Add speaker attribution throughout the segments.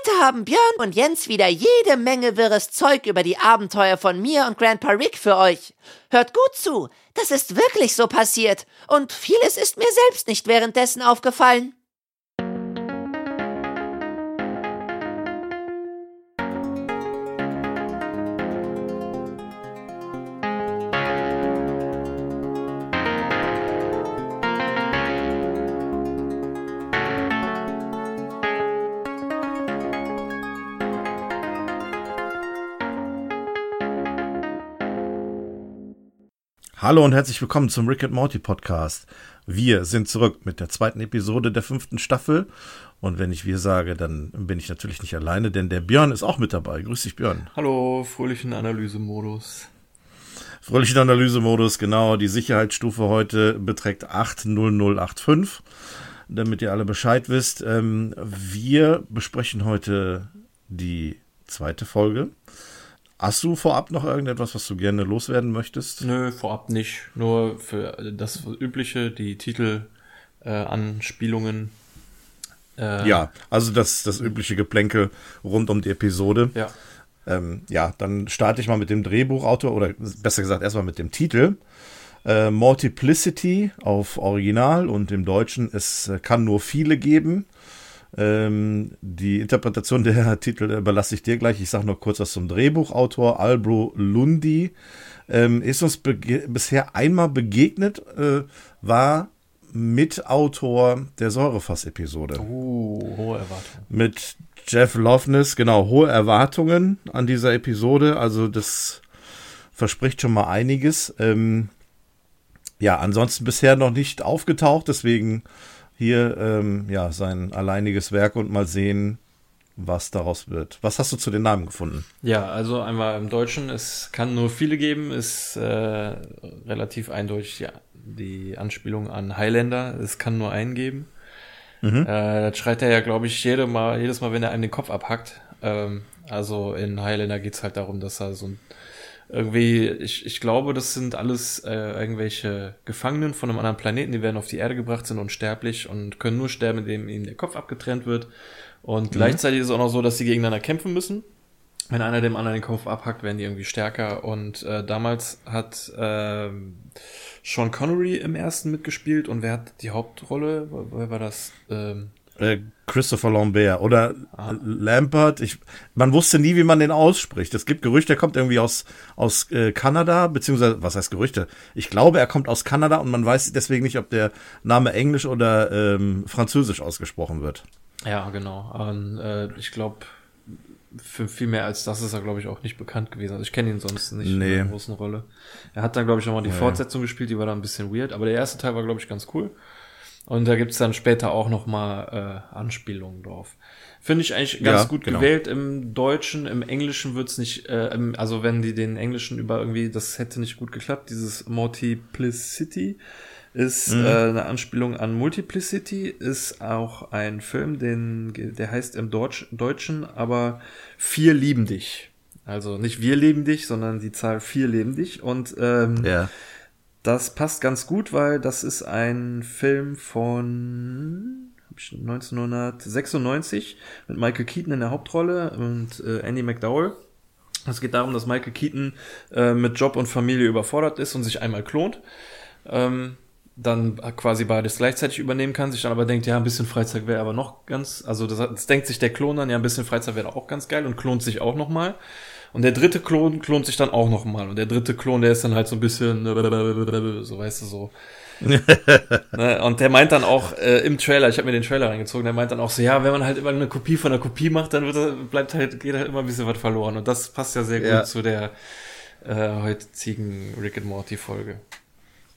Speaker 1: Heute haben Björn und Jens wieder jede Menge wirres Zeug über die Abenteuer von mir und Grandpa Rick für euch. Hört gut zu, das ist wirklich so passiert. Und vieles ist mir selbst nicht währenddessen aufgefallen.
Speaker 2: Hallo und herzlich willkommen zum Rick and Morty Podcast. Wir sind zurück mit der zweiten Episode der fünften Staffel. Und wenn ich wir sage, dann bin ich natürlich nicht alleine, denn der Björn ist auch mit dabei. Grüß dich, Björn.
Speaker 3: Hallo, fröhlichen Analysemodus.
Speaker 2: Fröhlichen Analysemodus, genau. Die Sicherheitsstufe heute beträgt 80085. Damit ihr alle Bescheid wisst. Ähm, wir besprechen heute die zweite Folge. Hast du vorab noch irgendetwas, was du gerne loswerden möchtest?
Speaker 3: Nö, vorab nicht. Nur für das Übliche, die Titel, äh.
Speaker 2: Äh, ja, also das, das übliche Geplänkel rund um die Episode.
Speaker 3: Ja.
Speaker 2: Ähm, ja, dann starte ich mal mit dem Drehbuchautor oder besser gesagt erstmal mit dem Titel. Äh, Multiplicity auf Original und im Deutschen, es kann nur viele geben. Ähm, die Interpretation der Titel überlasse ich dir gleich. Ich sage noch kurz was zum Drehbuchautor. Albro Lundi ähm, ist uns bisher einmal begegnet, äh, war Mitautor der Säurefass-Episode.
Speaker 3: Uh, hohe Erwartungen.
Speaker 2: Mit Jeff Loveness, genau, hohe Erwartungen an dieser Episode. Also das verspricht schon mal einiges. Ähm, ja, ansonsten bisher noch nicht aufgetaucht, deswegen hier ähm, ja sein alleiniges Werk und mal sehen, was daraus wird. Was hast du zu den Namen gefunden?
Speaker 3: Ja, also einmal im Deutschen, es kann nur viele geben, ist äh, relativ eindeutig ja, die Anspielung an Highlander, es kann nur einen geben. Mhm. Äh, das schreit er ja, glaube ich, jede mal, jedes Mal, wenn er einem den Kopf abhackt. Ähm, also in Highlander geht's halt darum, dass er so ein irgendwie, ich, ich glaube, das sind alles äh, irgendwelche Gefangenen von einem anderen Planeten, die werden auf die Erde gebracht, sind unsterblich und können nur sterben, indem ihnen der Kopf abgetrennt wird. Und mhm. gleichzeitig ist es auch noch so, dass sie gegeneinander kämpfen müssen. Wenn einer dem anderen den Kopf abhackt, werden die irgendwie stärker. Und äh, damals hat äh, Sean Connery im ersten mitgespielt und wer hat die Hauptrolle? Wer war das? Ähm,
Speaker 2: äh, Christopher Lambert oder ah. Lampert. Ich, man wusste nie, wie man den ausspricht. Es gibt Gerüchte, er kommt irgendwie aus, aus äh, Kanada, beziehungsweise, was heißt Gerüchte? Ich glaube, er kommt aus Kanada und man weiß deswegen nicht, ob der Name Englisch oder ähm, Französisch ausgesprochen wird.
Speaker 3: Ja, genau. Und, äh, ich glaube, für viel mehr als das ist er, glaube ich, auch nicht bekannt gewesen. Also ich kenne ihn sonst nicht
Speaker 2: nee.
Speaker 3: in einer großen Rolle. Er hat dann, glaube ich, nochmal die ja, Fortsetzung gespielt, die war dann ein bisschen weird, aber der erste Teil war, glaube ich, ganz cool. Und da gibt's dann später auch nochmal äh, Anspielungen drauf. Finde ich eigentlich ganz ja, gut genau. gewählt im Deutschen. Im Englischen wird's nicht, äh, im, also wenn die den Englischen über irgendwie, das hätte nicht gut geklappt, dieses Multiplicity ist mhm. äh, eine Anspielung an Multiplicity, ist auch ein Film, den, der heißt im Deutsch, Deutschen aber Vier lieben dich. Also nicht wir lieben dich, sondern die Zahl vier lieben dich. Und ähm,
Speaker 2: ja.
Speaker 3: Das passt ganz gut, weil das ist ein Film von 1996 mit Michael Keaton in der Hauptrolle und äh, Andy McDowell. Es geht darum, dass Michael Keaton äh, mit Job und Familie überfordert ist und sich einmal klont. Ähm, dann quasi beides gleichzeitig übernehmen kann, sich dann aber denkt, ja, ein bisschen Freizeit wäre aber noch ganz, also das, das denkt sich der Klon dann, ja, ein bisschen Freizeit wäre auch ganz geil und klont sich auch nochmal. Und der dritte Klon klont sich dann auch nochmal. Und der dritte Klon, der ist dann halt so ein bisschen, so weißt du, so. ne? Und der meint dann auch äh, im Trailer, ich habe mir den Trailer reingezogen, der meint dann auch so, ja, wenn man halt immer eine Kopie von einer Kopie macht, dann wird, bleibt halt, geht halt immer ein bisschen was verloren. Und das passt ja sehr gut ja. zu der äh, heutigen Rick and Morty Folge.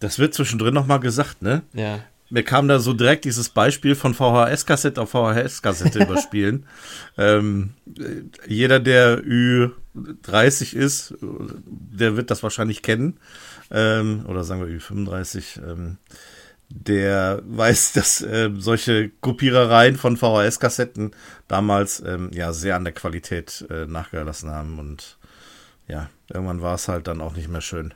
Speaker 2: Das wird zwischendrin nochmal gesagt, ne?
Speaker 3: Ja
Speaker 2: mir kam da so direkt dieses Beispiel von VHS-Kassette auf VHS-Kassette überspielen. Ähm, jeder, der Ü30 ist, der wird das wahrscheinlich kennen. Ähm, oder sagen wir Ü35. Ähm, der weiß, dass äh, solche Kopierereien von VHS-Kassetten damals ähm, ja sehr an der Qualität äh, nachgelassen haben und ja, irgendwann war es halt dann auch nicht mehr schön.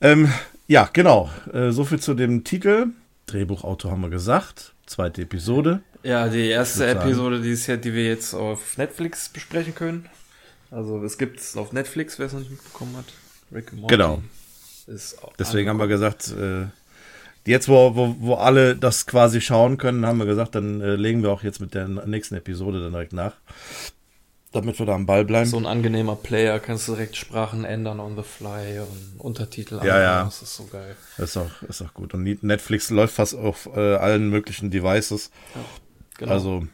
Speaker 2: Ähm, ja, genau. Äh, so viel zu dem Titel. Drehbuchautor haben wir gesagt. zweite Episode.
Speaker 3: Ja, die erste Episode, die, ist ja, die wir jetzt auf Netflix besprechen können. Also es gibt es auf Netflix, wer es noch nicht mitbekommen hat.
Speaker 2: Rick and Morty genau. Deswegen haben wir gesagt, äh, jetzt wo, wo, wo alle das quasi schauen können, haben wir gesagt, dann äh, legen wir auch jetzt mit der nächsten Episode dann direkt nach. Damit wir da am Ball bleiben.
Speaker 3: So ein angenehmer Player, kannst du direkt Sprachen ändern on the fly und Untertitel
Speaker 2: Ja, ja. Das ist so geil. ist auch, ist auch gut. Und Netflix läuft fast auf äh, allen möglichen Devices. Ja, genau. Also,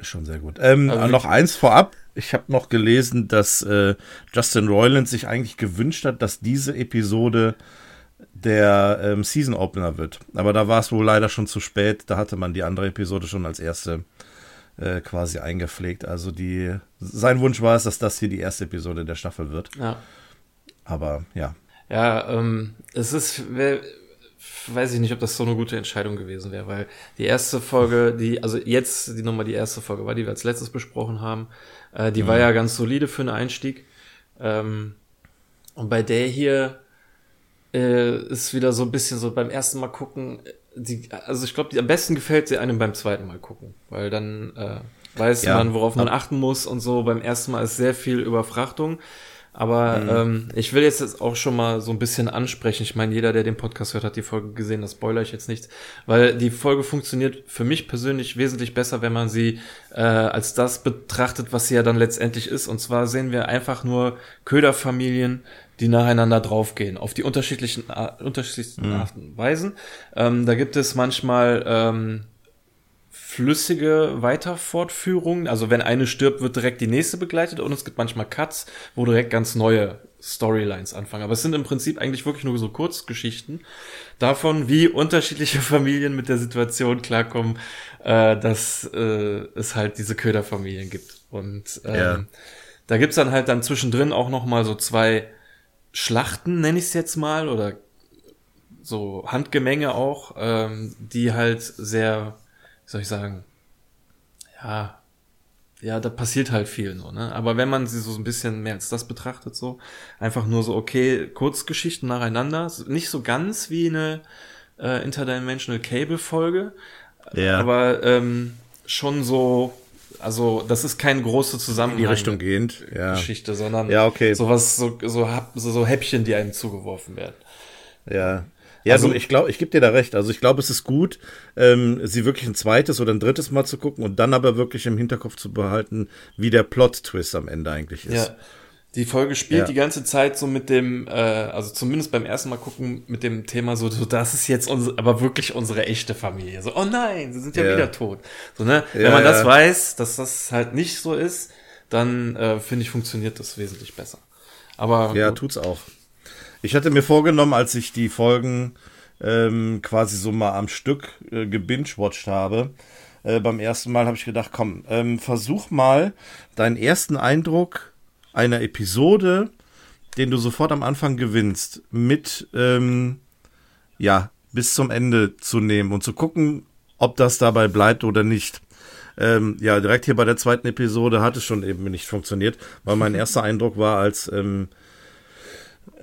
Speaker 2: schon sehr gut. Ähm, also noch eins vorab. Ich habe noch gelesen, dass äh, Justin Roiland sich eigentlich gewünscht hat, dass diese Episode der ähm, Season Opener wird. Aber da war es wohl leider schon zu spät. Da hatte man die andere Episode schon als erste äh, quasi eingepflegt. Also die, sein Wunsch war es, dass das hier die erste Episode der Staffel wird.
Speaker 3: Ja.
Speaker 2: Aber ja.
Speaker 3: Ja, ähm, es ist, weiß ich nicht, ob das so eine gute Entscheidung gewesen wäre, weil die erste Folge, die, also jetzt die Nummer die erste Folge war, die wir als letztes besprochen haben, äh, die mhm. war ja ganz solide für einen Einstieg. Ähm, und bei der hier äh, ist wieder so ein bisschen so beim ersten Mal gucken, die, also ich glaube, am besten gefällt sie einem beim zweiten Mal gucken, weil dann äh, weiß ja. man, worauf man achten muss und so. Beim ersten Mal ist sehr viel Überfrachtung. Aber mhm. ähm, ich will jetzt auch schon mal so ein bisschen ansprechen. Ich meine, jeder, der den Podcast hört, hat die Folge gesehen. Das spoiler ich jetzt nichts, weil die Folge funktioniert für mich persönlich wesentlich besser, wenn man sie äh, als das betrachtet, was sie ja dann letztendlich ist. Und zwar sehen wir einfach nur Köderfamilien, die nacheinander draufgehen, auf die unterschiedlichen, unterschiedlichsten mhm. Arten und Weisen. Ähm, da gibt es manchmal ähm, flüssige Weiterfortführungen. Also wenn eine stirbt, wird direkt die nächste begleitet und es gibt manchmal Cuts, wo direkt ganz neue Storylines anfangen. Aber es sind im Prinzip eigentlich wirklich nur so Kurzgeschichten davon, wie unterschiedliche Familien mit der Situation klarkommen, äh, dass äh, es halt diese Köderfamilien gibt. Und ähm, ja. da gibt's dann halt dann zwischendrin auch noch mal so zwei Schlachten, nenne ich es jetzt mal, oder so Handgemenge auch, ähm, die halt sehr, wie soll ich sagen, ja, ja, da passiert halt viel so, ne? Aber wenn man sie so ein bisschen mehr als das betrachtet, so, einfach nur so, okay, Kurzgeschichten nacheinander, nicht so ganz wie eine äh, Interdimensional Cable Folge, ja. aber ähm, schon so also das ist keine große Zusammenhang
Speaker 2: in die Richtung gehend
Speaker 3: ja. Geschichte, sondern
Speaker 2: ja, okay.
Speaker 3: sowas so so, so so Häppchen, die einem zugeworfen werden.
Speaker 2: Ja. Ja, also, du, ich glaube, ich gebe dir da recht. Also ich glaube, es ist gut, ähm, sie wirklich ein zweites oder ein drittes Mal zu gucken und dann aber wirklich im Hinterkopf zu behalten, wie der Plot-Twist am Ende eigentlich ist. Ja.
Speaker 3: Die Folge spielt ja. die ganze Zeit so mit dem, äh, also zumindest beim ersten Mal gucken, mit dem Thema so, so das ist jetzt unsere, aber wirklich unsere echte Familie. So, oh nein, sie sind ja, ja. wieder tot. So, ne? Ja, Wenn man das weiß, dass das halt nicht so ist, dann äh, finde ich, funktioniert das wesentlich besser. Aber.
Speaker 2: Ja, gut. tut's auch. Ich hatte mir vorgenommen, als ich die Folgen ähm, quasi so mal am Stück äh, gebingewatcht habe, äh, beim ersten Mal habe ich gedacht, komm, ähm, versuch mal deinen ersten Eindruck einer Episode, den du sofort am Anfang gewinnst, mit ähm, ja bis zum Ende zu nehmen und zu gucken, ob das dabei bleibt oder nicht. Ähm, ja, direkt hier bei der zweiten Episode hat es schon eben nicht funktioniert, weil mein erster Eindruck war als ähm,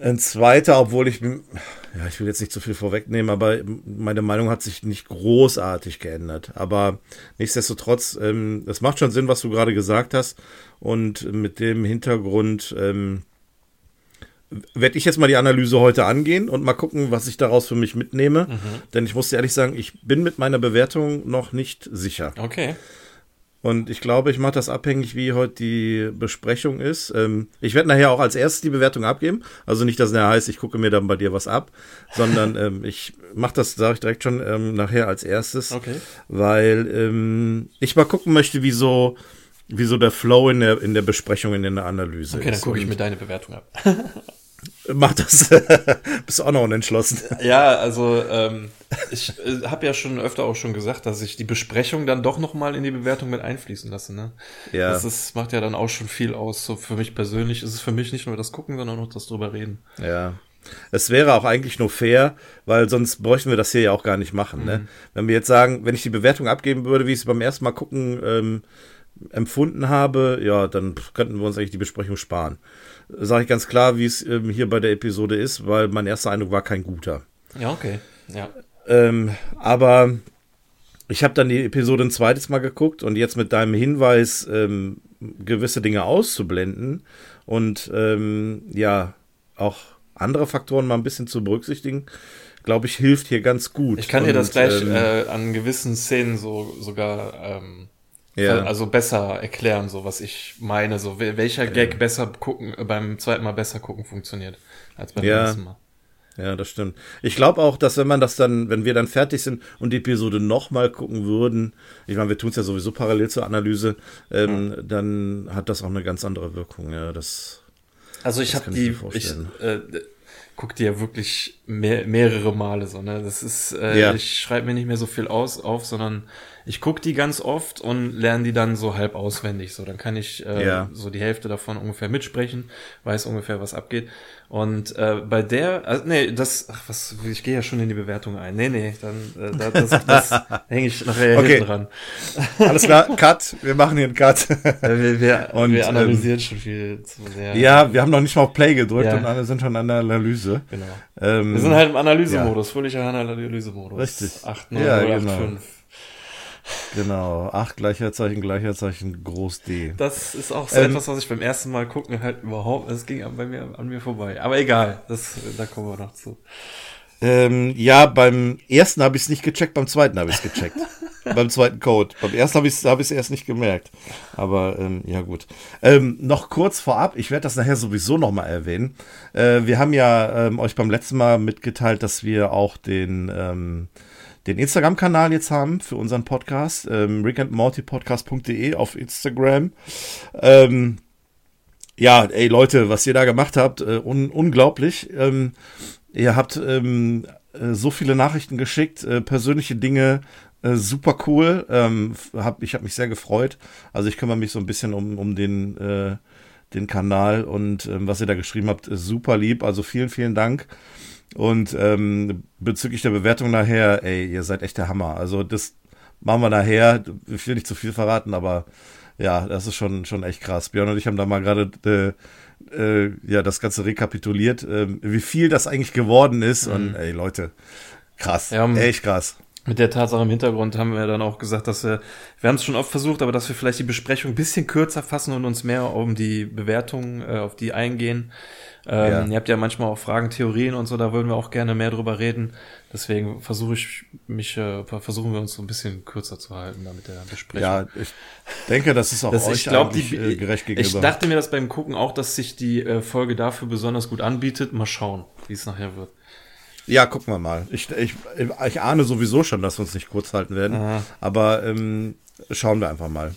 Speaker 2: ein zweiter, obwohl ich, ja, ich will jetzt nicht zu viel vorwegnehmen, aber meine Meinung hat sich nicht großartig geändert. Aber nichtsdestotrotz, ähm, es macht schon Sinn, was du gerade gesagt hast. Und mit dem Hintergrund ähm, werde ich jetzt mal die Analyse heute angehen und mal gucken, was ich daraus für mich mitnehme. Mhm. Denn ich muss ehrlich sagen, ich bin mit meiner Bewertung noch nicht sicher.
Speaker 3: Okay.
Speaker 2: Und ich glaube, ich mache das abhängig, wie heute die Besprechung ist. Ähm, ich werde nachher auch als erstes die Bewertung abgeben. Also nicht, dass es heißt, ich gucke mir dann bei dir was ab, sondern ähm, ich mache das, sage ich direkt schon, ähm, nachher als erstes.
Speaker 3: Okay.
Speaker 2: Weil ähm, ich mal gucken möchte, wieso, wieso der Flow in der, in der Besprechung, in der Analyse
Speaker 3: okay, ist. Okay, dann gucke ich mir deine Bewertung ab.
Speaker 2: Mach das. Bist du auch noch unentschlossen.
Speaker 3: Ja, also ähm, ich äh, habe ja schon öfter auch schon gesagt, dass ich die Besprechung dann doch noch mal in die Bewertung mit einfließen lasse. Ne? Ja. Das ist, macht ja dann auch schon viel aus. So für mich persönlich ist es für mich nicht nur das Gucken, sondern auch das drüber reden.
Speaker 2: Ja. Es wäre auch eigentlich nur fair, weil sonst bräuchten wir das hier ja auch gar nicht machen. Ne? Mhm. Ne? Wenn wir jetzt sagen, wenn ich die Bewertung abgeben würde, wie ich es beim ersten Mal gucken ähm, empfunden habe, ja, dann könnten wir uns eigentlich die Besprechung sparen sage ich ganz klar, wie es ähm, hier bei der Episode ist, weil mein erster Eindruck war kein guter.
Speaker 3: Ja, okay. Ja.
Speaker 2: Ähm, aber ich habe dann die Episode ein zweites Mal geguckt und jetzt mit deinem Hinweis, ähm, gewisse Dinge auszublenden und ähm, ja, auch andere Faktoren mal ein bisschen zu berücksichtigen, glaube ich, hilft hier ganz gut.
Speaker 3: Ich kann
Speaker 2: und,
Speaker 3: dir das gleich
Speaker 2: ähm,
Speaker 3: äh, an gewissen Szenen so sogar ähm,
Speaker 2: Ja.
Speaker 3: also besser erklären, so was ich meine, so wel- welcher Gag besser gucken äh, beim zweiten Mal besser gucken funktioniert als beim
Speaker 2: Ja.
Speaker 3: ersten Mal.
Speaker 2: Ja, das stimmt. Ich glaube auch, dass wenn man das dann, wenn wir dann fertig sind und die Episode nochmal gucken würden, ich meine, wir tun es ja sowieso parallel zur Analyse, ähm, dann hat das auch eine ganz andere Wirkung. Ja, das.
Speaker 3: Also ich habe die, ich, äh, guck die ja wirklich mehr, mehrere Male so, ne? Das ist, äh,
Speaker 2: Ja.
Speaker 3: ich schreibe mir nicht mehr so viel aus auf, sondern ich guck die ganz oft und lerne die dann so halb auswendig. So, dann kann ich äh,
Speaker 2: Ja.
Speaker 3: so die Hälfte davon ungefähr mitsprechen, weiß ungefähr, was abgeht. Und äh, bei der, also, nee, das, ach was, ich gehe ja schon in die Bewertung ein. Nee, nee, dann äh, da- das, das hänge ich nachher
Speaker 2: Okay.
Speaker 3: hinten dran.
Speaker 2: Alles klar, Cut. Wir machen hier einen Cut.
Speaker 3: Äh, wir, wir,
Speaker 2: Und,
Speaker 3: wir
Speaker 2: ähm,
Speaker 3: analysieren schon viel zu sehr.
Speaker 2: ja, wir haben noch nicht mal auf Play gedrückt
Speaker 3: Ja.
Speaker 2: und alle sind schon an der Analyse.
Speaker 3: Genau.
Speaker 2: Ähm,
Speaker 3: Wir sind halt im Analysemodus, fröhlicher Analysemodus.
Speaker 2: Richtig.
Speaker 3: 8, 9,
Speaker 2: Ja,
Speaker 3: 0, 8,
Speaker 2: genau.
Speaker 3: 5.
Speaker 2: Genau, 8 Gleicherzeichen, Gleicherzeichen, Groß D.
Speaker 3: Das ist auch so
Speaker 2: Ähm,
Speaker 3: etwas, was ich beim ersten Mal gucken halt überhaupt, es ging bei mir, an mir vorbei. Aber egal, das, da kommen wir noch zu.
Speaker 2: Ähm, ja, beim ersten habe ich es nicht gecheckt, beim zweiten habe ich es gecheckt. beim zweiten Code. Beim ersten habe ich es hab ich's erst nicht gemerkt. Aber ähm, ja gut. Ähm, noch kurz vorab, ich werde das nachher sowieso nochmal erwähnen. Äh, wir haben ja ähm, euch beim letzten Mal mitgeteilt, dass wir auch den, ähm, den Instagram-Kanal jetzt haben für unseren Podcast. Ähm, rickandmortypodcast.de auf Instagram. Ähm, ja, ey Leute, was ihr da gemacht habt, äh, un unglaublich. Ähm, ihr habt ähm, äh, so viele Nachrichten geschickt, äh, persönliche Dinge, äh, super cool. Ähm, hab, ich habe mich sehr gefreut. Also ich kümmere mich so ein bisschen um, um den, äh, den Kanal und ähm, was ihr da geschrieben habt, super lieb. Also vielen, vielen Dank. Und ähm, bezüglich der Bewertung nachher, ey, ihr seid echt der Hammer. Also das machen wir nachher. Ich will nicht zu viel verraten, aber ja, das ist schon, schon echt krass. Björn und ich haben da mal gerade äh, äh, ja, das Ganze rekapituliert, ähm, wie viel das eigentlich geworden ist. Und ey, Leute, krass.
Speaker 3: Ja, um-
Speaker 2: echt krass.
Speaker 3: Mit der Tatsache im Hintergrund haben wir dann auch gesagt, dass wir, wir haben es schon oft versucht, aber dass wir vielleicht die Besprechung ein bisschen kürzer fassen und uns mehr um die Bewertung, äh, auf die eingehen. Ähm,
Speaker 2: Ja.
Speaker 3: Ihr habt ja manchmal auch Fragen, Theorien und so, da würden wir auch gerne mehr drüber reden. Deswegen versuche ich mich, äh, versuchen wir uns so ein bisschen kürzer zu halten da mit der Besprechung.
Speaker 2: Ja, ich denke, das ist auch
Speaker 3: Das,
Speaker 2: euch
Speaker 3: ich
Speaker 2: eigentlich,
Speaker 3: die,
Speaker 2: äh, gerecht gegenüber.
Speaker 3: ich dachte mir das beim Gucken auch, dass sich die äh, Folge dafür besonders gut anbietet. Mal schauen, wie es nachher wird.
Speaker 2: Ja, gucken wir mal. Ich, ich, ich ahne sowieso schon, dass wir uns nicht kurz halten werden.
Speaker 3: Aha.
Speaker 2: Aber ähm, schauen wir einfach mal.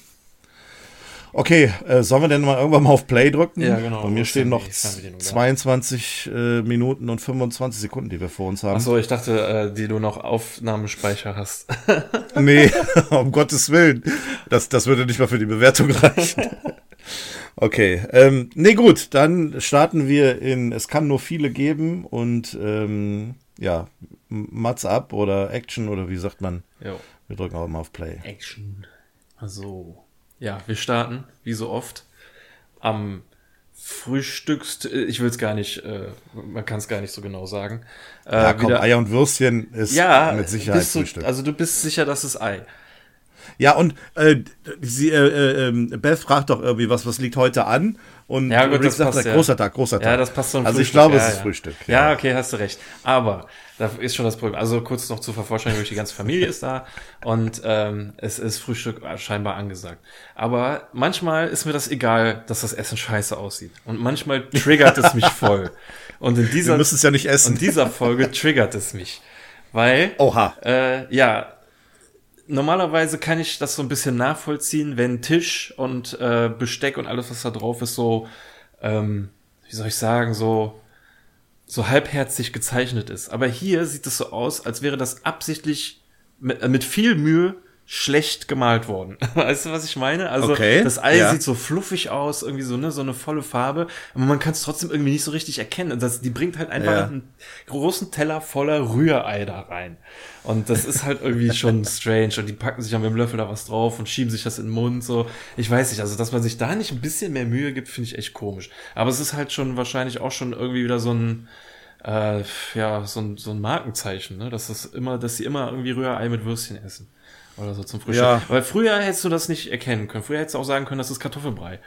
Speaker 2: Okay, äh, sollen wir denn mal irgendwann mal auf Play drücken?
Speaker 3: Ja, genau.
Speaker 2: Bei mir stehen noch
Speaker 3: die Fernbedienung da?
Speaker 2: 22 äh, Minuten und 25 Sekunden, die wir vor uns haben.
Speaker 3: Achso, ich dachte, äh, die du noch Aufnahmespeicher hast.
Speaker 2: Nee, um Gottes Willen. Das, das würde nicht mal für die Bewertung reichen. Okay, ähm, nee gut, dann starten wir in Es kann nur viele geben und ähm, ja, Mats ab oder Action oder wie sagt man?
Speaker 3: jo.
Speaker 2: Wir drücken auch mal auf Play.
Speaker 3: Action. Also, ja, wir starten, wie so oft, am Frühstückst, äh, ich will es gar nicht, äh, man kann es gar nicht so genau sagen. Äh,
Speaker 2: Ja, komm,
Speaker 3: wieder-
Speaker 2: Eier und Würstchen ist
Speaker 3: ja,
Speaker 2: mit Sicherheit
Speaker 3: du,
Speaker 2: Frühstück.
Speaker 3: also du bist sicher, dass es Ei.
Speaker 2: ja, und äh, sie, äh, äh, ähm, Beth fragt doch irgendwie, was, was liegt heute an? Und
Speaker 3: Ja, gut,
Speaker 2: Rick
Speaker 3: das
Speaker 2: sagt,
Speaker 3: passt, ja.
Speaker 2: großer Tag, großer Tag.
Speaker 3: Ja, das passt zum
Speaker 2: Also ich
Speaker 3: Frühstück.
Speaker 2: glaube,
Speaker 3: ja,
Speaker 2: es ist
Speaker 3: ja.
Speaker 2: Frühstück.
Speaker 3: Ja. okay, hast du recht. Aber da ist schon das Problem. Also kurz noch zur Vervollständigung, die ganze Familie ist da und ähm, es ist Frühstück scheinbar angesagt. Aber manchmal ist mir das egal, dass das Essen scheiße aussieht. Und manchmal triggert es mich voll. Und in
Speaker 2: Wir
Speaker 3: dieser,
Speaker 2: müssen es ja nicht essen.
Speaker 3: in dieser Folge triggert es mich. Weil
Speaker 2: Oha.
Speaker 3: äh, ja, normalerweise kann ich das so ein bisschen nachvollziehen, wenn Tisch und äh, Besteck und alles, was da drauf ist, so, ähm, wie soll ich sagen, so, so halbherzig gezeichnet ist. Aber hier sieht es so aus, als wäre das absichtlich mit, äh, mit viel Mühe schlecht gemalt worden. Weißt du, was ich meine? Also
Speaker 2: Okay,
Speaker 3: das Ei
Speaker 2: ja.
Speaker 3: sieht so fluffig aus, irgendwie so ne, so eine volle Farbe, aber man kann es trotzdem irgendwie nicht so richtig erkennen. Und das, die bringt halt einfach
Speaker 2: Ja.
Speaker 3: einen großen Teller voller Rührei da rein. Und das ist halt irgendwie schon strange. Und die packen sich dann mit dem Löffel da was drauf und schieben sich das in den Mund. So, ich weiß nicht, also dass man sich da nicht ein bisschen mehr Mühe gibt, finde ich echt komisch. Aber es ist halt schon wahrscheinlich auch schon irgendwie wieder so ein äh, ja, so ein, so ein Markenzeichen, ne? Dass das immer, dass sie immer irgendwie Rührei mit Würstchen essen. Oder so zum Frühstück.
Speaker 2: Ja.
Speaker 3: Weil früher hättest du das nicht erkennen können. Früher hättest du auch sagen können, das ist Kartoffelbrei.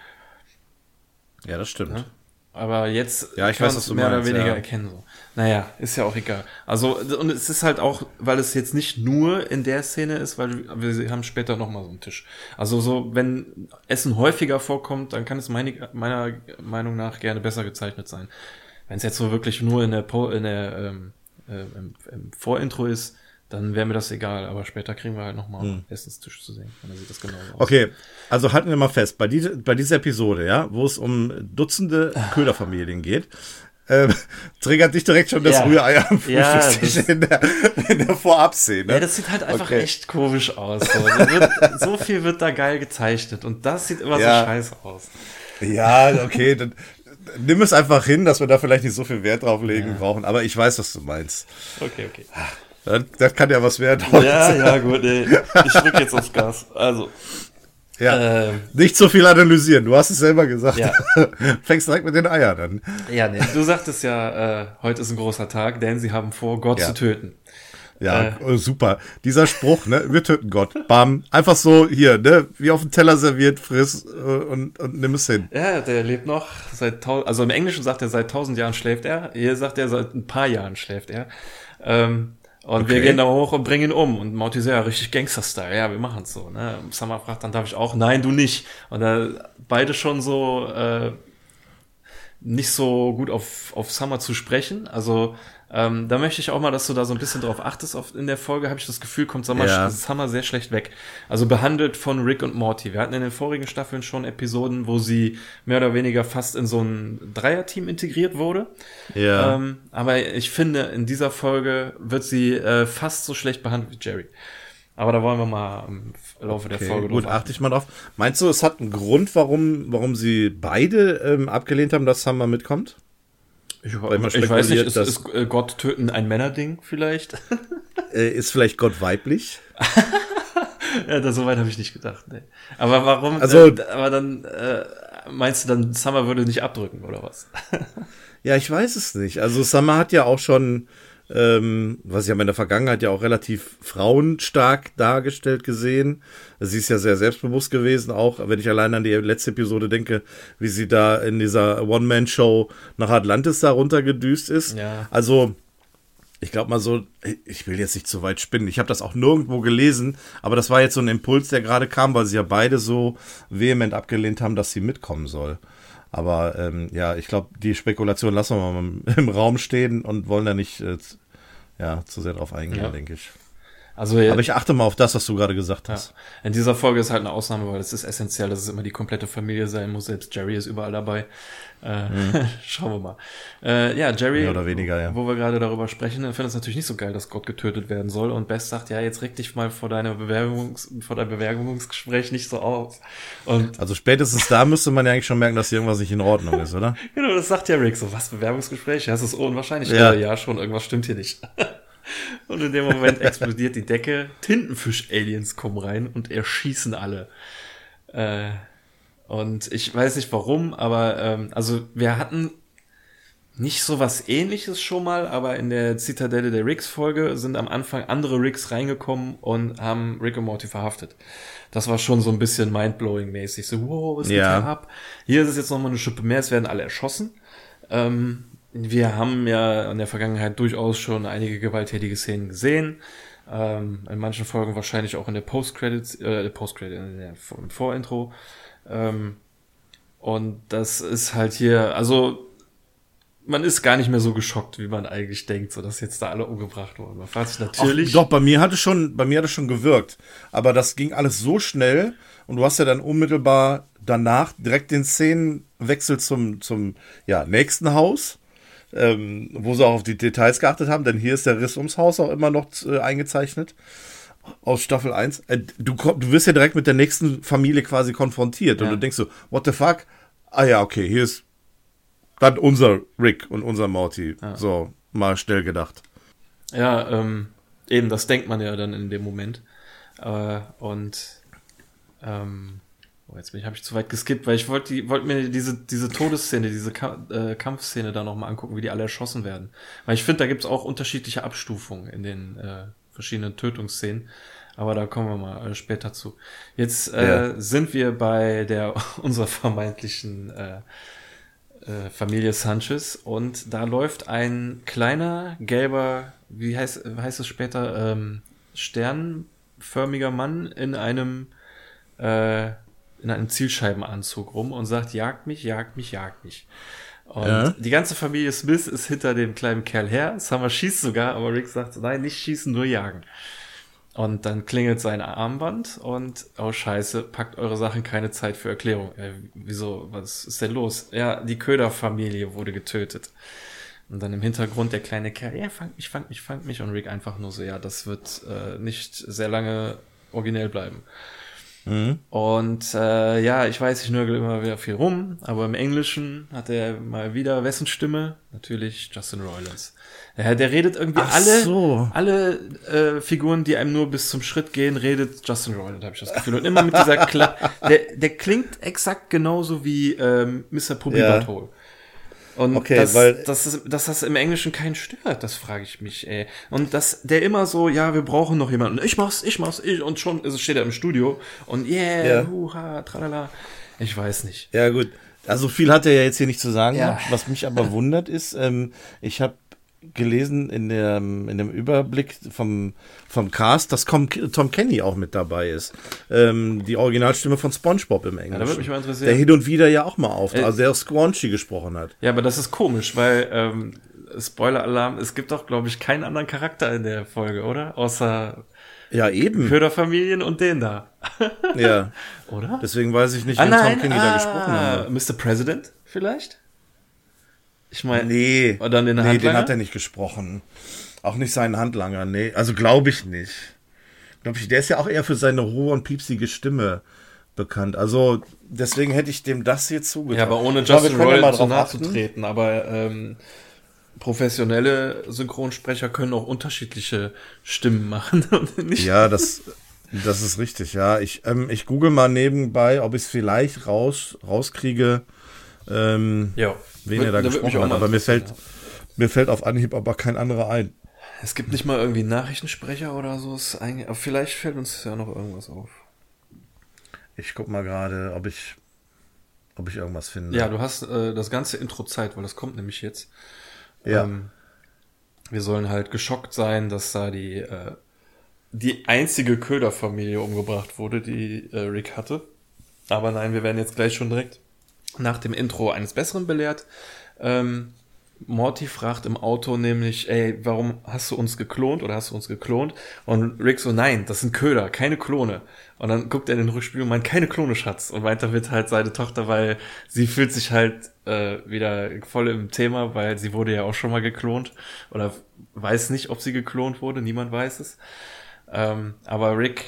Speaker 2: Ja, das stimmt.
Speaker 3: Ja. Aber jetzt
Speaker 2: Ja, ich
Speaker 3: kann
Speaker 2: weiß, was du
Speaker 3: mehr
Speaker 2: meinst,
Speaker 3: oder weniger
Speaker 2: ja.
Speaker 3: erkennen. So. Naja, ist ja auch egal. Also, und es ist halt auch, weil es jetzt nicht nur in der Szene ist, weil wir haben später nochmal so einen Tisch. Also so, wenn Essen häufiger vorkommt, dann kann es meine, meiner Meinung nach gerne besser gezeichnet sein. Wenn es jetzt so wirklich nur in der, po in der ähm, äh, im, im Vorintro ist, dann wäre mir das egal. Aber später kriegen wir halt nochmal
Speaker 2: Hm.
Speaker 3: Essenstisch zu sehen. Und dann sieht das genauso aus.
Speaker 2: Okay, also halten wir mal fest, bei, diese, bei dieser Episode, ja, wo es um Dutzende Köderfamilien geht, ähm, triggert dich direkt schon das
Speaker 3: Ja.
Speaker 2: Rührei am
Speaker 3: Ja,
Speaker 2: Frühstückstisch in der, in der Vorabszene.
Speaker 3: Ja, das sieht halt einfach
Speaker 2: Okay.
Speaker 3: echt komisch aus. So. Wird, so viel wird da geil gezeichnet und das sieht immer
Speaker 2: Ja.
Speaker 3: so scheiße aus.
Speaker 2: Ja, okay, dann nimm es einfach hin, dass wir da vielleicht nicht so viel Wert drauf legen brauchen, aber ich weiß, was du meinst.
Speaker 3: Okay, okay.
Speaker 2: Das, das kann ja was werden.
Speaker 3: Ja, ja, gut, ey. Ich drück jetzt aufs Gas. Also,
Speaker 2: Ja.
Speaker 3: ähm,
Speaker 2: Nicht so viel analysieren, du hast es selber gesagt.
Speaker 3: Ja.
Speaker 2: Fängst direkt mit den Eiern an.
Speaker 3: ja, nee, du sagtest ja, äh, heute ist ein großer Tag, denn sie haben vor, Gott
Speaker 2: Ja.
Speaker 3: zu töten.
Speaker 2: Ja, oh, super. Dieser Spruch, ne, wir töten Gott. Bam. Einfach so hier, ne, wie auf dem Teller serviert, friss äh, und, und nimm es hin.
Speaker 3: Ja, der lebt noch seit tausend, also im Englischen sagt er, seit tausend Jahren schläft er. Hier sagt er, seit ein paar Jahren schläft er. Ähm, und wir
Speaker 2: Okay.
Speaker 3: gehen da hoch und bringen ihn um. Und ja, richtig Gangster-Style. Ja, wir machen's so. Ne? Summer fragt, dann darf ich auch. Nein, du nicht. Und da beide schon so äh, nicht so gut auf, auf Summer zu sprechen. Also ähm, da möchte ich auch mal, dass du da so ein bisschen drauf achtest. Auf, in der Folge habe ich das Gefühl, kommt Summer,
Speaker 2: Ja.
Speaker 3: Summer sehr schlecht weg. Also behandelt von Rick und Morty. Wir hatten in den vorigen Staffeln schon Episoden, wo sie mehr oder weniger fast in so ein Dreierteam integriert wurde.
Speaker 2: Ja.
Speaker 3: Ähm, aber ich finde, in dieser Folge wird sie äh, fast so schlecht behandelt wie Jerry. Aber da wollen wir mal im Laufe der
Speaker 2: Okay,
Speaker 3: Folge
Speaker 2: gut,
Speaker 3: drauf
Speaker 2: achte ich mal drauf. Meinst du, es hat einen Grund, warum, warum sie beide ähm, abgelehnt haben, dass Summer mitkommt?
Speaker 3: Ich,
Speaker 2: Weil man
Speaker 3: ich weiß nicht,
Speaker 2: spekuliert,
Speaker 3: ist,
Speaker 2: dass-
Speaker 3: ist äh, Gott töten ein Männerding vielleicht?
Speaker 2: Äh, ist vielleicht Gott weiblich?
Speaker 3: ja, da, so weit habe ich nicht gedacht. Nee. Aber warum?
Speaker 2: Also-
Speaker 3: äh, aber dann äh, meinst du dann, Summer würde nicht abdrücken oder was?
Speaker 2: Ja, ich weiß es nicht. Also Summer hat ja auch schon, ähm, was ich habe in der Vergangenheit ja auch relativ frauenstark dargestellt gesehen. Sie ist ja sehr selbstbewusst gewesen, auch wenn ich allein an die letzte Episode denke, wie sie da in dieser One-Man-Show nach Atlantis da runtergedüst ist.
Speaker 3: Ja.
Speaker 2: Also ich glaube mal so, ich will jetzt nicht zu weit spinnen. Ich habe das auch nirgendwo gelesen, aber das war jetzt so ein Impuls, der gerade kam, weil sie ja beide so vehement abgelehnt haben, dass sie mitkommen soll. Aber ähm, ja, ich glaube, die Spekulation lassen wir mal im Raum stehen und wollen da nicht äh, ja, zu sehr drauf eingehen,
Speaker 3: Ja.
Speaker 2: denke ich.
Speaker 3: Also ja,
Speaker 2: Aber ich achte mal auf das, was du gerade gesagt
Speaker 3: ja.
Speaker 2: hast.
Speaker 3: in dieser Folge ist halt eine Ausnahme, weil es ist essentiell, dass es immer die komplette Familie sein muss. Selbst Jerry ist überall dabei. Äh, Schauen wir mal. Äh, ja, Jerry,
Speaker 2: Mhm. Mehr oder weniger, ja.
Speaker 3: wo wir gerade darüber sprechen, findet es natürlich nicht so geil, dass Gott getötet werden soll. Und Bess sagt, ja, jetzt reg dich mal vor deiner Bewerbungs vor deinem Bewerbungsgespräch nicht so auf. Und
Speaker 2: Also spätestens da müsste man ja eigentlich schon merken, dass hier irgendwas nicht in Ordnung ist, oder?
Speaker 3: Genau, das sagt ja Rick so, was, Bewerbungsgespräch? Ja, das ist unwahrscheinlich.
Speaker 2: Ja.
Speaker 3: Ja, ja schon, irgendwas stimmt hier nicht. und in dem Moment explodiert die Decke, Tintenfisch-Aliens kommen rein und erschießen alle. Äh, und ich weiß nicht warum, aber ähm, also wir hatten nicht so was ähnliches schon mal, aber in der Zitadelle der Ricks-Folge sind am Anfang andere Ricks reingekommen und haben Rick und Morty verhaftet. Das war schon so ein bisschen mindblowing-mäßig. So, wow, was geht
Speaker 2: Ja.
Speaker 3: hier ab? Hier ist es jetzt nochmal eine Schippe mehr, es werden alle erschossen. Ähm, wir haben ja in der Vergangenheit durchaus schon einige gewalttätige Szenen gesehen. Ähm, in manchen Folgen wahrscheinlich auch in der Post-Credits, äh, Post-Credit, in der im Vorintro. Ähm, und das ist halt hier, also man ist gar nicht mehr so geschockt, wie man eigentlich denkt, so dass jetzt da alle umgebracht wurden. Man fragt sich natürlich.
Speaker 2: Ach, doch, bei mir hat es schon, bei mir hat es schon gewirkt. Aber das ging alles so schnell und du hast ja dann unmittelbar danach direkt den Szenenwechsel zum, zum ja, nächsten Haus, ähm, wo sie auch auf die Details geachtet haben, denn hier ist der Riss ums Haus auch immer noch äh, eingezeichnet. Aus Staffel 1. Äh, du, du wirst ja direkt mit der nächsten Familie quasi konfrontiert und
Speaker 3: Ja.
Speaker 2: du denkst so, what the fuck? Ah ja, okay, hier ist dann unser Rick und unser Morty. So, mal schnell gedacht.
Speaker 3: Ja, ähm, eben, das denkt man ja dann in dem Moment. Äh, und ähm, oh, jetzt habe ich zu weit geskippt, weil ich wollte die, wollte mir diese, diese Todesszene, diese Ka äh, Kampfszene da nochmal angucken, wie die alle erschossen werden. Weil ich finde, da gibt's auch unterschiedliche Abstufungen in den äh, verschiedenen Tötungsszenen. Aber da kommen wir mal äh, später zu. Jetzt äh, ja. sind wir bei der unserer vermeintlichen äh, äh, Familie Sanchez und da läuft ein kleiner gelber, wie heißt, heißt es später, ähm, sternförmiger Mann in einem äh, in einem Zielscheibenanzug rum und sagt, jagt mich, jagt mich, jagt mich. Und ja. die ganze Familie Smith ist hinter dem kleinen Kerl her. Summer schießt sogar, aber Rick sagt, nein, nicht schießen, nur jagen. Und dann klingelt sein Armband und, oh scheiße, packt eure Sachen, keine Zeit für Erklärung. Äh, wieso, was ist denn los? Ja, die Köderfamilie wurde getötet. Und dann im Hintergrund der kleine Kerl, ja, fang mich, fang mich, fang mich. Und Rick einfach nur so, ja, das wird äh, nicht sehr lange originell bleiben. Mhm. Und äh, ja, ich weiß, ich nörgel immer wieder viel rum, aber im Englischen hat er mal wieder wessen Stimme? Natürlich Justin Roiland. Ja, der redet irgendwie Ach alle, so. alle äh, Figuren, die einem nur bis zum Schritt gehen, redet Justin Roiland, habe ich das Gefühl. Und immer mit dieser Kla der, der klingt exakt genauso wie ähm, Mr. Puppy ja. Butthole. Und okay, dass, weil dass, das, dass das im Englischen keinen stört, das frage ich mich, ey. Und dass der immer so, ja, wir brauchen noch jemanden. Ich mach's, ich mach's, ich. Und schon also steht er im Studio und yeah, ja. huha, tralala. Ich weiß nicht.
Speaker 2: Ja, gut. Also viel hat er ja jetzt hier nicht zu sagen. Ja. Was mich aber wundert ist, ähm, ich habe gelesen in dem, in dem Überblick vom, vom Cast, dass Tom, Kenny auch mit dabei ist. Ähm, die Originalstimme von SpongeBob im Englischen. Ja, da würde mich mal interessieren. Der hin und wieder ja auch mal auf, äh, also der auch Squanchy gesprochen hat.
Speaker 3: Ja, aber das ist komisch, weil ähm, Spoiler-Alarm, es gibt doch, glaube ich, keinen anderen Charakter in der Folge, oder? Außer
Speaker 2: ja, eben.
Speaker 3: Köderfamilien und den da.
Speaker 2: ja.
Speaker 3: Oder?
Speaker 2: Deswegen weiß ich nicht, ah, wen Tom Kenny ah, da gesprochen hat.
Speaker 3: Mr. President vielleicht?
Speaker 2: Ich meine, nee, oder den, nee, den hat er nicht gesprochen. Auch nicht seinen Handlanger, nee. Also glaube ich nicht. Glaub ich, der ist ja auch eher für seine hohe und piepsige Stimme bekannt. Also deswegen hätte ich dem das hier zugetraut.
Speaker 3: Ja, aber ohne Justin Roiland zu nahe zu treten. Aber ähm, professionelle Synchronsprecher können auch unterschiedliche Stimmen machen.
Speaker 2: ja, das, das ist richtig. Ja, ich, ähm, ich google mal nebenbei, ob ich es vielleicht raus, rauskriege. Ähm, ja wen er da, gesprochen hat. Aber mir fällt, mir fällt auf Anhieb aber kein anderer ein.
Speaker 3: Es gibt nicht mal irgendwie Nachrichtensprecher oder so. Aber vielleicht fällt uns ja noch irgendwas auf.
Speaker 2: Ich guck mal gerade, ob ich, ob ich irgendwas finde.
Speaker 3: Ja, du hast äh, das ganze Intro Zeit, weil das kommt nämlich jetzt. Ja. Ähm, wir sollen halt geschockt sein, dass da die, äh, die einzige Köderfamilie umgebracht wurde, die äh, Rick hatte. Aber nein, wir werden jetzt gleich schon direkt nach dem Intro eines Besseren belehrt. Ähm, Morty fragt im Auto nämlich, ey, warum hast du uns geklont oder hast du uns geklont? Und Rick so, nein, das sind Köder, keine Klone. Und dann guckt er in den Rückspiel und meint, keine Klone, Schatz. Und weiter wird halt seine Tochter, weil sie fühlt sich halt äh, wieder voll im Thema, weil sie wurde ja auch schon mal geklont. Oder weiß nicht, ob sie geklont wurde, niemand weiß es. Ähm, aber Rick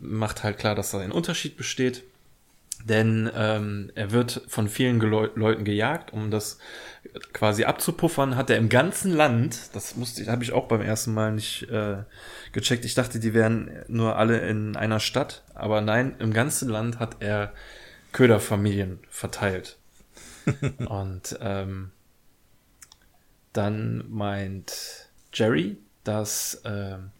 Speaker 3: macht halt klar, dass da ein Unterschied besteht. Denn ähm, er wird von vielen Geleu Leuten gejagt, um das quasi abzupuffern, hat er im ganzen Land, das musste habe ich auch beim ersten Mal nicht äh, gecheckt. Ich dachte, die wären nur alle in einer Stadt, aber nein, im ganzen Land hat er Köderfamilien verteilt. Und ähm, dann meint Jerry, dass ähm,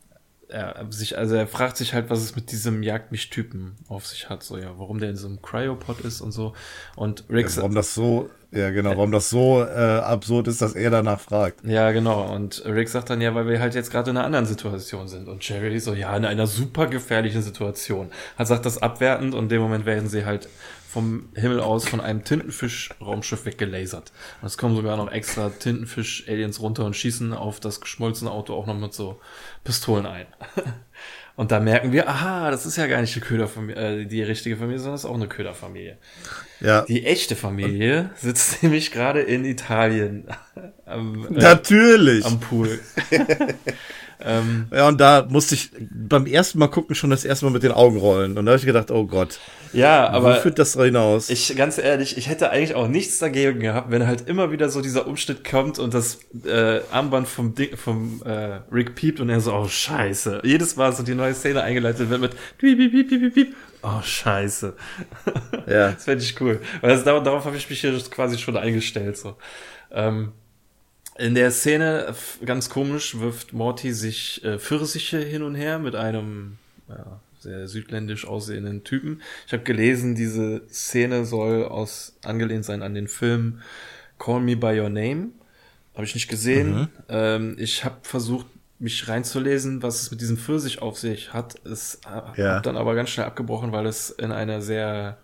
Speaker 3: er sich, also er fragt sich halt, was es mit diesem Jagd mich Typen auf sich hat, so ja, warum der in so einem Cryopod ist und so. Und Rick
Speaker 2: ja, warum das so, ja genau, warum das so äh, absurd ist, dass er danach fragt.
Speaker 3: Ja, genau. Und Rick sagt dann ja, weil wir halt jetzt gerade in einer anderen Situation sind. Und Jerry so, ja, in einer super gefährlichen Situation. Hat sagt das abwertend und in dem Moment werden sie halt vom Himmel aus von einem Tintenfisch-Raumschiff weggelasert. Und es kommen sogar noch extra Tintenfisch-Aliens runter und schießen auf das geschmolzene Auto auch noch mit so Pistolen ein. Und da merken wir, aha, das ist ja gar nicht die Köderfamilie, äh, die richtige Familie, sondern es ist auch eine Köderfamilie. Ja. Die echte Familie sitzt nämlich gerade in Italien.
Speaker 2: Am, äh, Natürlich.
Speaker 3: Am Pool.
Speaker 2: Ähm, ja, und da musste ich beim ersten Mal gucken schon das erste Mal mit den Augen rollen. Und da habe ich gedacht, oh Gott.
Speaker 3: Ja, aber.
Speaker 2: Wo führt das hinaus?
Speaker 3: Ich, ganz ehrlich, ich hätte eigentlich auch nichts dagegen gehabt, wenn halt immer wieder so dieser Umschnitt kommt und das äh, Armband vom, Dick, vom äh, Rick piept und er so, oh scheiße. Jedes Mal so die neue Szene eingeleitet wird mit piep, piep, piep, piep, piep. Oh, scheiße. Ja. das fände ich cool. Weil das, darauf habe ich mich hier quasi schon eingestellt. So. Ähm, in der Szene, ganz komisch, wirft Morty sich äh, Pfirsiche hin und her mit einem ja, sehr südländisch aussehenden Typen. Ich habe gelesen, diese Szene soll aus angelehnt sein an den Film Call Me by Your Name. Habe ich nicht gesehen. Mhm. Ähm, ich habe versucht, mich reinzulesen, was es mit diesem Pfirsich auf sich hat. Es ja. hat dann aber ganz schnell abgebrochen, weil es in einer sehr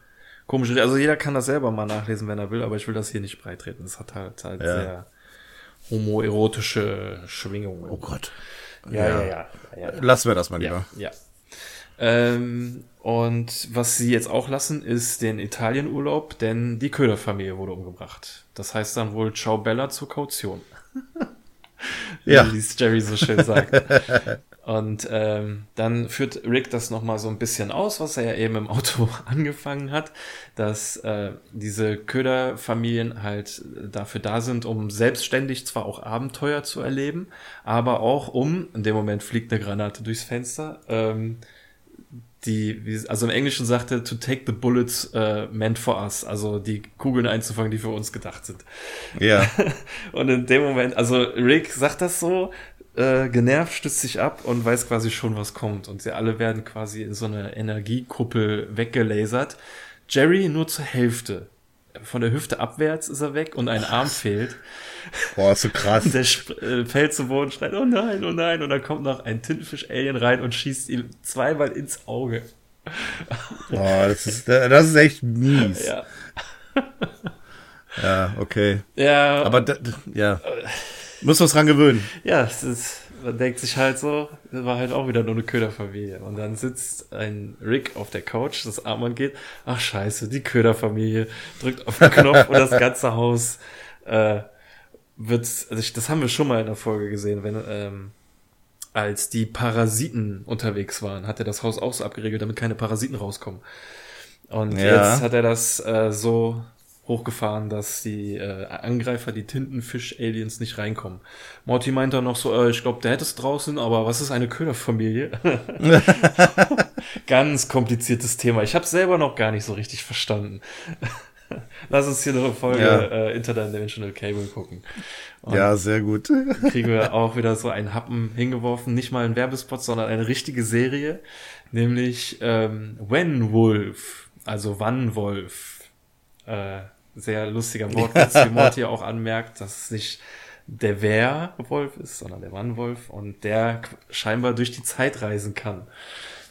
Speaker 3: komische, also jeder kann das selber mal nachlesen, wenn er will, aber ich will das hier nicht breitreten. Es hat halt, halt ja. sehr homoerotische Schwingungen.
Speaker 2: Oh Gott.
Speaker 3: Ja, ja, ja. ja, ja.
Speaker 2: Lassen wir das mal lieber.
Speaker 3: Ja. Ähm, und was sie jetzt auch lassen, ist den Italienurlaub, denn die Köderfamilie wurde umgebracht. Das heißt dann wohl Ciao Bella zur Kaution.
Speaker 2: ja.
Speaker 3: Wie es Jerry so schön sagt. Und ähm, dann führt Rick das nochmal so ein bisschen aus, was er ja eben im Auto angefangen hat, dass äh, diese Köderfamilien halt dafür da sind, um selbstständig zwar auch Abenteuer zu erleben, aber auch um, in dem Moment fliegt eine Granate durchs Fenster, ähm, die, also im Englischen sagte, to take the bullets uh, meant for us, also die Kugeln einzufangen, die für uns gedacht sind.
Speaker 2: Ja.
Speaker 3: Und in dem Moment, also Rick sagt das so, äh, genervt, stützt sich ab und weiß quasi schon, was kommt. Und sie alle werden quasi in so eine Energiekuppel weggelasert. Jerry nur zur Hälfte. Von der Hüfte abwärts ist er weg und ein Arm fehlt.
Speaker 2: Boah, so krass.
Speaker 3: Der äh, fällt zu Boden, schreit, oh nein, oh nein. Und dann kommt noch ein Tintenfisch-Alien rein und schießt ihm zweimal ins Auge.
Speaker 2: Boah, das ist, das ist echt mies.
Speaker 3: Ja.
Speaker 2: Ja, okay.
Speaker 3: Ja.
Speaker 2: Aber, ja. Muss was dran gewöhnen.
Speaker 3: Ja, es ist, man denkt sich halt so, das war halt auch wieder nur eine Köderfamilie. Und dann sitzt ein Rick auf der Couch, das Armband geht, ach scheiße, die Köderfamilie drückt auf den Knopf und das ganze Haus äh, wird, also ich, das haben wir schon mal in der Folge gesehen, wenn, ähm, als die Parasiten unterwegs waren, hat er das Haus auch so abgeregelt, damit keine Parasiten rauskommen. Und ja. jetzt hat er das äh, so hochgefahren, dass die äh, Angreifer, die Tintenfisch-Aliens, nicht reinkommen. Morty meint dann noch so, äh, ich glaube, der hätte es draußen, aber was ist eine Köderfamilie? Ganz kompliziertes Thema. Ich habe selber noch gar nicht so richtig verstanden. Lass uns hier noch eine Folge ja. äh, Interdimensional Cable gucken.
Speaker 2: Und ja, sehr gut.
Speaker 3: kriegen wir auch wieder so einen Happen hingeworfen. Nicht mal ein Werbespot, sondern eine richtige Serie. Nämlich ähm, When Wolf, also Wann Wolf. Äh, sehr lustiger Wortwitz, wie Morty auch anmerkt, dass es nicht der Werwolf ist, sondern der Wannwolf und der scheinbar durch die Zeit reisen kann.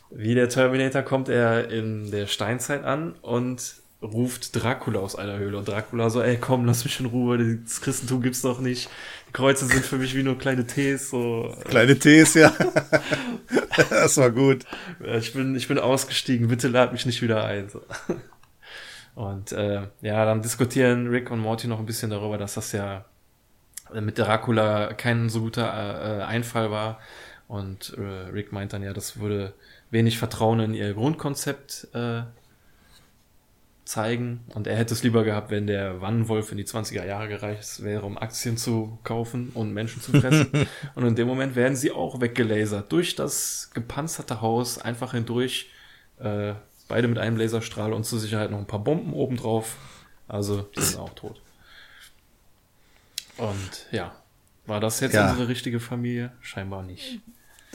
Speaker 3: Wie der Terminator kommt er in der Steinzeit an und ruft Dracula aus einer Höhle und Dracula so, ey komm, lass mich in Ruhe, das Christentum gibt's doch nicht. Die Kreuze sind für mich wie nur kleine Tees, so.
Speaker 2: Kleine Tees, ja. das war gut.
Speaker 3: Ich bin, ich bin ausgestiegen, bitte lad mich nicht wieder ein. So. Und äh, ja, dann diskutieren Rick und Morty noch ein bisschen darüber, dass das ja mit Dracula kein so guter äh, Einfall war. Und äh, Rick meint dann ja, das würde wenig Vertrauen in ihr Grundkonzept äh, zeigen. Und er hätte es lieber gehabt, wenn der Wannenwolf in die 20er Jahre gereist wäre, um Aktien zu kaufen und Menschen zu fressen. und in dem Moment werden sie auch weggelasert durch das gepanzerte Haus, einfach hindurch. Äh, Beide mit einem Laserstrahl und zur Sicherheit noch ein paar Bomben obendrauf. Also, die sind auch tot. Und ja, war das jetzt ja. unsere richtige Familie? Scheinbar nicht.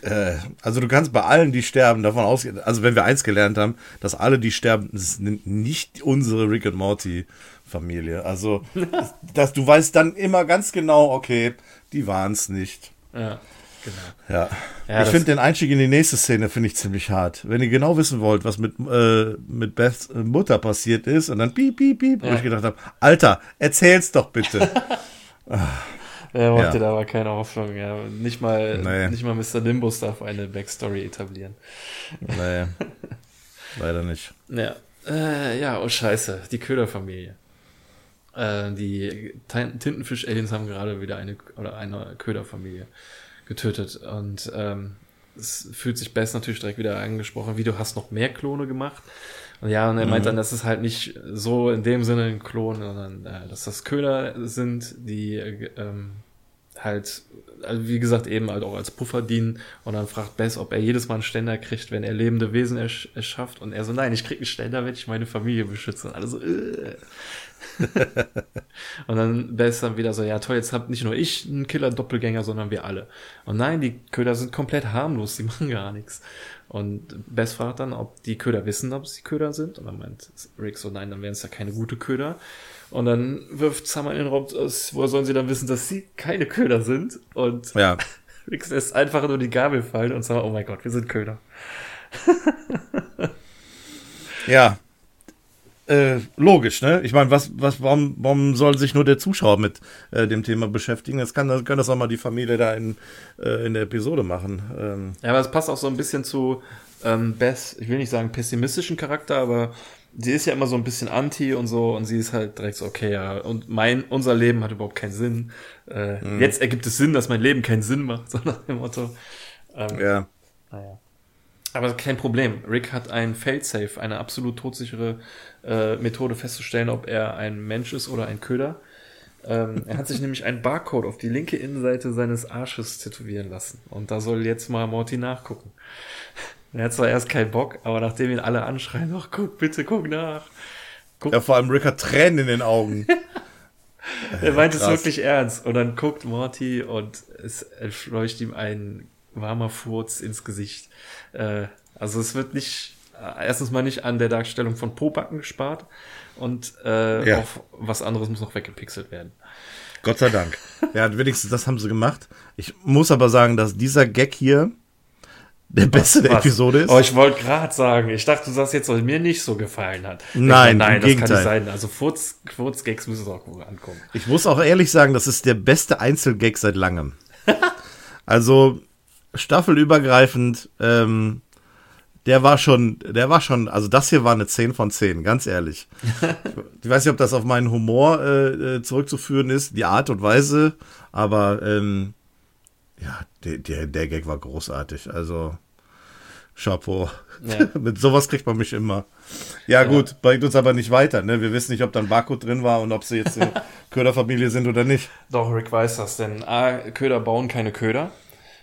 Speaker 2: Äh, also du kannst bei allen, die sterben, davon ausgehen, also wenn wir eins gelernt haben, dass alle, die sterben, sind nicht unsere Rick and Morty Familie. Also, dass du weißt dann immer ganz genau, okay, die waren es nicht.
Speaker 3: Ja. Genau.
Speaker 2: Ja. ja ich finde den Einstieg in die nächste Szene finde ich ziemlich hart. Wenn ihr genau wissen wollt, was mit, äh, mit Beths Mutter passiert ist und dann piep, piep, piep, ja. wo ich gedacht habe, Alter, erzähl's doch bitte.
Speaker 3: Er wollte ja. da aber keine Hoffnung, ja. Nicht mal, nee. nicht mal Mr. Nimbus darf eine Backstory etablieren.
Speaker 2: Nee. Leider nicht.
Speaker 3: Ja. Äh, ja, oh Scheiße, die Köderfamilie. Äh, die Tintenfisch-Aliens haben gerade wieder eine, oder eine Köderfamilie getötet. Und ähm, es fühlt sich Bess natürlich direkt wieder angesprochen, wie du hast noch mehr Klone gemacht. Und ja, und er meint mhm. dann, dass es halt nicht so in dem Sinne ein Klon, sondern äh, dass das Köder sind, die ähm, halt, also wie gesagt, eben halt auch als Puffer dienen. Und dann fragt Bess, ob er jedes Mal einen Ständer kriegt, wenn er lebende Wesen ersch erschafft. Und er so, nein, ich krieg einen Ständer, wenn ich meine Familie beschütze. Und alle so, äh. und dann Bess dann wieder so, ja toll, jetzt habt nicht nur ich einen Killer-Doppelgänger, sondern wir alle. Und nein, die Köder sind komplett harmlos, die machen gar nichts. Und Bess fragt dann, ob die Köder wissen, ob sie Köder sind. Und dann meint Rick so, nein, dann wären es ja keine gute Köder. Und dann wirft Summer in den Raum aus, woher sollen sie dann wissen, dass sie keine Köder sind? Und
Speaker 2: Ja.
Speaker 3: Rick lässt einfach nur die Gabel fallen und sagt, oh mein Gott, wir sind Köder.
Speaker 2: Ja. Äh, logisch, ne? Ich meine, was, was, warum, warum soll sich nur der Zuschauer mit äh, dem Thema beschäftigen? Das kann, kann das auch mal die Familie da in, äh, in der Episode machen. Ähm,
Speaker 3: Ja, aber es passt auch so ein bisschen zu ähm, Beth, ich will nicht sagen pessimistischen Charakter, aber sie ist ja immer so ein bisschen anti und so und sie ist halt direkt so, okay, ja, und mein, unser Leben hat überhaupt keinen Sinn. Äh, Jetzt ergibt es Sinn, dass mein Leben keinen Sinn macht, so nach dem Motto. Ähm,
Speaker 2: ja.
Speaker 3: Naja. Aber kein Problem. Rick hat ein Failsafe, eine absolut todsichere äh, Methode festzustellen, ob er ein Mensch ist oder ein Köder. Ähm, er hat sich nämlich einen Barcode auf die linke Innenseite seines Arsches tätowieren lassen. Und da soll jetzt mal Morty nachgucken. Er hat zwar erst keinen Bock, aber nachdem ihn alle anschreien, ach guck, bitte guck nach.
Speaker 2: ja, vor allem Rick hat Tränen in den Augen.
Speaker 3: Er meint es
Speaker 2: krass.
Speaker 3: wirklich ernst. Und dann guckt Morty und es entfleucht ihm ein warmer Furz ins Gesicht. Äh, also es wird nicht, äh, erstens mal nicht an der Darstellung von Pobacken gespart und äh,
Speaker 2: Ja.
Speaker 3: auch was anderes muss noch weggepixelt werden.
Speaker 2: Gott sei Dank. Ja, wenigstens das haben sie gemacht. Ich muss aber sagen, dass dieser Gag hier der beste der
Speaker 3: Was?
Speaker 2: Episode ist.
Speaker 3: Oh, ich wollte gerade sagen, ich dachte, du sagst jetzt, was mir nicht so gefallen hat.
Speaker 2: Nein,
Speaker 3: nein,
Speaker 2: im
Speaker 3: das kann
Speaker 2: Gegenteil.
Speaker 3: nicht sein. Also Furz, Furz-Gags müssen auch gut ankommen.
Speaker 2: Ich muss auch ehrlich sagen, das ist der beste Einzelgag seit langem. also staffelübergreifend, ähm, der war schon, der war schon, also das hier war eine 10 von 10, ganz ehrlich. ich weiß nicht, ob das auf meinen Humor äh, äh, zurückzuführen ist, die Art und Weise, aber ähm, ja, der, der, der Gag war großartig. Also Chapeau.
Speaker 3: Ja.
Speaker 2: Mit sowas kriegt man mich immer. Ja, gut, bringt uns aber nicht weiter. Ne? Wir wissen nicht, ob da ein Barcode drin war und ob sie jetzt eine Köderfamilie sind oder nicht.
Speaker 3: Doch, Rick weiß das, denn A, Köder bauen keine Köder.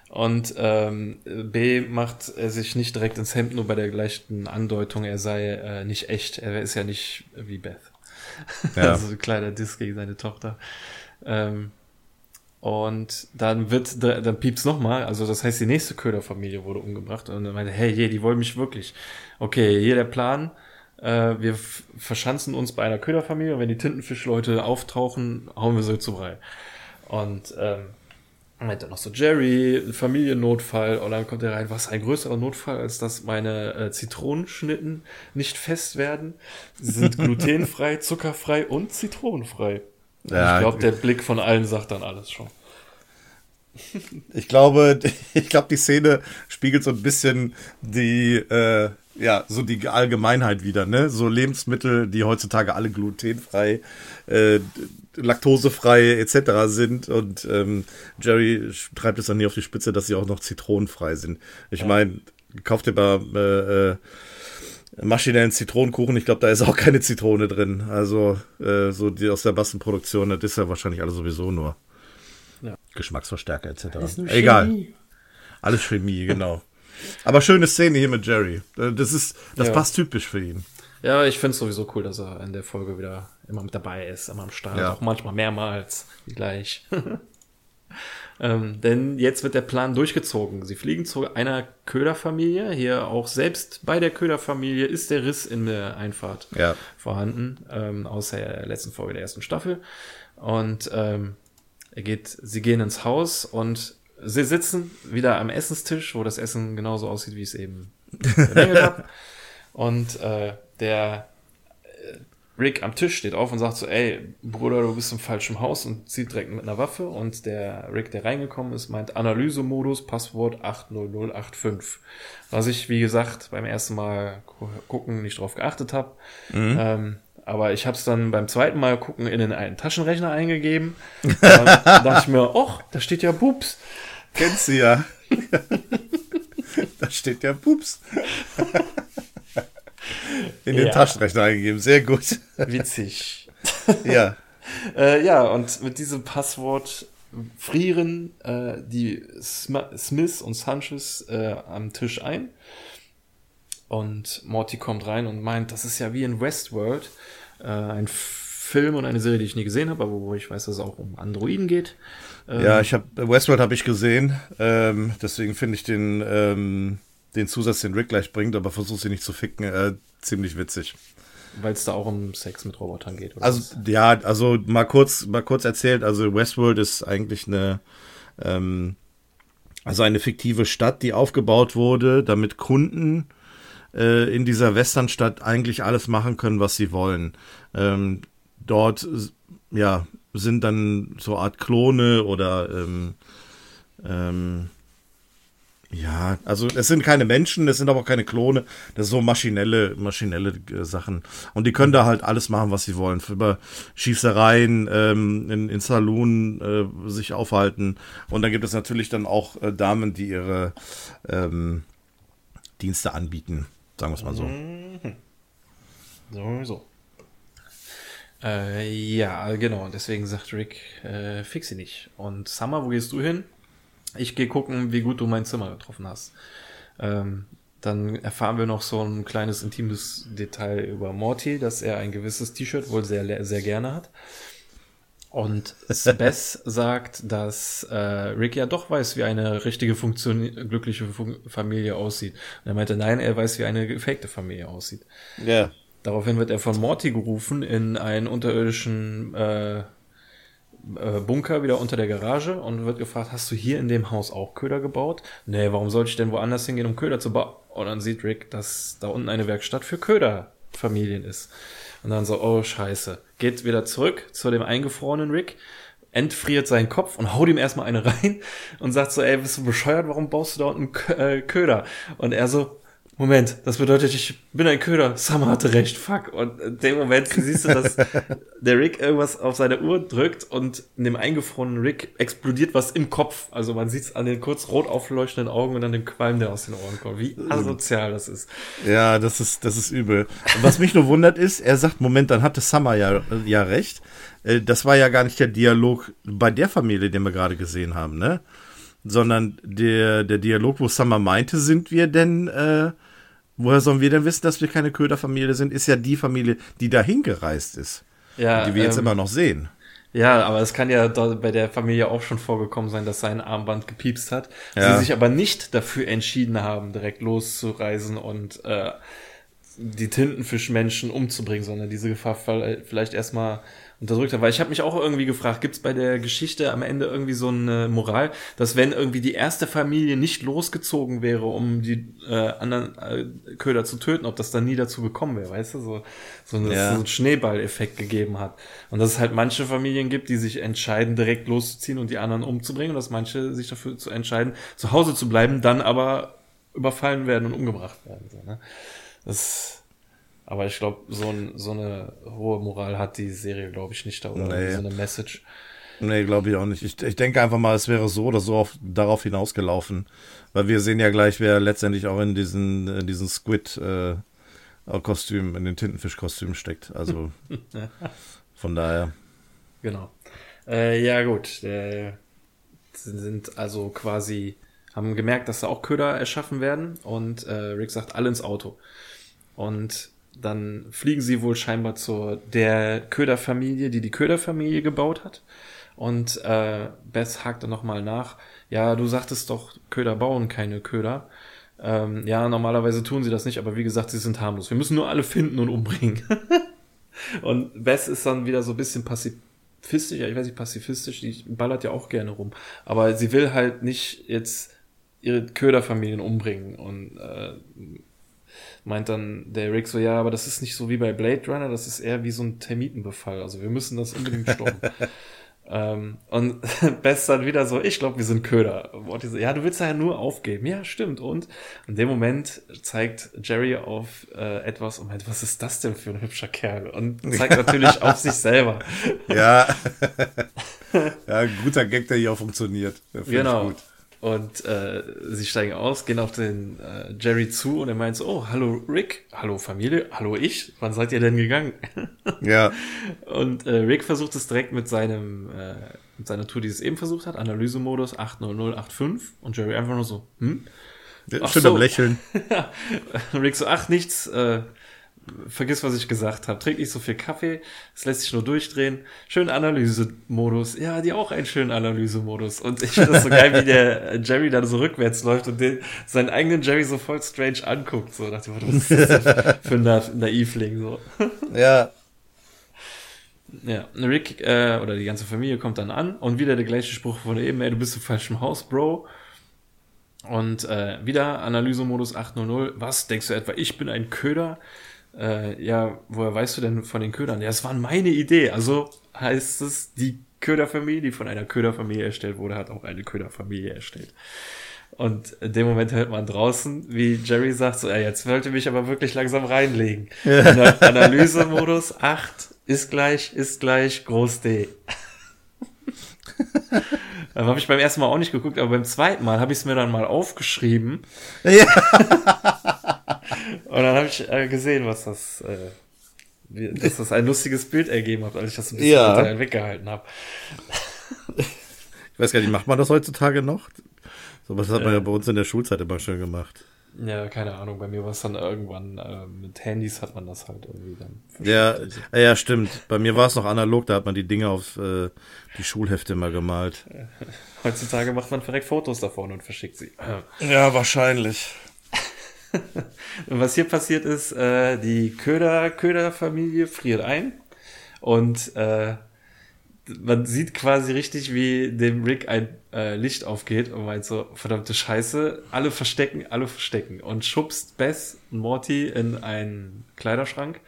Speaker 3: Und ähm, B macht er sich nicht direkt ins Hemd, nur bei der gleichen Andeutung, er sei äh, nicht echt. Er ist ja nicht wie Beth.
Speaker 2: Ja.
Speaker 3: Also ein kleiner Diss gegen seine Tochter. Ähm, und dann wird, da- dann piept's nochmal, also das heißt, die nächste Köderfamilie wurde umgebracht und dann meinte, hey, je, die wollen mich wirklich. Okay, hier der Plan, äh, wir verschanzen uns bei einer Köderfamilie und wenn die Tintenfischleute auftauchen, hauen wir sie zu Brei. Und ähm, dann meinte noch so Jerry, Familiennotfall und dann kommt er rein, was ein größerer Notfall, als dass meine äh, Zitronenschnitten nicht fest werden. Sie sind glutenfrei, zuckerfrei und zitronenfrei.
Speaker 2: Ja,
Speaker 3: ich glaube, der Blick von allen sagt dann alles schon.
Speaker 2: Ich glaube, ich glaube, die Szene spiegelt so ein bisschen die, äh, ja, so die Allgemeinheit wieder, ne? So Lebensmittel, die heutzutage alle glutenfrei, äh, laktosefrei etc. sind und ähm, Jerry treibt es dann nie auf die Spitze, dass sie auch noch zitronenfrei sind. Ich meine, kauft ihr mal äh, äh, maschinellen Zitronenkuchen, ich glaube, da ist auch keine Zitrone drin. Also äh, so die aus der Massenproduktion, das ist ja wahrscheinlich alles sowieso nur.
Speaker 3: Ja.
Speaker 2: Geschmacksverstärker etc. Egal. Alles Chemie, genau. Aber schöne Szene hier mit Jerry. Äh, Das ist, das
Speaker 3: Ja.
Speaker 2: passt typisch für ihn.
Speaker 3: Ja, ich finde es sowieso cool, dass er in der Folge wieder immer mit dabei ist, immer am Start,
Speaker 2: Ja.
Speaker 3: auch manchmal mehrmals gleich. ähm, denn jetzt wird der Plan durchgezogen. Sie fliegen zu einer Köderfamilie. Hier auch selbst bei der Köderfamilie ist der Riss in der Einfahrt
Speaker 2: Ja.
Speaker 3: vorhanden, ähm, aus der letzten Folge der ersten Staffel. Und ähm, er geht, sie gehen ins Haus und sie sitzen wieder am Essenstisch, wo das Essen genauso aussieht, wie ich es eben bemängelt habe. Und äh, der äh, Rick am Tisch steht auf und sagt so, ey, Bruder, du bist im falschen Haus und zieht direkt mit einer Waffe. Und der Rick, der reingekommen ist, meint Analysemodus, Passwort 80085. Was ich, wie gesagt, beim ersten Mal gu- gucken nicht drauf geachtet habe. Ähm, aber ich habe es dann beim zweiten Mal gucken in den einen Taschenrechner eingegeben. Dann dachte ich mir, och, da steht ja Pups.
Speaker 2: Kennst du ja. da steht ja Pups. In den
Speaker 3: Ja.
Speaker 2: Taschenrechner eingegeben. Sehr gut.
Speaker 3: Witzig.
Speaker 2: ja.
Speaker 3: Äh, ja, und mit diesem Passwort frieren äh, die Sm Smiths und Sanchez äh, am Tisch ein. Und Morty kommt rein und meint, das ist ja wie in Westworld. Äh, ein Film und eine Serie, die ich nie gesehen habe, aber wo ich weiß, dass es auch um Androiden geht.
Speaker 2: Ähm, ja, ich habe Westworld habe ich gesehen, ähm, deswegen finde ich den ähm, den Zusatz, den Rick gleich bringt, aber versucht sie nicht zu ficken, äh, ziemlich witzig.
Speaker 3: Weil es da auch um Sex mit Robotern geht,
Speaker 2: oder? Also, was? ja, also mal kurz, mal kurz erzählt, also Westworld ist eigentlich eine, ähm, also eine fiktive Stadt, die aufgebaut wurde, damit Kunden äh, in dieser Westernstadt eigentlich alles machen können, was sie wollen. Ähm, dort, ja, sind dann so Art Klone oder ähm, ähm, ja, also es sind keine Menschen, es sind aber auch keine Klone, das sind so maschinelle, maschinelle äh, Sachen. Und die können da halt alles machen, was sie wollen. Über Schießereien, ähm, in, in Saloon äh, sich aufhalten. Und dann gibt es natürlich dann auch äh, Damen, die ihre ähm, Dienste anbieten, sagen wir es mal so. Mhm.
Speaker 3: So, so. Äh, ja, genau. Deswegen sagt Rick, äh, fix sie nicht. Und Summer, wo gehst du hin? Ich gehe gucken, wie gut du mein Zimmer getroffen hast. Ähm, dann erfahren wir noch so ein kleines intimes Detail über Morty, dass er ein gewisses T-Shirt wohl sehr, sehr gerne hat. Und Bess sagt, dass äh, Rick ja doch weiß, wie eine richtige Funktion glückliche Fun Familie aussieht. Und er meinte, nein, er weiß, wie eine gefakte Familie aussieht. Ja. Daraufhin wird er von Morty gerufen in einen unterirdischen äh, äh, Bunker wieder unter der Garage und wird gefragt, hast du hier in dem Haus auch Köder gebaut? Nee, warum sollte ich denn woanders hingehen, um Köder zu bauen? Und dann sieht Rick, dass da unten eine Werkstatt für Köderfamilien ist. Und dann so, oh scheiße. Geht wieder zurück zu dem eingefrorenen Rick, entfriert seinen Kopf und haut ihm erstmal eine rein und sagt so, ey, bist du bescheuert, warum baust du da unten äh, Köder? Und er so, Moment, das bedeutet, ich bin ein Köder. Summer hatte recht, fuck. Und in dem Moment siehst du, dass der Rick irgendwas auf seine Uhr drückt und in dem eingefrorenen Rick explodiert was im Kopf. Also man sieht es an den kurz rot aufleuchtenden Augen und an dem Qualm, der aus den Ohren kommt. Wie asozial das ist.
Speaker 2: Ja, das ist, das ist übel. Und was mich nur wundert ist, er sagt, Moment, dann hatte Summer ja, ja recht. Äh, das war ja gar nicht der Dialog bei der Familie, den wir gerade gesehen haben, ne? Sondern der, der Dialog, wo Summer meinte, sind wir denn, äh, Woher sollen wir denn wissen, dass wir keine Köderfamilie sind? Ist ja die Familie, die dahin gereist ist. Ja, die wir jetzt ähm, immer noch sehen.
Speaker 3: Ja, aber es kann ja bei der Familie auch schon vorgekommen sein, dass sein Armband gepiepst hat. Ja. Sie sich aber nicht dafür entschieden haben, direkt loszureisen und äh, die Tintenfischmenschen umzubringen, sondern diese Gefahr vielleicht erstmal unterdrückt hat. Weil ich habe mich auch irgendwie gefragt, gibt es bei der Geschichte am Ende irgendwie so eine Moral, dass wenn irgendwie die erste Familie nicht losgezogen wäre, um die äh, anderen äh, Köder zu töten, ob das dann nie dazu gekommen wäre, weißt du? So, so, eine, ja. so einen Schneeball-Effekt gegeben hat. Und dass es halt manche Familien gibt, die sich entscheiden, direkt loszuziehen und die anderen umzubringen, und dass manche sich dafür zu entscheiden, zu Hause zu bleiben, dann aber überfallen werden und umgebracht werden. So, ne? Das aber ich glaube, so, ein, so eine hohe Moral hat die Serie, glaube ich, nicht da. Oder nee. so eine Message.
Speaker 2: Nee, glaube ich auch nicht. Ich, ich denke einfach mal, es wäre so oder so auf, darauf hinausgelaufen. Weil wir sehen ja gleich, wer letztendlich auch in diesen, in diesen Squid-Kostüm, äh, in den Tintenfisch-Kostüm steckt. Also von daher.
Speaker 3: Genau. Äh, ja, gut. Äh, sind also quasi, haben gemerkt, dass da auch Köder erschaffen werden. Und äh, Rick sagt, alle ins Auto. Und dann fliegen sie wohl scheinbar zu der Köderfamilie, die die Köderfamilie gebaut hat. Und äh, Beth hakt dann nochmal nach. Ja, du sagtest doch, Köder bauen keine Köder. Ähm, ja, normalerweise tun sie das nicht, aber wie gesagt, sie sind harmlos. Wir müssen nur alle finden und umbringen. und Beth ist dann wieder so ein bisschen pazifistisch, ja, ich weiß nicht, pazifistisch, die ballert ja auch gerne rum. Aber sie will halt nicht jetzt ihre Köderfamilien umbringen und äh, meint dann der Rick so, ja, aber das ist nicht so wie bei Blade Runner, das ist eher wie so ein Termitenbefall. Also wir müssen das unbedingt stoppen. ähm, und Bess dann wieder so, ich glaube, wir sind Köder. Und so, ja, du willst ja nur aufgeben. Ja, stimmt. Und in dem Moment zeigt Jerry auf äh, etwas und meint, was ist das denn für ein hübscher Kerl? Und zeigt natürlich auf sich selber.
Speaker 2: Ja. ja, guter Gag, der hier auch funktioniert.
Speaker 3: Genau. Und äh, sie steigen aus, gehen auf den äh, Jerry zu und er meint so, oh, hallo Rick, hallo Familie, hallo ich, wann seid ihr denn gegangen? Ja. und äh, Rick versucht es direkt mit seinem, äh, mit seiner Tour, die es eben versucht hat, Analysemodus 80085 und Jerry einfach nur so, hm?
Speaker 2: Ach Schön so. am Lächeln.
Speaker 3: Rick so, ach, nichts, äh, vergiss, was ich gesagt habe. Trink nicht so viel Kaffee, es lässt sich nur durchdrehen. Schön Analysemodus. Ja, die auch einen schönen Analysemodus. Und ich finde das so geil, wie der Jerry dann so rückwärts läuft und den, seinen eigenen Jerry so voll strange anguckt. So nach dem Motto, was ist das für ein Na Naivling? So.
Speaker 2: Ja.
Speaker 3: Ja, Rick äh, oder die ganze Familie kommt dann an und wieder der gleiche Spruch von eben, ey, du bist im falschen Haus, Bro. Und äh, wieder Analysemodus 800. Was denkst du etwa? Ich bin ein Köder. Äh, ja, woher weißt du denn von den Ködern? Ja, es war meine Idee. Also heißt es, die Köderfamilie, die von einer Köderfamilie erstellt wurde, hat auch eine Köderfamilie erstellt. Und in dem Moment hört man draußen, wie Jerry sagt, so, ja, jetzt wollte mich aber wirklich langsam reinlegen. Ja. Analysemodus 8 ist gleich, ist gleich, Groß D. Da habe ich beim ersten Mal auch nicht geguckt, aber beim zweiten Mal habe ich es mir dann mal aufgeschrieben. Ja. Und dann habe ich äh, gesehen, was das, äh, wie, dass das ein lustiges Bild ergeben hat, als ich das ein bisschen ja. weggehalten habe.
Speaker 2: Ich weiß gar nicht, macht man das heutzutage noch? So was hat man ja bei uns in der Schulzeit immer schön gemacht.
Speaker 3: Ja, keine Ahnung. Bei mir war es dann irgendwann, äh, mit Handys hat man das halt irgendwie dann.
Speaker 2: Ja, also. ja, stimmt. Bei mir war es noch analog, da hat man die Dinge auf äh, die Schulhefte mal gemalt.
Speaker 3: Heutzutage macht man direkt Fotos davon und verschickt sie.
Speaker 2: Ja, wahrscheinlich.
Speaker 3: und was hier passiert ist, äh, die Köder, Köder-Familie friert ein und äh, man sieht quasi richtig, wie dem Rick ein äh, Licht aufgeht und meint so, verdammte Scheiße, alle verstecken, alle verstecken und schubst Bess und Morty in einen Kleiderschrank.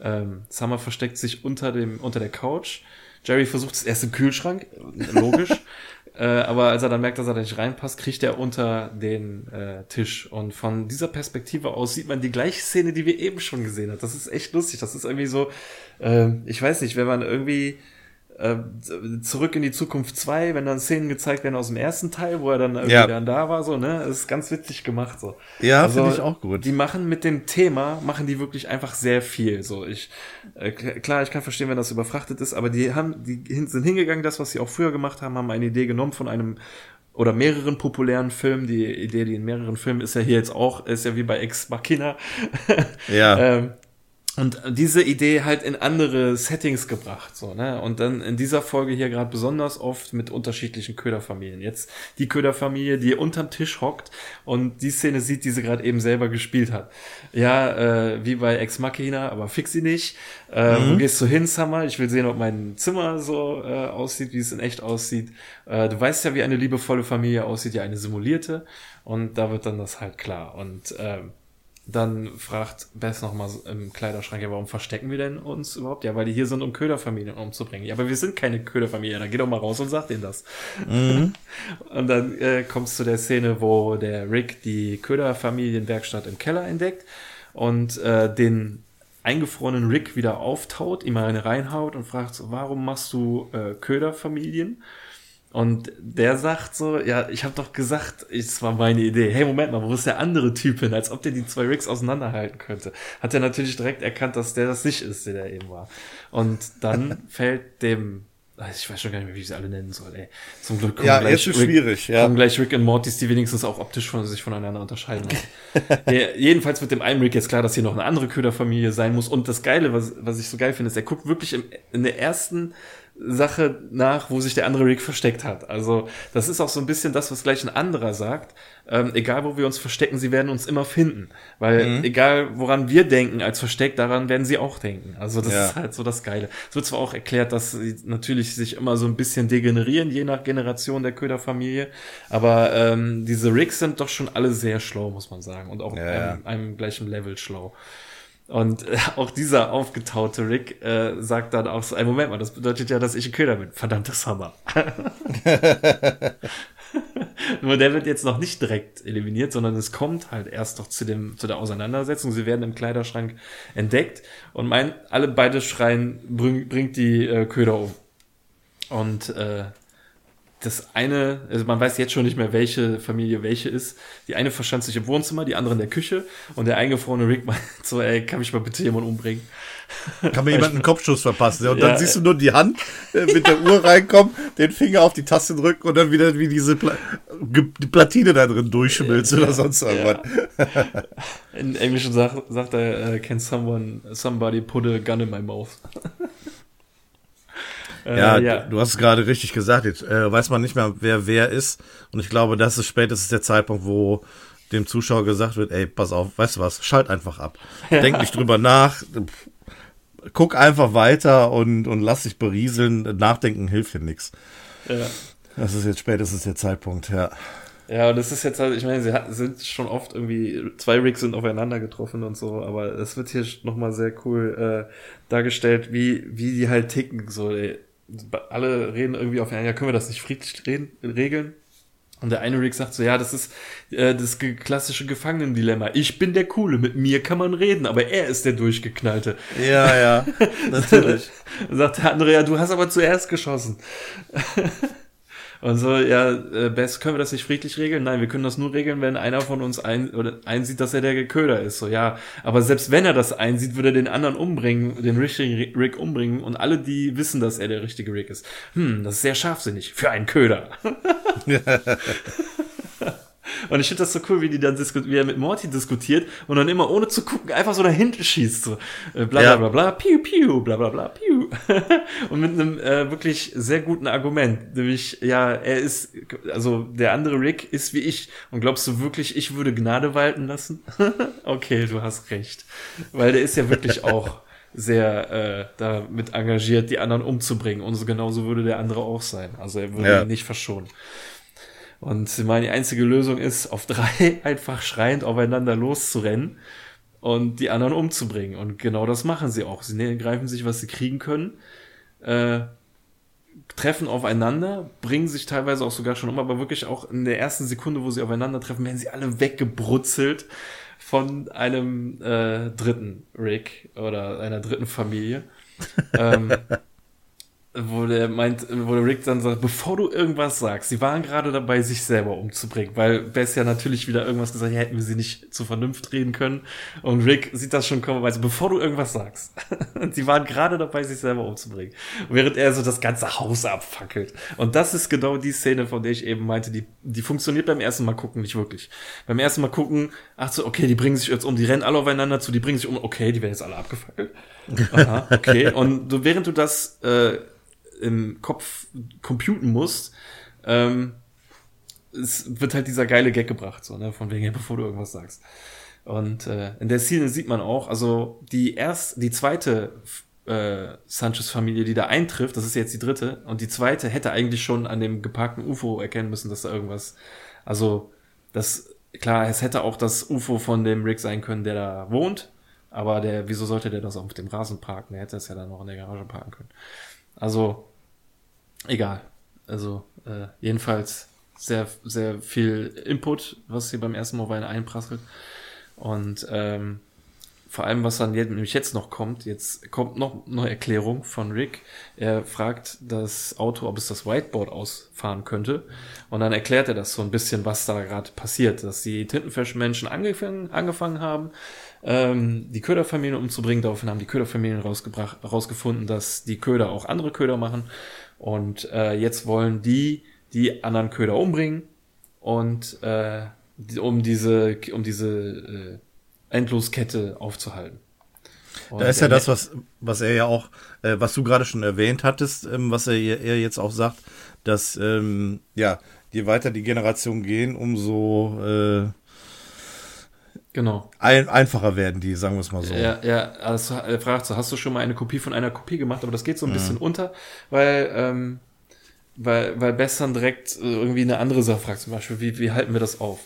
Speaker 3: Ähm, Summer versteckt sich unter dem, unter der Couch. Jerry versucht es erst im Kühlschrank, logisch. äh, aber als er dann merkt, dass er da nicht reinpasst, kriegt er unter den äh, Tisch. Und von dieser Perspektive aus sieht man die gleiche Szene, die wir eben schon gesehen haben. Das ist echt lustig. Das ist irgendwie so, äh, ich weiß nicht, wenn man irgendwie äh, zurück in die Zukunft 2, wenn dann Szenen gezeigt werden aus dem ersten Teil, wo er dann irgendwie ja. dann da war, so, ne? Das ist ganz witzig gemacht, so.
Speaker 2: Ja, also, finde ich auch gut.
Speaker 3: Die machen mit dem Thema, machen die wirklich einfach sehr viel, so. Ich, äh, klar, ich kann verstehen, wenn das überfrachtet ist, aber die haben, die sind hingegangen, das, was sie auch früher gemacht haben, haben eine Idee genommen von einem oder mehreren populären Filmen. Die Idee, die in mehreren Filmen ist ja hier jetzt auch, ist ja wie bei Ex Machina.
Speaker 2: Ja.
Speaker 3: ähm, und diese Idee halt in andere Settings gebracht, so, ne? Und dann in dieser Folge hier gerade besonders oft mit unterschiedlichen Köderfamilien. Jetzt die Köderfamilie, die unterm Tisch hockt und die Szene sieht, die sie gerade eben selber gespielt hat. Ja, äh, wie bei Ex Machina, aber fix sie nicht. Äh, mhm. Wo gehst du hin, Summer? Ich will sehen, ob mein Zimmer so äh, aussieht, wie es in echt aussieht. Äh, du weißt ja, wie eine liebevolle Familie aussieht, ja eine simulierte. Und da wird dann das halt klar. Und ähm, dann fragt Bess nochmal im Kleiderschrank, ja, warum verstecken wir denn uns überhaupt? Ja, weil die hier sind, um Köderfamilien umzubringen. Ja, aber wir sind keine Köderfamilie. Dann geh doch mal raus und sag denen das. Mhm. und dann äh, kommst zu der Szene, wo der Rick die Köderfamilienwerkstatt im Keller entdeckt und äh, den eingefrorenen Rick wieder auftaut, ihm eine reinhaut und fragt, warum machst du äh, Köderfamilien? Und der sagt so, ja, ich habe doch gesagt, es war meine Idee. Hey, Moment mal, wo ist der andere Typ hin? Als ob der die zwei Rigs auseinanderhalten könnte. Hat er natürlich direkt erkannt, dass der das nicht ist, der da eben war. Und dann fällt dem, ich weiß schon gar nicht mehr, wie ich sie alle nennen soll, ey. Zum Glück
Speaker 2: kommen, ja, gleich, Rick, schwierig, ja.
Speaker 3: kommen gleich Rick und Mortys, die wenigstens auch optisch von sich voneinander unterscheiden. ja, jedenfalls wird dem einen Rick jetzt klar, dass hier noch eine andere Köderfamilie sein muss. Und das Geile, was, was ich so geil finde, ist, er guckt wirklich im, in der ersten Sache nach, wo sich der andere Rick versteckt hat. Also das ist auch so ein bisschen das, was gleich ein anderer sagt. Ähm, egal, wo wir uns verstecken, sie werden uns immer finden. Weil mhm. egal, woran wir denken als Versteck, daran werden sie auch denken. Also das ja. ist halt so das Geile. Es wird zwar auch erklärt, dass sie natürlich sich immer so ein bisschen degenerieren, je nach Generation der Köderfamilie. Aber ähm, diese Ricks sind doch schon alle sehr schlau, muss man sagen. Und auch ja, ja. einem, einem gleichen Level schlau. Und äh, auch dieser aufgetaute Rick äh, sagt dann auch so, ein Moment mal, das bedeutet ja, dass ich ein Köder bin. Verdammtes Hammer. Nur der wird jetzt noch nicht direkt eliminiert, sondern es kommt halt erst noch zu dem, zu der Auseinandersetzung. Sie werden im Kleiderschrank entdeckt und meinen, alle beide schreien, bring, bringt die äh, Köder um. Und äh, das eine, also man weiß jetzt schon nicht mehr, welche Familie welche ist. Die eine verschanzt sich im Wohnzimmer, die andere in der Küche und der eingefrorene Rick meint so, ey, kann mich mal bitte jemand umbringen?
Speaker 2: Kann mir jemand einen Kopfschuss verpassen. Ja, und ja, dann siehst du nur die Hand äh, mit der Uhr reinkommen, den Finger auf die Taste drücken und dann wieder wie diese Pla die Platine da drin durchschmilzt ja, oder sonst irgendwas.
Speaker 3: In Englischen sagt, sagt er, uh, can someone, somebody put a gun in my mouth?
Speaker 2: Ja, äh, ja. du hast es gerade richtig gesagt. Jetzt äh, weiß man nicht mehr, wer wer ist. Und ich glaube, das ist spätestens der Zeitpunkt, wo dem Zuschauer gesagt wird, ey, pass auf, weißt du was, schalt einfach ab. Ja. Denk nicht drüber nach. Guck einfach weiter und, und lass dich berieseln. Nachdenken hilft dir nichts. Ja. Das ist jetzt spätestens der Zeitpunkt, ja.
Speaker 3: Ja, und das ist jetzt halt, ich meine, sie hat, sind schon oft irgendwie, zwei Rigs sind aufeinander getroffen und so, aber es wird hier nochmal sehr cool äh, dargestellt, wie, wie die halt ticken. So, ey alle reden irgendwie auf, ja, können wir das nicht friedlich reden, regeln? Und der eine Rick sagt so, ja, das ist äh, das klassische Gefangenendilemma. Ich bin der Coole, mit mir kann man reden, aber er ist der Durchgeknallte.
Speaker 2: Ja, ja, natürlich.
Speaker 3: sagt der andere, ja, du hast aber zuerst geschossen. Und so, ja, äh, Best, können wir das nicht friedlich regeln? Nein, wir können das nur regeln, wenn einer von uns ein, oder einsieht, dass er der Köder ist. So, ja, aber selbst wenn er das einsieht, würde er den anderen umbringen, den richtigen Rick umbringen und alle, die wissen, dass er der richtige Rick ist. Hm, das ist sehr scharfsinnig. Für einen Köder. Und ich finde das so cool, wie die dann wie er mit Morty diskutiert und dann immer ohne zu gucken einfach so dahinten schießt. So äh, bla bla bla bla, piu piu, bla bla bla, piu. und mit einem äh, wirklich sehr guten Argument. Nämlich, ja, er ist, also der andere Rick ist wie ich. Und glaubst du wirklich, ich würde Gnade walten lassen? okay, du hast recht. Weil der ist ja wirklich auch sehr äh, damit engagiert, die anderen umzubringen. Und so genauso würde der andere auch sein. Also er würde ja. ihn nicht verschonen. Und meine einzige Lösung ist, auf drei einfach schreiend aufeinander loszurennen und die anderen umzubringen. Und genau das machen sie auch. Sie ne-, greifen sich, was sie kriegen können, äh, treffen aufeinander, bringen sich teilweise auch sogar schon um, aber wirklich auch in der ersten Sekunde, wo sie aufeinandertreffen, werden sie alle weggebrutzelt von einem äh, dritten Rick oder einer dritten Familie. ähm, wo der meint, wo der Rick dann sagt, bevor du irgendwas sagst, sie waren gerade dabei, sich selber umzubringen, weil Bess ja natürlich wieder irgendwas gesagt, ja, hätten wir sie nicht zur Vernunft reden können. Und Rick sieht das schon kommen, weiß, bevor du irgendwas sagst. sie waren gerade dabei, sich selber umzubringen. während er so das ganze Haus abfackelt. Und das ist genau die Szene, von der ich eben meinte, die, die funktioniert beim ersten Mal gucken nicht wirklich. Beim ersten Mal gucken, ach so, okay, die bringen sich jetzt um, die rennen alle aufeinander zu, die bringen sich um, okay, die werden jetzt alle abgefackelt. Aha, okay. Und du, während du das, äh, im Kopf computen musst, ähm, es wird halt dieser geile Gag gebracht, so, ne, von wegen, bevor du irgendwas sagst. Und äh, in der Szene sieht man auch, also die erst, die zweite äh, Sanchez-Familie, die da eintrifft, das ist jetzt die dritte, und die zweite hätte eigentlich schon an dem geparkten UFO erkennen müssen, dass da irgendwas, also das, klar, es hätte auch das UFO von dem Rick sein können, der da wohnt, aber der, wieso sollte der das auf dem Rasen parken? Er hätte es ja dann noch in der Garage parken können. Also, egal. Also, äh, jedenfalls sehr, sehr viel Input, was hier beim ersten Mal Mal einprasselt. Und ähm, vor allem, was dann jetzt, nämlich jetzt noch kommt, jetzt kommt noch eine Erklärung von Rick. Er fragt das Auto, ob es das Whiteboard ausfahren könnte. Und dann erklärt er das so ein bisschen, was da gerade passiert, dass die Tintenfischmenschen angefangen, angefangen haben, ähm, die Köderfamilien umzubringen. Daraufhin haben die Köderfamilien rausgebracht, rausgefunden, dass die Köder auch andere Köder machen. Und äh, jetzt wollen die die anderen Köder umbringen und äh, um diese um diese äh, Endloskette aufzuhalten.
Speaker 2: Und da ist ja das, was, was er ja auch, äh, was du gerade schon erwähnt hattest, ähm, was er, er jetzt auch sagt, dass ähm, ja, je weiter die Generationen gehen, umso äh,
Speaker 3: Genau.
Speaker 2: Ein, einfacher werden die, sagen wir es mal so.
Speaker 3: Ja, ja, also er fragt so, hast du schon mal eine Kopie von einer Kopie gemacht? Aber das geht so ein mhm. bisschen unter, weil, ähm, weil, weil Bess dann direkt äh, irgendwie eine andere Sache fragt, zum Beispiel, wie, wie halten wir das auf?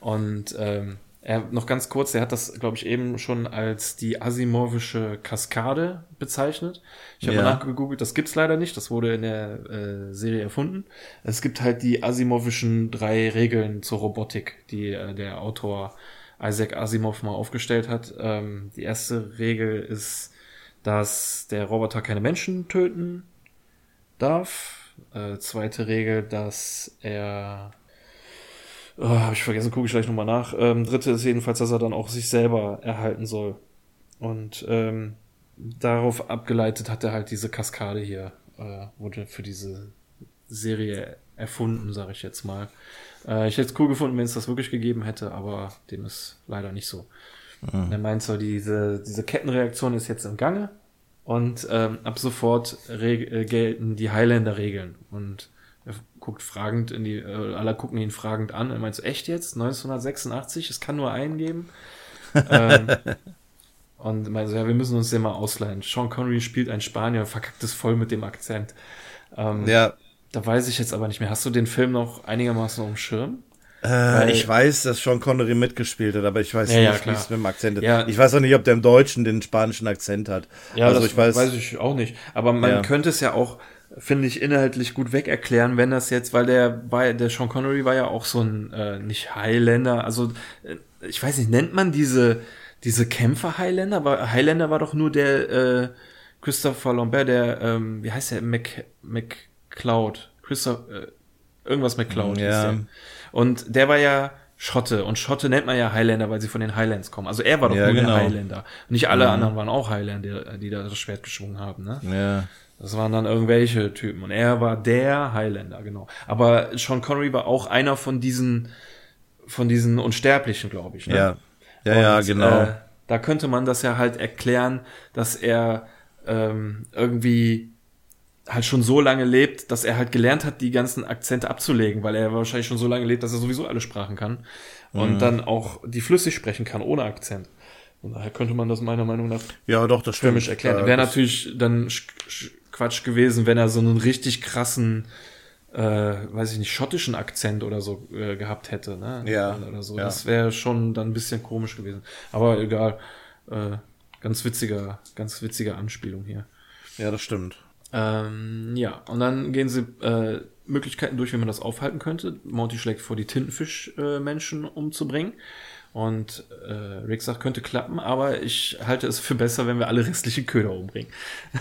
Speaker 3: Und ähm, er noch ganz kurz, er hat das, glaube ich, eben schon als die asimovische Kaskade bezeichnet. Ich habe ja. mal nachgegoogelt, das gibt's leider nicht, das wurde in der äh, Serie erfunden. Es gibt halt die asimovischen drei Regeln zur Robotik, die äh, der Autor Isaac Asimov mal aufgestellt hat. Ähm, die erste Regel ist, dass der Roboter keine Menschen töten darf. Äh, zweite Regel, dass er oh, habe ich vergessen, gucke ich gleich nochmal nach. Ähm, dritte ist jedenfalls, dass er dann auch sich selber erhalten soll. Und ähm, darauf abgeleitet hat er halt diese Kaskade hier, äh, wurde für diese Serie erfunden, sage ich jetzt mal. Äh, ich hätte es cool gefunden, wenn es das wirklich gegeben hätte, aber dem ist leider nicht so. Mhm. Er meint so, diese, diese Kettenreaktion ist jetzt im Gange und ähm, ab sofort äh, gelten die Highlander-Regeln. Und er guckt fragend in die, äh, alle gucken ihn fragend an. Er meint so, echt jetzt? 1986? Es kann nur einen geben. ähm, und meint so, ja, wir müssen uns den mal ausleihen. Sean Connery spielt ein Spanier, verkackt es voll mit dem Akzent. Ähm, ja. Da weiß ich jetzt aber nicht mehr. Hast du den Film noch einigermaßen um Schirm?
Speaker 2: Äh, ich weiß, dass Sean Connery mitgespielt hat, aber ich weiß ja, nicht, ja, wie es mit dem Akzent ist. Ja. Ich weiß auch nicht, ob der im Deutschen den spanischen Akzent hat.
Speaker 3: Ja, also das ich weiß, weiß ich auch nicht. Aber man ja. könnte es ja auch, finde ich, inhaltlich gut wegerklären, wenn das jetzt, weil der der Sean Connery war ja auch so ein äh, nicht Highlander, also äh, ich weiß nicht, nennt man diese diese Kämpfer Highlander? Aber Highlander war doch nur der äh, Christopher Lambert, der ähm, wie heißt der Mc McCloud, Christopher äh, irgendwas McCloud ja. Der. Und der war ja Schotte und Schotte nennt man ja Highlander, weil sie von den Highlands kommen. Also er war doch ja, nur genau. der Highlander. nicht alle mhm. anderen waren auch Highlander, die da das Schwert geschwungen haben, ne? Ja. Das waren dann irgendwelche Typen. Und er war der Highlander, genau. Aber Sean Connery war auch einer von diesen, von diesen Unsterblichen, glaube ich. Ne?
Speaker 2: Ja. Ja, und, ja, genau. Äh,
Speaker 3: da könnte man das ja halt erklären, dass er ähm, irgendwie halt schon so lange lebt, dass er halt gelernt hat, die ganzen Akzente abzulegen, weil er wahrscheinlich schon so lange lebt, dass er sowieso alle Sprachen kann und mhm. dann auch die flüssig sprechen kann ohne Akzent. Und daher könnte man das meiner Meinung nach
Speaker 2: ja doch das stimmt
Speaker 3: erklären. Wäre natürlich dann Quatsch gewesen, wenn er so einen richtig krassen äh, weiß ich nicht, schottischen Akzent oder so äh, gehabt hätte, ne?
Speaker 2: Ja.
Speaker 3: Oder so.
Speaker 2: Ja.
Speaker 3: Das wäre schon dann ein bisschen komisch gewesen. Aber egal. Äh, ganz witziger, ganz witziger Anspielung hier.
Speaker 2: Ja, das stimmt.
Speaker 3: Ähm, ja, und dann gehen sie äh, Möglichkeiten durch, wie man das aufhalten könnte. Monty schlägt vor, die Tintenfischmenschen äh, umzubringen. Und äh, Rick sagt, könnte klappen, aber ich halte es für besser, wenn wir alle restlichen Köder umbringen.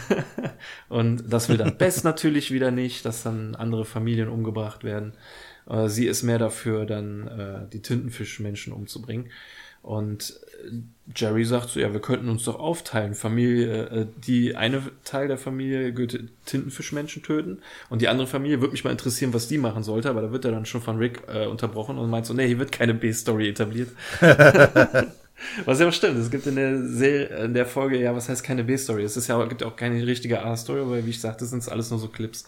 Speaker 3: und das will dann Bess natürlich wieder nicht, dass dann andere Familien umgebracht werden. Äh, sie ist mehr dafür, dann äh, die Tintenfischmenschen umzubringen. Und Jerry sagt so, ja, wir könnten uns doch aufteilen. Familie, äh, die eine Teil der Familie könnte Tintenfischmenschen töten und die andere Familie würde mich mal interessieren, was die machen sollte, aber da wird er dann schon von Rick äh, unterbrochen und meint so, nee, hier wird keine B-Story etabliert. was ja auch stimmt, es gibt in der Serie, in der Folge, ja, was heißt keine B-Story? Es ist ja, gibt auch keine richtige A-Story, weil wie ich sagte, sind es alles nur so Clips.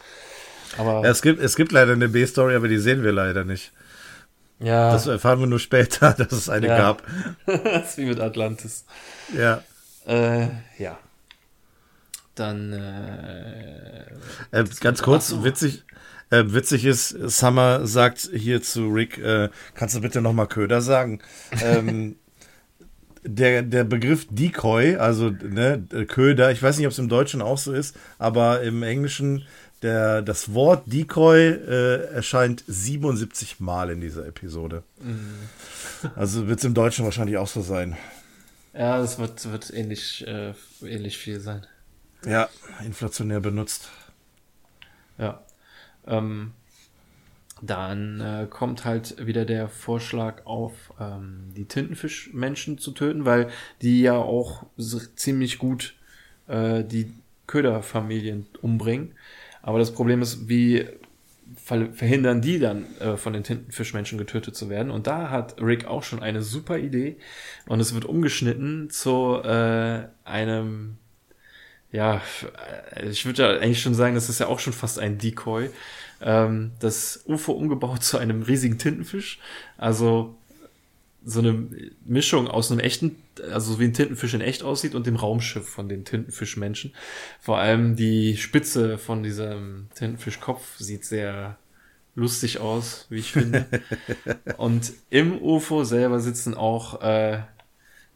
Speaker 2: Aber ja, es gibt, es gibt leider eine B-Story, aber die sehen wir leider nicht. Ja. Das erfahren wir nur später, dass es eine ja. gab.
Speaker 3: das ist wie mit Atlantis.
Speaker 2: Ja.
Speaker 3: Äh, ja. Dann
Speaker 2: äh, äh ganz kurz, so. witzig, äh, witzig ist, Summer sagt hier zu Rick, äh, kannst du bitte nochmal Köder sagen? ähm, der, der Begriff Decoy, also ne, Köder, ich weiß nicht, ob es im Deutschen auch so ist, aber im Englischen der, das Wort Decoy äh, erscheint 77 Mal in dieser Episode. Mhm. Also wird es im Deutschen wahrscheinlich auch so sein.
Speaker 3: Ja, das wird, wird ähnlich, äh, ähnlich viel sein.
Speaker 2: Ja, inflationär benutzt.
Speaker 3: Ja. Ähm, dann äh, kommt halt wieder der Vorschlag auf, ähm, die Tintenfischmenschen zu töten, weil die ja auch ziemlich gut äh, die Köderfamilien umbringen. Aber das Problem ist, wie verhindern die dann äh, von den Tintenfischmenschen getötet zu werden? Und da hat Rick auch schon eine super Idee und es wird umgeschnitten zu äh, einem, ja, äh, ich würde ja eigentlich schon sagen, das ist ja auch schon fast ein Decoy. Ähm, das UFO umgebaut zu einem riesigen Tintenfisch. Also so eine Mischung aus einem echten, also wie ein Tintenfisch in echt aussieht und dem Raumschiff von den Tintenfischmenschen. Vor allem die Spitze von diesem Tintenfischkopf sieht sehr lustig aus, wie ich finde. und im UFO selber sitzen auch äh,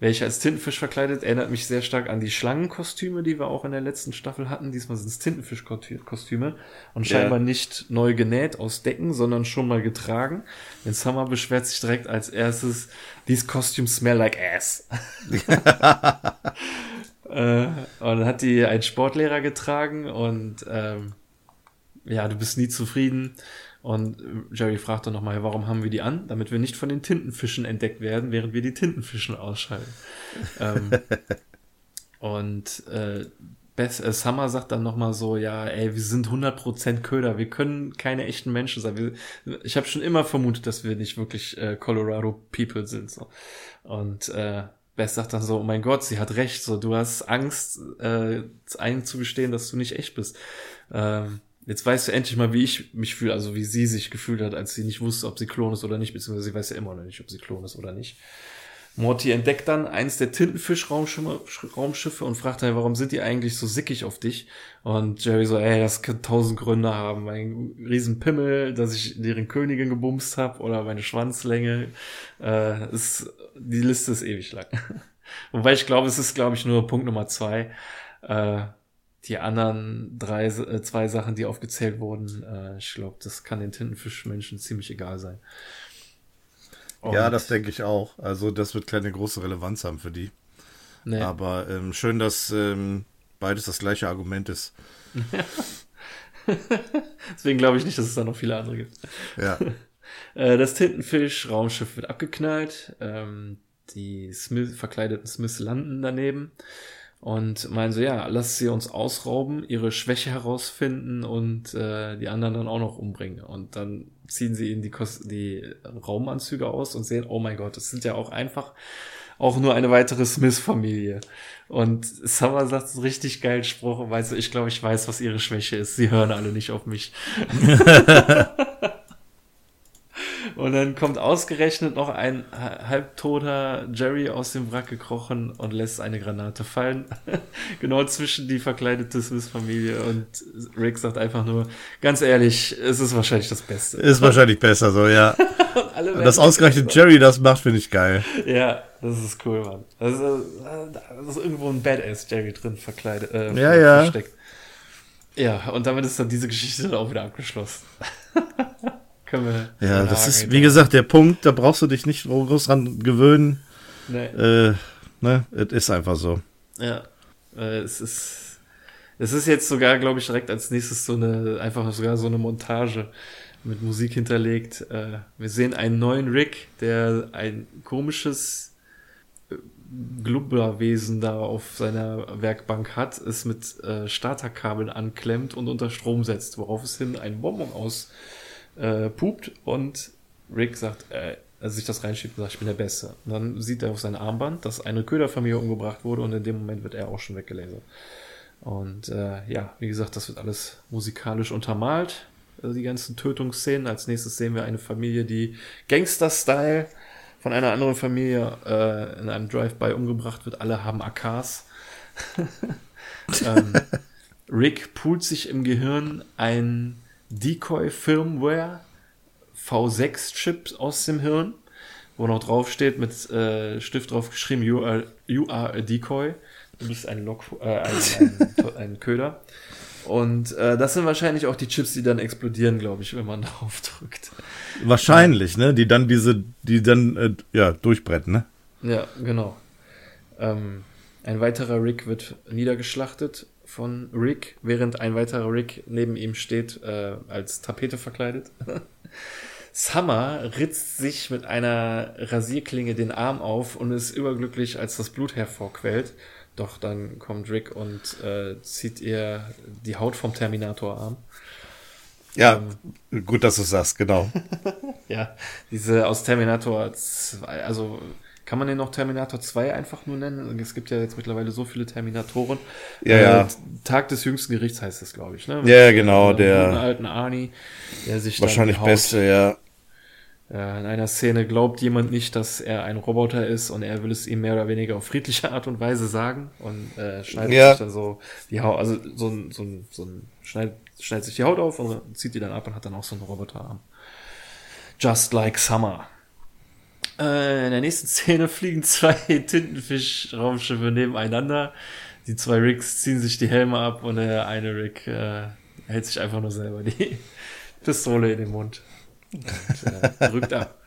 Speaker 3: welche als Tintenfisch verkleidet, erinnert mich sehr stark an die Schlangenkostüme, die wir auch in der letzten Staffel hatten. Diesmal sind es Tintenfischkostüme und scheinbar ja. nicht neu genäht aus Decken, sondern schon mal getragen. Den Summer beschwert sich direkt als erstes, these costumes smell like ass. äh, und dann hat die ein Sportlehrer getragen und ähm, ja, du bist nie zufrieden. Und Jerry fragt dann nochmal, warum haben wir die an? Damit wir nicht von den Tintenfischen entdeckt werden, während wir die Tintenfischen ausschalten. ähm, und äh, Beth, äh, Summer sagt dann nochmal so, ja, ey, wir sind 100% Köder, wir können keine echten Menschen sein. Wir, ich habe schon immer vermutet, dass wir nicht wirklich äh, Colorado People sind. So. Und äh, Beth sagt dann so, oh mein Gott, sie hat recht, so, du hast Angst, äh, einzugestehen, dass du nicht echt bist. Ähm, jetzt weißt du endlich mal, wie ich mich fühle, also wie sie sich gefühlt hat, als sie nicht wusste, ob sie Klon ist oder nicht, beziehungsweise sie weiß ja immer noch nicht, ob sie Klon ist oder nicht. Morty entdeckt dann eins der Tintenfisch-Raumschiffe und fragt dann, warum sind die eigentlich so sickig auf dich? Und Jerry so, ey, das kann tausend Gründe haben. Mein riesen Pimmel, dass ich deren Königin gebumst habe oder meine Schwanzlänge. Äh, ist, die Liste ist ewig lang. Wobei ich glaube, es ist, glaube ich, nur Punkt Nummer zwei. Äh, die anderen drei, äh, zwei Sachen, die aufgezählt wurden, äh, ich glaube, das kann den Tintenfischmenschen ziemlich egal sein.
Speaker 2: Und ja, das denke ich auch. Also das wird keine große Relevanz haben für die. Nee. Aber ähm, schön, dass ähm, beides das gleiche Argument ist.
Speaker 3: Deswegen glaube ich nicht, dass es da noch viele andere gibt.
Speaker 2: Ja.
Speaker 3: Äh, das Tintenfisch-Raumschiff wird abgeknallt. Ähm, die Smith, verkleideten Smiths landen daneben und meinen so, ja, lass sie uns ausrauben, ihre Schwäche herausfinden und äh, die anderen dann auch noch umbringen. Und dann ziehen sie ihnen die, Kos die Raumanzüge aus und sehen, oh mein Gott, das sind ja auch einfach auch nur eine weitere Smith-Familie. Und Summer sagt einen richtig geilen Spruch, weißt du, ich glaube, ich weiß, was ihre Schwäche ist. Sie hören alle nicht auf mich. Und dann kommt ausgerechnet noch ein halbtoter Jerry aus dem Wrack gekrochen und lässt eine Granate fallen. genau zwischen die verkleidete Smith-Familie. Und Rick sagt einfach nur, ganz ehrlich, es ist wahrscheinlich das Beste.
Speaker 2: Ist wahrscheinlich besser so, ja. das ausgerechnet Jerry das macht, finde ich geil.
Speaker 3: Ja, das ist cool, Mann. Das ist, das ist irgendwo ein Badass Jerry drin verkleidet, äh,
Speaker 2: ja, ja.
Speaker 3: versteckt. Ja, und damit ist dann diese Geschichte dann auch wieder abgeschlossen.
Speaker 2: Können wir. Ja, das ist, wie gesagt, der Punkt, da brauchst du dich nicht groß dran gewöhnen. Nee. Äh, ne, es ist einfach so.
Speaker 3: Ja, äh, es ist, es ist jetzt sogar, glaube ich, direkt als nächstes so eine, einfach sogar so eine Montage mit Musik hinterlegt. Äh, wir sehen einen neuen Rick, der ein komisches äh, Glubberwesen da auf seiner Werkbank hat, es mit äh, Starterkabeln anklemmt und unter Strom setzt, worauf es hin ein Bonbon aus äh, pupt und Rick sagt, äh, also sich das reinschiebt und sagt, ich bin der Beste. Und dann sieht er auf sein Armband, dass eine Köderfamilie umgebracht wurde und in dem Moment wird er auch schon weggelasert. Und äh, ja, wie gesagt, das wird alles musikalisch untermalt, also die ganzen Tötungsszenen. Als nächstes sehen wir eine Familie, die Gangster-Style von einer anderen Familie äh, in einem Drive-By umgebracht wird. Alle haben AKs. ähm, Rick poolt sich im Gehirn ein Decoy Firmware V6-Chip aus dem Hirn, wo noch drauf steht mit äh, Stift drauf geschrieben, you are, you are a Decoy. Du bist ein, Log, äh, ein, ein, ein Köder. Und äh, das sind wahrscheinlich auch die Chips, die dann explodieren, glaube ich, wenn man drauf drückt.
Speaker 2: Wahrscheinlich, ne? Die dann diese, die dann äh, ja durchbrennen, ne?
Speaker 3: Ja, genau. Ähm, ein weiterer Rick wird niedergeschlachtet von Rick, während ein weiterer Rick neben ihm steht, äh, als Tapete verkleidet. Summer ritzt sich mit einer Rasierklinge den Arm auf und ist überglücklich, als das Blut hervorquellt. Doch dann kommt Rick und äh, zieht ihr die Haut vom Terminator-Arm.
Speaker 2: Ja, ähm, gut, dass du sagst, genau.
Speaker 3: ja, diese aus Terminator 2, also kann man den noch Terminator 2 einfach nur nennen? Es gibt ja jetzt mittlerweile so viele Terminatoren.
Speaker 2: Ja, äh, ja.
Speaker 3: Tag des jüngsten Gerichts heißt es, glaube ich. Ne?
Speaker 2: ja, genau. Der
Speaker 3: alten Arnie, der sich
Speaker 2: wahrscheinlich beste, ja.
Speaker 3: In einer Szene glaubt jemand nicht, dass er ein Roboter ist und er will es ihm mehr oder weniger auf friedliche Art und Weise sagen und äh, schneidet ja. sich dann so die Haut, also so ein, so ein, so ein schneidet, schneidet sich die Haut auf und zieht die dann ab und hat dann auch so einen Roboterarm. Just like Summer. Äh, in der nächsten Szene fliegen zwei Tintenfisch-Raumschiffe nebeneinander. Die zwei Ricks ziehen sich die Helme ab und der eine Rick äh, hält sich einfach nur selber die Pistole in den Mund und äh, drückt ab.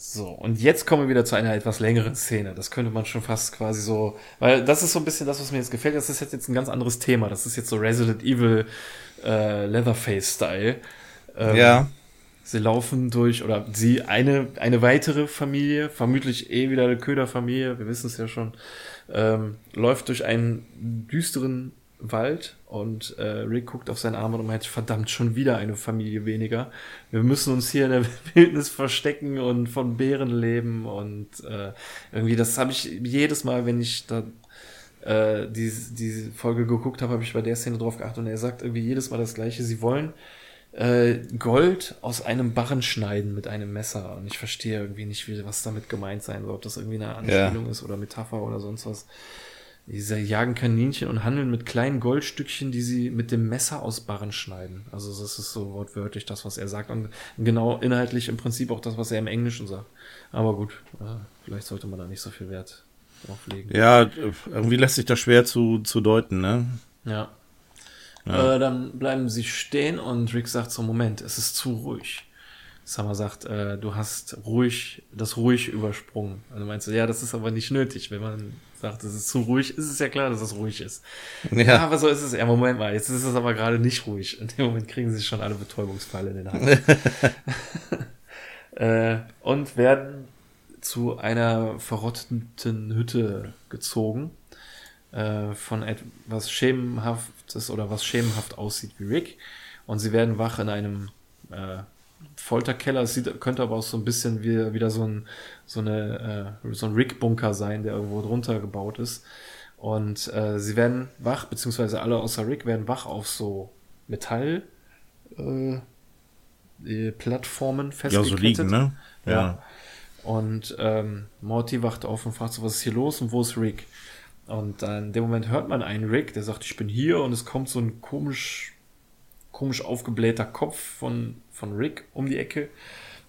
Speaker 3: So, und jetzt kommen wir wieder zu einer etwas längeren Szene. Das könnte man schon fast quasi so, weil das ist so ein bisschen das, was mir jetzt gefällt. Das ist jetzt ein ganz anderes Thema. Das ist jetzt so Resident Evil äh, Leatherface-Style. Ähm,
Speaker 2: ja.
Speaker 3: Sie laufen durch, oder sie, eine, eine weitere Familie, vermutlich eh wieder eine Köderfamilie, wir wissen es ja schon, ähm, läuft durch einen düsteren Wald und äh, Rick guckt auf seinen Arm und meint, verdammt, schon wieder eine Familie weniger. Wir müssen uns hier in der Wildnis verstecken und von Bären leben und äh, irgendwie, das habe ich jedes Mal, wenn ich da äh, diese, diese Folge geguckt habe, habe ich bei der Szene drauf geachtet und er sagt irgendwie jedes Mal das gleiche, sie wollen äh, Gold aus einem Barren schneiden mit einem Messer. Und ich verstehe irgendwie nicht, wie, was damit gemeint sein soll. Ob das irgendwie eine Anspielung ja. ist oder Metapher oder sonst was. Sie jagen Kaninchen und handeln mit kleinen Goldstückchen, die sie mit dem Messer aus Barren schneiden. Also das ist so wortwörtlich das, was er sagt. Und genau inhaltlich im Prinzip auch das, was er im Englischen sagt. Aber gut, vielleicht sollte man da nicht so viel Wert drauf legen.
Speaker 2: Ja, irgendwie lässt sich das schwer zu, zu deuten, ne?
Speaker 3: Ja. Ja. Äh, dann bleiben sie stehen und Rick sagt so, Moment, es ist zu ruhig. Summer sagt, äh, du hast ruhig, das ruhig übersprungen. Also meinst du, ja, das ist aber nicht nötig. Wenn man sagt, es ist zu ruhig, ist es ja klar, dass es ruhig ist. Ja, ja aber so ist es. Ja, Moment mal, jetzt ist es aber gerade nicht ruhig. In dem Moment kriegen sie schon alle Betäubungspfeile in den Hand. äh, und werden zu einer verrotteten Hütte gezogen äh, von etwas Schemenhaftes oder was schemenhaft aussieht wie Rick. Und sie werden wach in einem äh, Folterkeller. Es sieht, könnte aber auch so ein bisschen wie, wieder so ein, so eine, äh, so ein Rick-Bunker sein, der irgendwo drunter gebaut ist. Und äh, sie werden wach, beziehungsweise alle außer Rick werden wach auf so Metall äh, Plattformen festgekettet. Ja, so liegen, ne? Ja. ja. Und ähm, Morty wacht auf und fragt so, was ist hier los und wo ist Rick? Und dann in dem Moment hört man einen Rick, der sagt, ich bin hier und es kommt so ein komisch, komisch aufgeblähter Kopf von, von Rick um die Ecke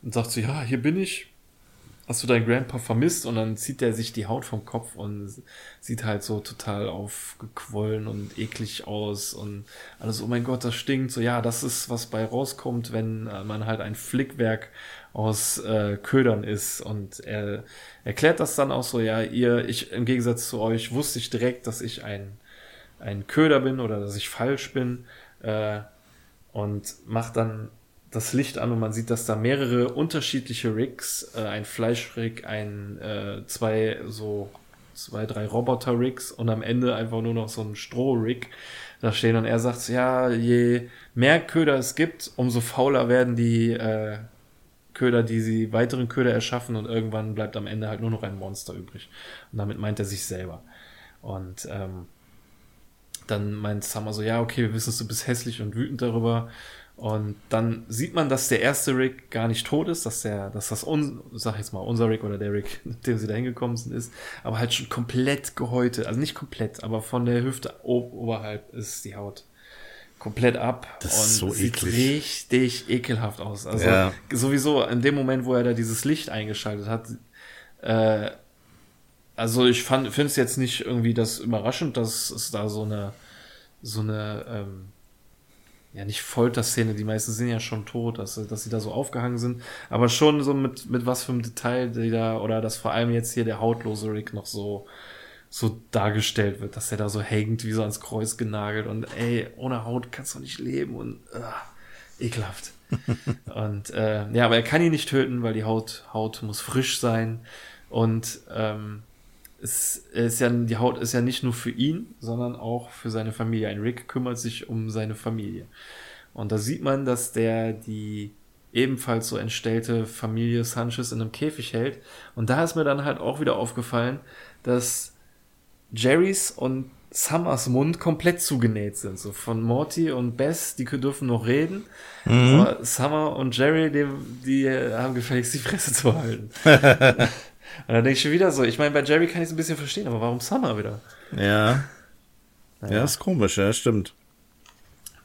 Speaker 3: und sagt so, ja, hier bin ich. Hast du deinen Grandpa vermisst? Und dann zieht er sich die Haut vom Kopf und sieht halt so total aufgequollen und eklig aus und alles, oh mein Gott, das stinkt. So, ja, das ist, was bei rauskommt, wenn man halt ein Flickwerk aus äh, Ködern ist. Und er erklärt das dann auch so, ja, ihr, ich im Gegensatz zu euch wusste ich direkt, dass ich ein, ein Köder bin oder dass ich falsch bin. Äh, und macht dann das Licht an und man sieht, dass da mehrere unterschiedliche Rigs, äh, ein Fleischrig, ein äh, zwei so zwei, drei Roboter-Rigs und am Ende einfach nur noch so ein Stroh-Rig da stehen und er sagt, ja, je mehr Köder es gibt, umso fauler werden die äh, Köder, die sie weiteren Köder erschaffen und irgendwann bleibt am Ende halt nur noch ein Monster übrig. Und damit meint er sich selber. Und ähm, dann meint Summer so, ja, okay, wir wissen, du bist hässlich und wütend darüber. Und dann sieht man, dass der erste Rick gar nicht tot ist, dass der, dass das un, sag jetzt mal, unser Rick oder der Rick, mit dem sie da hingekommen sind, ist, aber halt schon komplett gehäutet. Also nicht komplett, aber von der Hüfte oberhalb ist die Haut komplett ab
Speaker 2: das und ist so
Speaker 3: sieht
Speaker 2: eklig.
Speaker 3: richtig ekelhaft aus. Also ja. sowieso in dem Moment, wo er da dieses Licht eingeschaltet hat, äh, also ich fand finde es jetzt nicht irgendwie das überraschend, dass es da so eine so eine ähm, ja nicht Folterszene, die meisten sind ja schon tot, dass, dass sie da so aufgehangen sind, aber schon so mit mit was für einem Detail, die da oder dass vor allem jetzt hier der hautlose Rick noch so so dargestellt wird, dass er da so hängt, wie so ans Kreuz genagelt und ey, ohne Haut kannst du nicht leben und uh, ekelhaft. und äh, ja, aber er kann ihn nicht töten, weil die Haut, Haut muss frisch sein und ähm, es ist ja, die Haut ist ja nicht nur für ihn, sondern auch für seine Familie. Ein Rick kümmert sich um seine Familie. Und da sieht man, dass der die ebenfalls so entstellte Familie Sanchez in einem Käfig hält. Und da ist mir dann halt auch wieder aufgefallen, dass Jerrys und Summers Mund komplett zugenäht sind. So von Morty und Bess, die dürfen noch reden. Mhm. Aber Summer und Jerry, die, die haben gefälligst die Fresse zu halten. und dann denke ich schon wieder so, ich meine, bei Jerry kann ich es ein bisschen verstehen, aber warum Summer wieder?
Speaker 2: Ja. Naja. Ja, ist komisch, ja, stimmt.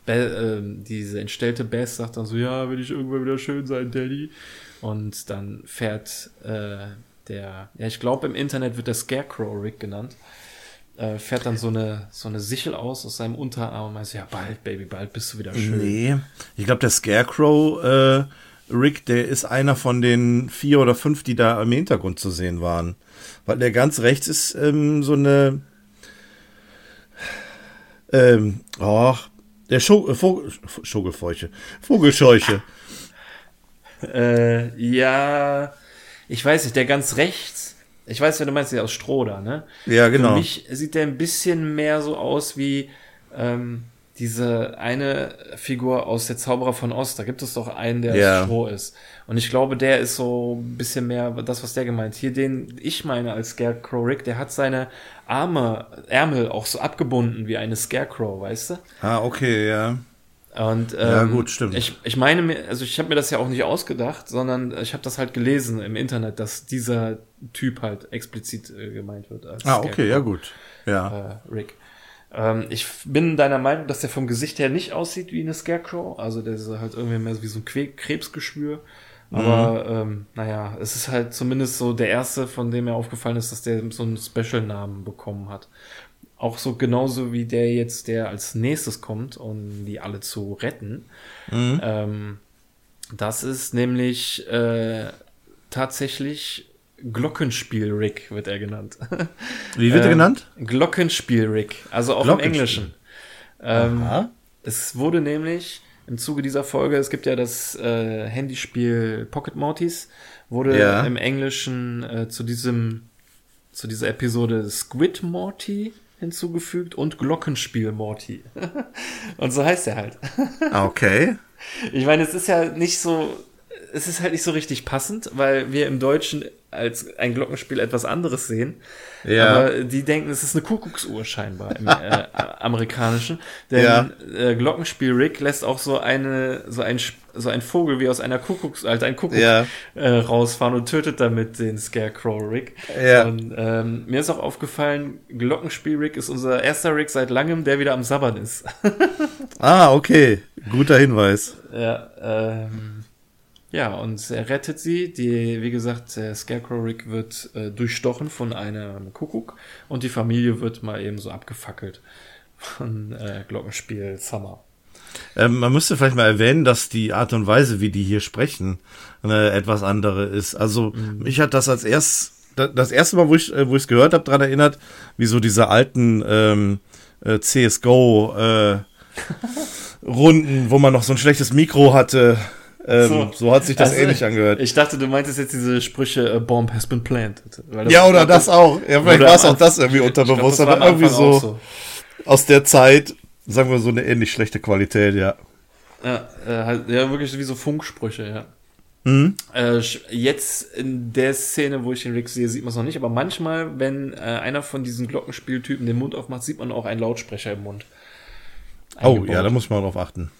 Speaker 3: Be äh, diese entstellte Bess sagt dann so, ja, will ich irgendwann wieder schön sein, Daddy. Und dann fährt äh, der, ja, ich glaube im Internet wird der Scarecrow Rick genannt äh, fährt dann so eine, so eine Sichel aus aus seinem Unterarm und meint ja, bald, Baby, bald bist du wieder schön.
Speaker 2: Nee, ich glaube, der Scarecrow, äh, Rick, der ist einer von den vier oder fünf, die da im Hintergrund zu sehen waren. Weil der ganz rechts ist ähm, so eine, ähm, oh, Der Scho äh, Vogel, Vogelfeuche. Vogelscheuche.
Speaker 3: Äh, ja, ich weiß nicht, der ganz rechts, ich weiß, wer du meinst, der aus Stroh ne?
Speaker 2: Ja, genau.
Speaker 3: Für mich sieht der ein bisschen mehr so aus wie ähm, diese eine Figur aus der Zauberer von Ost. Da gibt es doch einen, der
Speaker 2: Ja.
Speaker 3: aus Stroh ist. Und ich glaube, der ist so ein bisschen mehr das, was der gemeint. Hier, den ich meine als Scarecrow Rick, der hat seine Arme, Ärmel auch so abgebunden wie eine Scarecrow, weißt du?
Speaker 2: Ah, okay, ja.
Speaker 3: Und, ähm,
Speaker 2: Ja, gut, stimmt.
Speaker 3: Ich, ich meine, mir- also ich habe mir das ja auch nicht ausgedacht, sondern ich habe das halt gelesen im Internet, dass dieser Typ halt explizit äh, gemeint wird. Als
Speaker 2: Ah, okay, ja gut. Ja.
Speaker 3: äh, Rick. Ähm, ich bin deiner Meinung, dass der vom Gesicht her nicht aussieht wie eine Scarecrow. Also der ist halt irgendwie mehr wie so ein Que Krebsgeschwür. Aber ähm, naja, es ist halt zumindest so der erste, von dem mir aufgefallen ist, dass der so einen Special-Namen bekommen hat. Auch so genauso wie der jetzt, der als nächstes kommt, um die alle zu retten. Ähm, das ist nämlich äh, tatsächlich Glockenspiel-Rick, wird er genannt.
Speaker 2: Wie wird er
Speaker 3: Ähm,
Speaker 2: genannt?
Speaker 3: Glockenspiel-Rick, also auch im. Englischen. Ähm, es wurde nämlich im Zuge dieser Folge, es gibt ja das äh, Handyspiel Pocket Mortys, wurde
Speaker 2: Ja.
Speaker 3: im Englischen äh, zu diesem zu dieser Episode Squid Morty hinzugefügt und Glockenspiel Morty. und so heißt er halt.
Speaker 2: Ah, okay.
Speaker 3: Ich meine, es ist ja nicht so, es ist halt nicht so richtig passend, weil wir im Deutschen als ein Glockenspiel etwas anderes sehen.
Speaker 2: Ja.
Speaker 3: Aber die denken, es ist eine Kuckucksuhr scheinbar im äh, amerikanischen. Denn
Speaker 2: Ja.
Speaker 3: äh, Glockenspiel Rick lässt auch so eine, so ein, so ein Vogel wie aus einer Kuckucks, also ein Kuckuck
Speaker 2: Ja.
Speaker 3: äh, rausfahren und tötet damit den Scarecrow Rick.
Speaker 2: Ja.
Speaker 3: Und ähm, mir ist auch aufgefallen, Glockenspiel Rick ist unser erster Rick seit langem, der wieder am Sabbern ist.
Speaker 2: Ah, okay. Guter Hinweis.
Speaker 3: Ja, ähm, ja, und er rettet sie. Die, wie gesagt, der Scarecrow Rick wird äh, durchstochen von einem Kuckuck und die Familie wird mal eben so abgefackelt von äh, Glockenspiel Summer.
Speaker 2: Ähm, man müsste vielleicht mal erwähnen, dass die Art und Weise, wie die hier sprechen, eine etwas andere ist. Also mich hat das als erst da- das erste Mal, wo ich äh, wo ich es gehört habe, daran erinnert, wie so diese alten ähm, äh, CS:GO äh, Runden, wo man noch so ein schlechtes Mikro hatte. Ähm, so.
Speaker 3: So.
Speaker 2: hat sich das
Speaker 3: Also,
Speaker 2: ähnlich angehört.
Speaker 3: Ich dachte, du meintest jetzt diese Sprüche, Bomb has been planted.
Speaker 2: Ja, oder das auch. Ja, vielleicht war es auch das irgendwie
Speaker 3: glaub,
Speaker 2: unterbewusst,
Speaker 3: war
Speaker 2: aber irgendwie so,
Speaker 3: auch
Speaker 2: aus der Zeit, sagen wir so eine ähnlich schlechte Qualität, ja.
Speaker 3: Ja, äh, halt, ja, wirklich wie so Funksprüche, ja.
Speaker 2: Mhm.
Speaker 3: Äh, jetzt in der Szene, wo ich den Rick sehe, sieht man es noch nicht, aber manchmal, wenn äh, einer von diesen Glockenspieltypen den Mund aufmacht, sieht man auch einen Lautsprecher im Mund.
Speaker 2: Oh,
Speaker 3: Eingebaut.
Speaker 2: ja, da muss man drauf achten.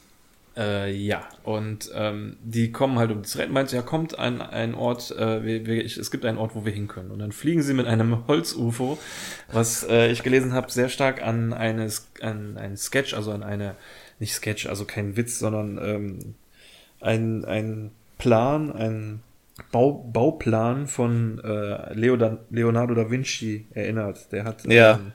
Speaker 3: Äh, ja, und ähm, die kommen halt um zu retten. Meint, ja, kommt an einen Ort, äh, wir, wir, ich, es gibt einen Ort, wo wir hin können. Und dann fliegen sie mit einem Holz-UFO, was äh, ich gelesen habe, sehr stark an, eine, an einen Sketch, also an eine, nicht Sketch, also kein Witz, sondern ähm, ein, ein Plan, ein Bau, Bauplan von äh, Leo da, Leonardo da Vinci erinnert. Der hat
Speaker 2: Ja.
Speaker 3: ähm,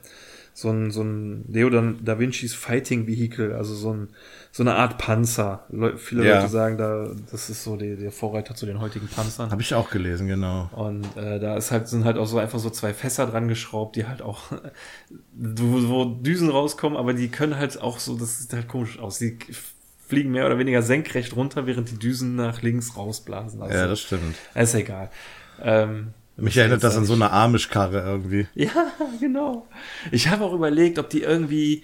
Speaker 3: so ein, so ein Leo da, da Vincis Fighting Vehicle, also so ein, so eine Art Panzer. Leu viele
Speaker 2: Ja.
Speaker 3: Leute sagen da, das ist so die, der Vorreiter zu den heutigen Panzern.
Speaker 2: Habe ich auch gelesen, genau.
Speaker 3: Und äh, da ist halt, sind halt auch so einfach so zwei Fässer dran geschraubt, die halt auch, wo, wo Düsen rauskommen, aber die können halt auch so, das sieht halt komisch aus. Die fliegen mehr oder weniger senkrecht runter, während die Düsen nach links rausblasen. Also,
Speaker 2: Ja, das stimmt.
Speaker 3: ist egal. Ähm,
Speaker 2: Mich erinnert das an so eine Amish-Karre irgendwie.
Speaker 3: ja, genau. Ich habe auch überlegt, ob die irgendwie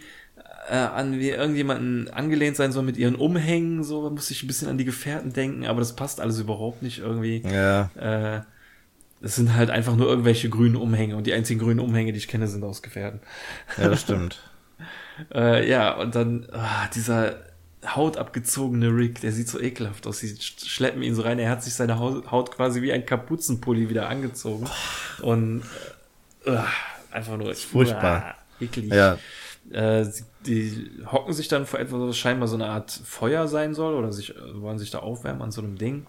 Speaker 3: äh, an wie irgendjemanden angelehnt sein soll mit ihren Umhängen. So da musste ich ein bisschen an die Gefährten denken, aber das passt alles überhaupt nicht irgendwie.
Speaker 2: Ja.
Speaker 3: Äh, es sind halt einfach nur irgendwelche grünen Umhänge und die einzigen grünen Umhänge, die ich kenne, sind aus Gefährten.
Speaker 2: Ja, das stimmt.
Speaker 3: Äh, ja, und dann ah, dieser hautabgezogene Rick, der sieht so ekelhaft aus. Sie sch- schleppen ihn so rein. Er hat sich seine Haut, quasi wie ein Kapuzenpulli wieder angezogen. Und äh, ah, einfach nur
Speaker 2: furchtbar.
Speaker 3: ah, eklig.
Speaker 2: Ja.
Speaker 3: Äh, die hocken sich dann vor etwas, was scheinbar so eine Art Feuer sein soll oder sich äh, wollen sich da aufwärmen an so einem Ding.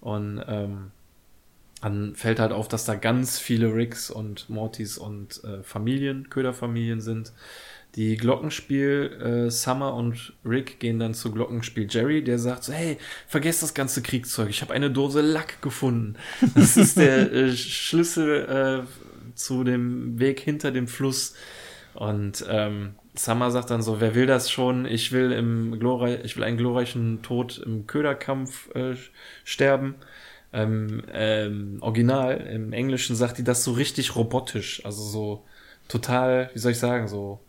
Speaker 3: Und ähm, dann fällt halt auf, dass da ganz viele Ricks und Mortys und äh, Familien, Köderfamilien sind. Die Glockenspiel äh, Summer und Rick gehen dann zu Glockenspiel Jerry, der sagt so, hey, vergesst das ganze Kriegszeug, ich habe eine Dose Lack gefunden. Das ist der äh, Schlüssel äh, zu dem Weg hinter dem Fluss. Und ähm, Summer sagt dann so, wer will das schon? Ich will im glorreich, ich will einen glorreichen Tod im Köderkampf äh, sterben. Ähm, ähm, original, im Englischen sagt die das so richtig robotisch, also so total, wie soll ich sagen, so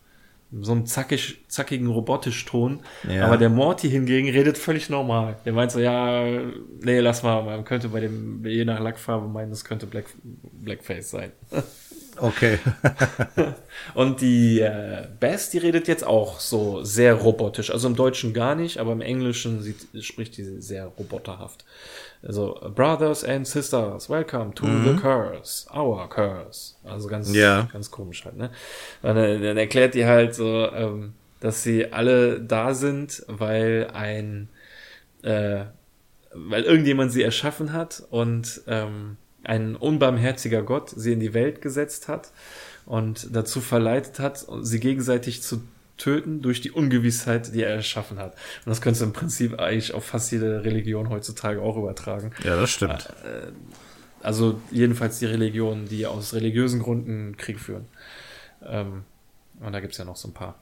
Speaker 3: so einem zackig, zackigen robotisch Ton. Ja. Aber der Morty hingegen redet völlig normal. Der meint so, ja, nee, lass mal, man könnte bei dem, je nach Lackfarbe meinen, das könnte Black, Blackface sein.
Speaker 2: Okay.
Speaker 3: und die äh, Bess, die redet jetzt auch so sehr robotisch. Also im Deutschen gar nicht, aber im Englischen sieht, spricht die sehr roboterhaft. Also, Brothers and Sisters, welcome to mhm. the curse, our curse. Also ganz, ja. ganz komisch halt, ne? Dann, dann erklärt die halt so, ähm, dass sie alle da sind, weil ein, äh, weil irgendjemand sie erschaffen hat und ähm, ein unbarmherziger Gott sie in die Welt gesetzt hat und dazu verleitet hat, sie gegenseitig zu töten durch die Ungewissheit, die er erschaffen hat. Und das könntest du im Prinzip eigentlich auf fast jede Religion heutzutage auch übertragen.
Speaker 2: Ja, das stimmt.
Speaker 3: Äh, also jedenfalls die Religionen, die aus religiösen Gründen Krieg führen. Ähm, und da gibt's ja noch so ein paar.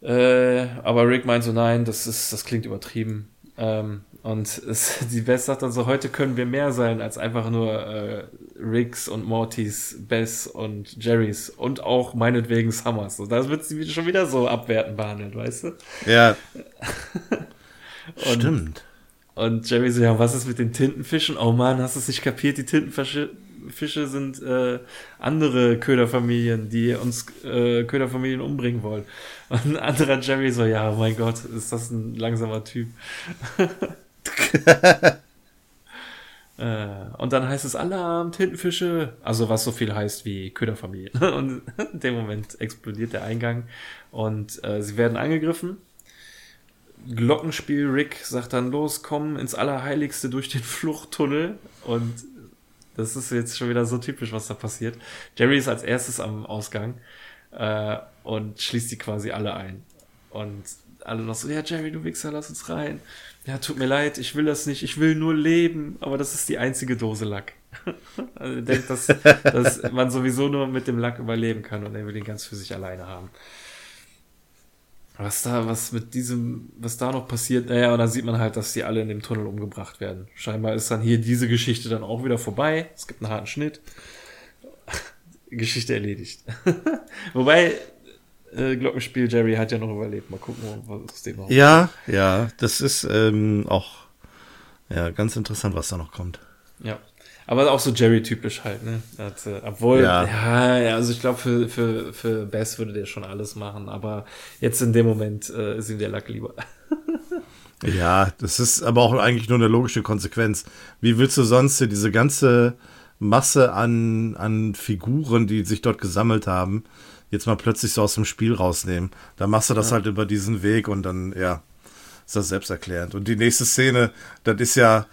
Speaker 3: Äh, aber Rick meint so, nein, das ist, das klingt übertrieben. Ähm, und es, die Bess sagt dann so, heute können wir mehr sein als einfach nur äh, Riggs und Mortys, Bess und Jerrys und auch meinetwegen Summers. Und da wird sie schon wieder so abwertend behandelt, weißt du?
Speaker 2: Ja.
Speaker 3: und, Stimmt. Und Jerry so, ja, was ist mit den Tintenfischen? Oh man, hast du es nicht kapiert? Die Tintenfische Fische sind äh, andere Köderfamilien, die uns äh, Köderfamilien umbringen wollen. Und ein anderer Jerry so, ja, oh mein Gott, ist das ein langsamer Typ. äh, und dann heißt es Alarm, Tintenfische, also was so viel heißt wie Köderfamilie. Und in dem Moment explodiert der Eingang und äh, sie werden angegriffen. Glockenspiel Rick sagt dann los, komm ins Allerheiligste durch den Fluchttunnel und das ist jetzt schon wieder so typisch, was da passiert. Jerry ist als erstes am Ausgang äh, und schließt die quasi alle ein. Und alle noch so, ja, Jerry, du Wichser, lass uns rein. Ja, tut mir leid, ich will das nicht, ich will nur leben, aber das ist die einzige Dose Lack. also er denkt, dass, dass man sowieso nur mit dem Lack überleben kann und er will ihn ganz für sich alleine haben. Was da, was mit diesem, was da noch passiert, naja, und dann sieht man halt, dass die alle in dem Tunnel umgebracht werden. Scheinbar ist dann hier diese Geschichte dann auch wieder vorbei. Es gibt einen harten Schnitt. Geschichte erledigt. Wobei, äh, Glockenspiel Jerry hat ja noch überlebt. Mal gucken, was aus dem
Speaker 2: noch Ja, ja, das ist ähm, auch ja, ganz interessant, was da noch kommt.
Speaker 3: Ja. Aber auch so Jerry-typisch halt, ne? Das, äh, obwohl, ja. ja, also ich glaube, für, für, für Bess würde der schon alles machen, aber jetzt in dem Moment äh, ist ihm der Lack lieber.
Speaker 2: ja, das ist aber auch eigentlich nur eine logische Konsequenz. Wie willst du sonst diese ganze Masse an, an Figuren, die sich dort gesammelt haben, jetzt mal plötzlich so aus dem Spiel rausnehmen? Da machst du das ja. halt über diesen Weg und dann, ja, ist das selbsterklärend. Und die nächste Szene, das ist ja,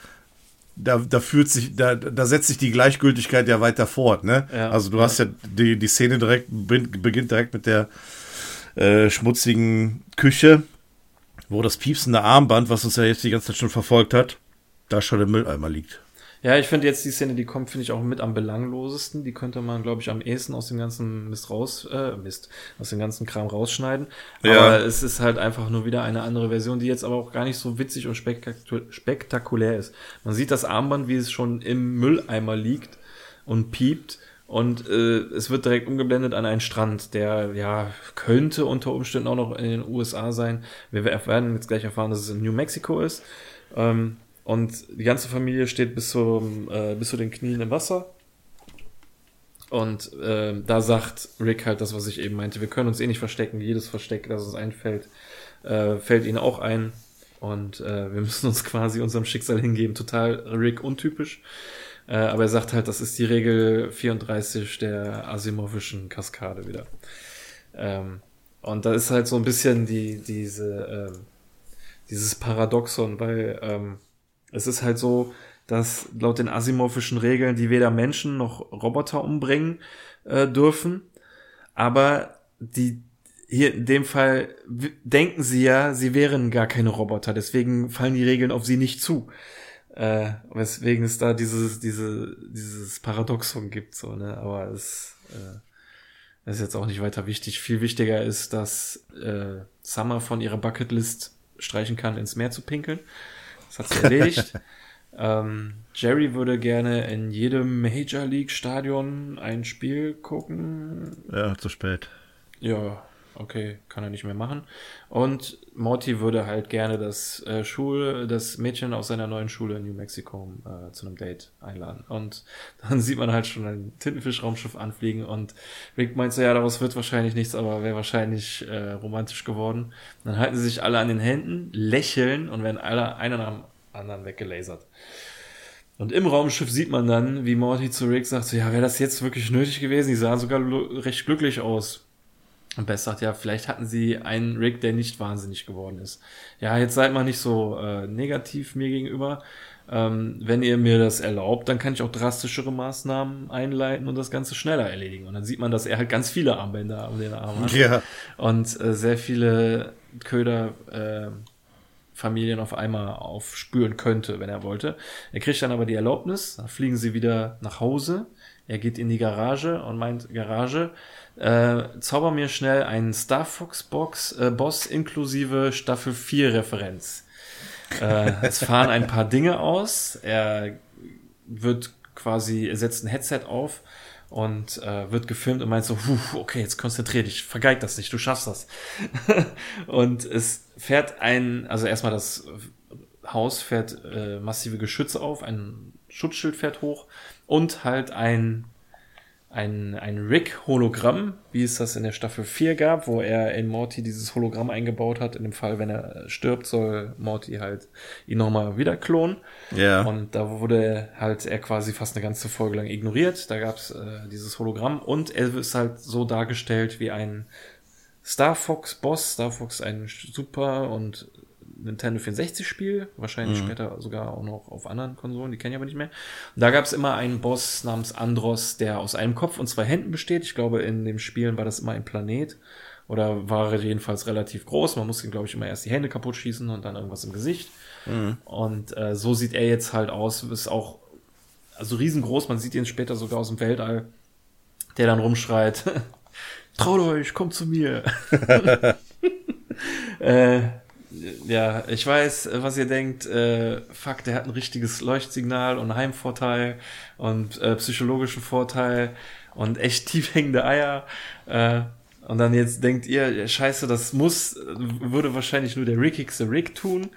Speaker 2: da, da führt sich, da, da setzt sich die Gleichgültigkeit ja weiter fort, ne? Ja, also du ja. hast ja die, die Szene direkt, beginnt direkt mit der äh, schmutzigen Küche, wo das piepsende Armband, was uns ja jetzt die ganze Zeit schon verfolgt hat, da schon im Mülleimer liegt.
Speaker 3: Ja, ich finde jetzt die Szene, die kommt, finde ich auch mit am belanglosesten. Die könnte man, glaube ich, am ehesten aus dem ganzen Mist raus, äh, Mist, aus dem ganzen Kram rausschneiden. Ja. Aber es ist halt einfach nur wieder eine andere Version, die jetzt aber auch gar nicht so witzig und spektakulär ist. Man sieht das Armband, wie es schon im Mülleimer liegt und piept. Und äh, es wird direkt umgeblendet an einen Strand, der ja könnte unter Umständen auch noch in den USA sein. Wir werden jetzt gleich erfahren, dass es in New Mexico ist. Ähm, und die ganze Familie steht bis, zum, äh, bis zu den Knien im Wasser. Und äh, da sagt Rick halt das, was ich eben meinte. Wir können uns eh nicht verstecken. Jedes Versteck, das uns einfällt, äh, fällt ihnen auch ein. Und äh, wir müssen uns quasi unserem Schicksal hingeben. Total Rick untypisch. Äh, aber er sagt halt, das ist die Regel 34 der Asimovischen Kaskade wieder. Ähm, und da ist halt so ein bisschen die, diese, ähm, dieses Paradoxon, weil ähm, es ist halt so, dass laut den asimorphischen Regeln die weder Menschen noch Roboter umbringen äh, dürfen. Aber die hier in dem Fall denken sie ja, sie wären gar keine Roboter, deswegen fallen die Regeln auf sie nicht zu. Äh, weswegen es da dieses, diese, dieses Paradoxon gibt, so, ne? Aber es, äh, ist jetzt auch nicht weiter wichtig. Viel wichtiger ist, dass äh, Summer von ihrer Bucketlist streichen kann, ins Meer zu pinkeln. Das hat sie erledigt. ähm, Jerry würde gerne in jedem Major League Stadion ein Spiel gucken.
Speaker 2: Ja, zu spät.
Speaker 3: Ja, okay, kann er nicht mehr machen. Und Morty würde halt gerne das äh, Schul, das Mädchen aus seiner neuen Schule in New Mexico äh, zu einem Date einladen. Und dann sieht man halt schon ein Tintenfisch-Raumschiff anfliegen und Rick meint so, ja, daraus wird wahrscheinlich nichts, aber wäre wahrscheinlich äh, romantisch geworden. Dann halten sie sich alle an den Händen, lächeln und werden alle einer nach dem anderen weggelasert. Und im Raumschiff sieht man dann, wie Morty zu Rick sagt, so, ja, wäre das jetzt wirklich nötig gewesen? Die sahen sogar recht glücklich aus. Und Bess sagt, ja, vielleicht hatten sie einen Rick, der nicht wahnsinnig geworden ist. Ja, jetzt seid mal nicht so äh, negativ mir gegenüber. Ähm, wenn ihr mir das erlaubt, dann kann ich auch drastischere Maßnahmen einleiten und das Ganze schneller erledigen. Und dann sieht man, dass er halt ganz viele Armbänder um den Arm hat.
Speaker 2: Ja.
Speaker 3: Und äh, sehr viele Köder äh, Familien auf einmal aufspüren könnte, wenn er wollte. Er kriegt dann aber die Erlaubnis, dann fliegen sie wieder nach Hause. Er geht in die Garage und meint, Garage, äh, zauber mir schnell einen Star Fox Box äh, Boss inklusive Staffel 4 Referenz. Äh, es fahren ein paar Dinge aus. Er wird quasi, er setzt ein Headset auf und äh, wird gefilmt und meint so, okay, jetzt konzentrier dich, vergeig das nicht, du schaffst das. und es fährt ein, also erstmal das Haus fährt äh, massive Geschütze auf, ein Schutzschild fährt hoch und halt ein ein, ein Rick-Hologramm, wie es das in der Staffel 4 gab, wo er in Morty dieses Hologramm eingebaut hat. In dem Fall, wenn er stirbt, soll Morty halt ihn nochmal wieder klonen.
Speaker 2: Ja.
Speaker 3: Und da wurde halt er quasi fast eine ganze Folge lang ignoriert. Da gab es äh, dieses Hologramm und er ist halt so dargestellt wie ein Star Fox Boss, Star Fox ein super und Nintendo 64 Spiel, wahrscheinlich mhm. später sogar auch noch auf anderen Konsolen, die kenne ich aber nicht mehr. Und da gab es immer einen Boss namens Andros, der aus einem Kopf und zwei Händen besteht. Ich glaube, in dem Spielen war das immer ein Planet oder war er jedenfalls relativ groß. Man musste, glaube ich, immer erst die Hände kaputt schießen und dann irgendwas im Gesicht. Mhm. Und äh, so sieht er jetzt halt aus. Ist auch also riesengroß. Man sieht ihn später sogar aus dem Weltall, der dann rumschreit. Traut euch, kommt zu mir. äh, ja, ich weiß, was ihr denkt. Äh, fuck, der hat ein richtiges Leuchtsignal und Heimvorteil und äh, psychologischen Vorteil und echt tief hängende Eier. Äh, und dann jetzt denkt ihr, scheiße, das muss, würde wahrscheinlich nur der rickigste Rick tun.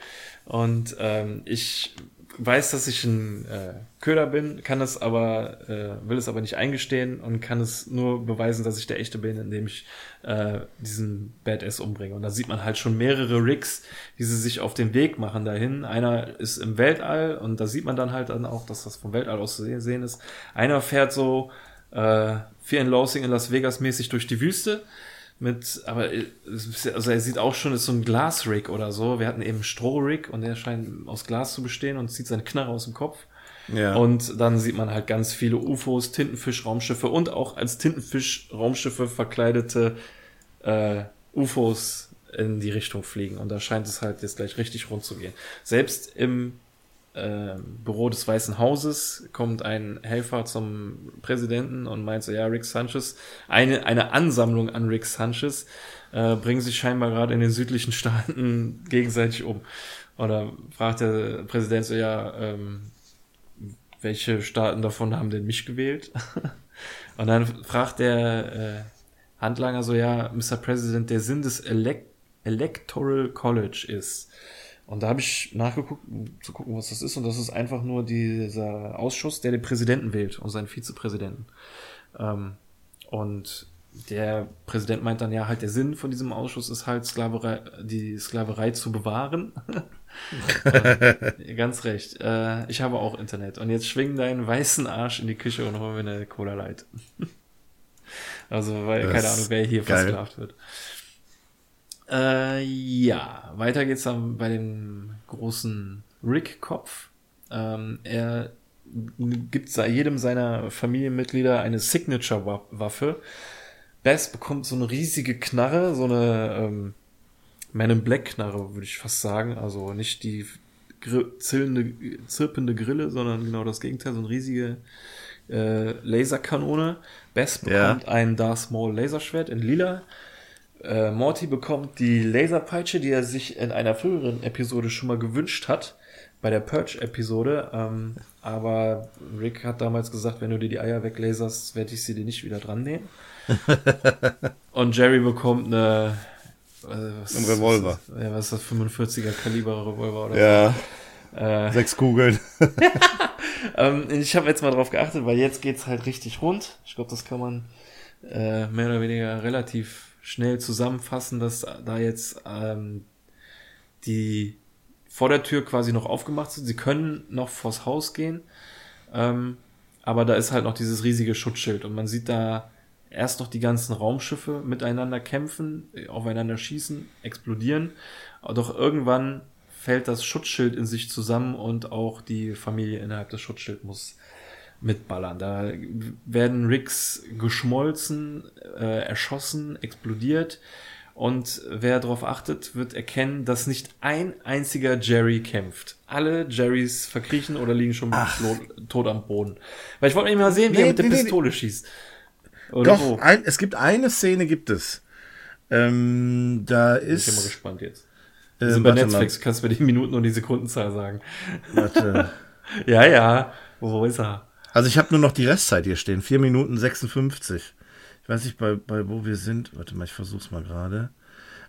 Speaker 3: Und ähm, ich weiß, dass ich ein äh, Köder bin, kann es aber, äh, will es aber nicht eingestehen und kann es nur beweisen, dass ich der echte bin, indem ich äh, diesen Badass umbringe. Und da sieht man halt schon mehrere Rigs, die sie sich auf den Weg machen dahin. Einer ist im Weltall und da sieht man dann halt dann auch, dass das vom Weltall aus zu sehen ist. Einer fährt so äh, Fear and Loathing in Las Vegas mäßig durch die Wüste mit, aber also er sieht auch schon, ist so ein Glasrig oder so. Wir hatten eben Strohrig und der scheint aus Glas zu bestehen und zieht seine Knarre aus dem Kopf. Ja. Und dann sieht man halt ganz viele UFOs, Tintenfisch-Raumschiffe und auch als Tintenfisch-Raumschiffe verkleidete äh, UFOs in die Richtung fliegen. Und da scheint es halt jetzt gleich richtig rund zu gehen. Selbst im äh, Büro des Weißen Hauses kommt ein Helfer zum Präsidenten und meint so, ja, Rick Sanchez, eine, eine Ansammlung an Rick Sanchez, äh, bringen sich scheinbar gerade in den südlichen Staaten gegenseitig um. Oder fragt der Präsident so, ja, ähm, welche Staaten davon haben denn mich gewählt? und dann fragt der äh, Handlanger so, ja, Mr. President, der Sinn des Elect Electoral College ist, und da habe ich nachgeguckt, um zu gucken, was das ist. Und das ist einfach nur dieser Ausschuss, der den Präsidenten wählt und seinen Vizepräsidenten. Ähm, und der Präsident meint dann ja halt, der Sinn von diesem Ausschuss ist halt Sklaverei, die Sklaverei zu bewahren. äh, ganz recht. Äh, ich habe auch Internet. Und jetzt schwing deinen weißen Arsch in die Küche und hol mir eine Cola Light. also, weil, das keine Ahnung, wer hier geil. versklavt wird. Äh, ja, weiter geht's dann bei dem großen Rick-Kopf. Ähm, er gibt jedem seiner Familienmitglieder eine Signature-Waffe. Bess bekommt so eine riesige Knarre, so eine ähm, Man in Black Knarre, würde ich fast sagen. Also nicht die zirpende Grille, sondern genau das Gegenteil, so eine riesige äh, Laserkanone. Bess bekommt
Speaker 2: Ja.
Speaker 3: ein Darth Maul Laserschwert in lila. Äh, Morty bekommt die Laserpeitsche, die er sich in einer früheren Episode schon mal gewünscht hat, bei der Purge-Episode. Ähm, aber Rick hat damals gesagt, wenn du dir die Eier weglaserst, werde ich sie dir nicht wieder dran nähen. Und Jerry bekommt eine äh, was,
Speaker 2: Ein Revolver.
Speaker 3: Was, ja, was ist das? 45er Kaliber Revolver oder
Speaker 2: Ja,
Speaker 3: so. Äh,
Speaker 2: sechs Kugeln.
Speaker 3: ähm, ich habe jetzt mal drauf geachtet, weil jetzt geht's halt richtig rund. Ich glaube, das kann man äh, mehr oder weniger relativ schnell zusammenfassen, dass da jetzt ähm, die vor der Tür quasi noch aufgemacht sind. Sie können noch vors Haus gehen, ähm, aber da ist halt noch dieses riesige Schutzschild und man sieht da erst noch die ganzen Raumschiffe miteinander kämpfen, aufeinander schießen, explodieren. Doch irgendwann fällt das Schutzschild in sich zusammen und auch die Familie innerhalb des Schutzschilds muss mitballern. Da werden Ricks geschmolzen, äh, erschossen, explodiert. Und wer darauf achtet, wird erkennen, dass nicht ein einziger Jerry kämpft. Alle Jerrys verkriechen oder liegen schon tot, am Boden. Weil ich wollte nicht mal sehen, wie
Speaker 2: Nee,
Speaker 3: er mit der
Speaker 2: nee, nee.
Speaker 3: Pistole schießt. Oder
Speaker 2: Doch, ein, es gibt eine Szene, gibt es. Ähm, da
Speaker 3: Ich bin mal
Speaker 2: ist.
Speaker 3: gespannt jetzt.
Speaker 2: Äh,
Speaker 3: Wir sind bei Netflix, kannst du mir die Minuten und die Sekundenzahl sagen.
Speaker 2: Mal, warte.
Speaker 3: Ja, ja. Wo ist er?
Speaker 2: Also ich habe nur noch die Restzeit hier stehen. 4 Minuten 56. Ich weiß nicht, bei, bei wo wir sind. Warte mal, ich versuch's mal gerade.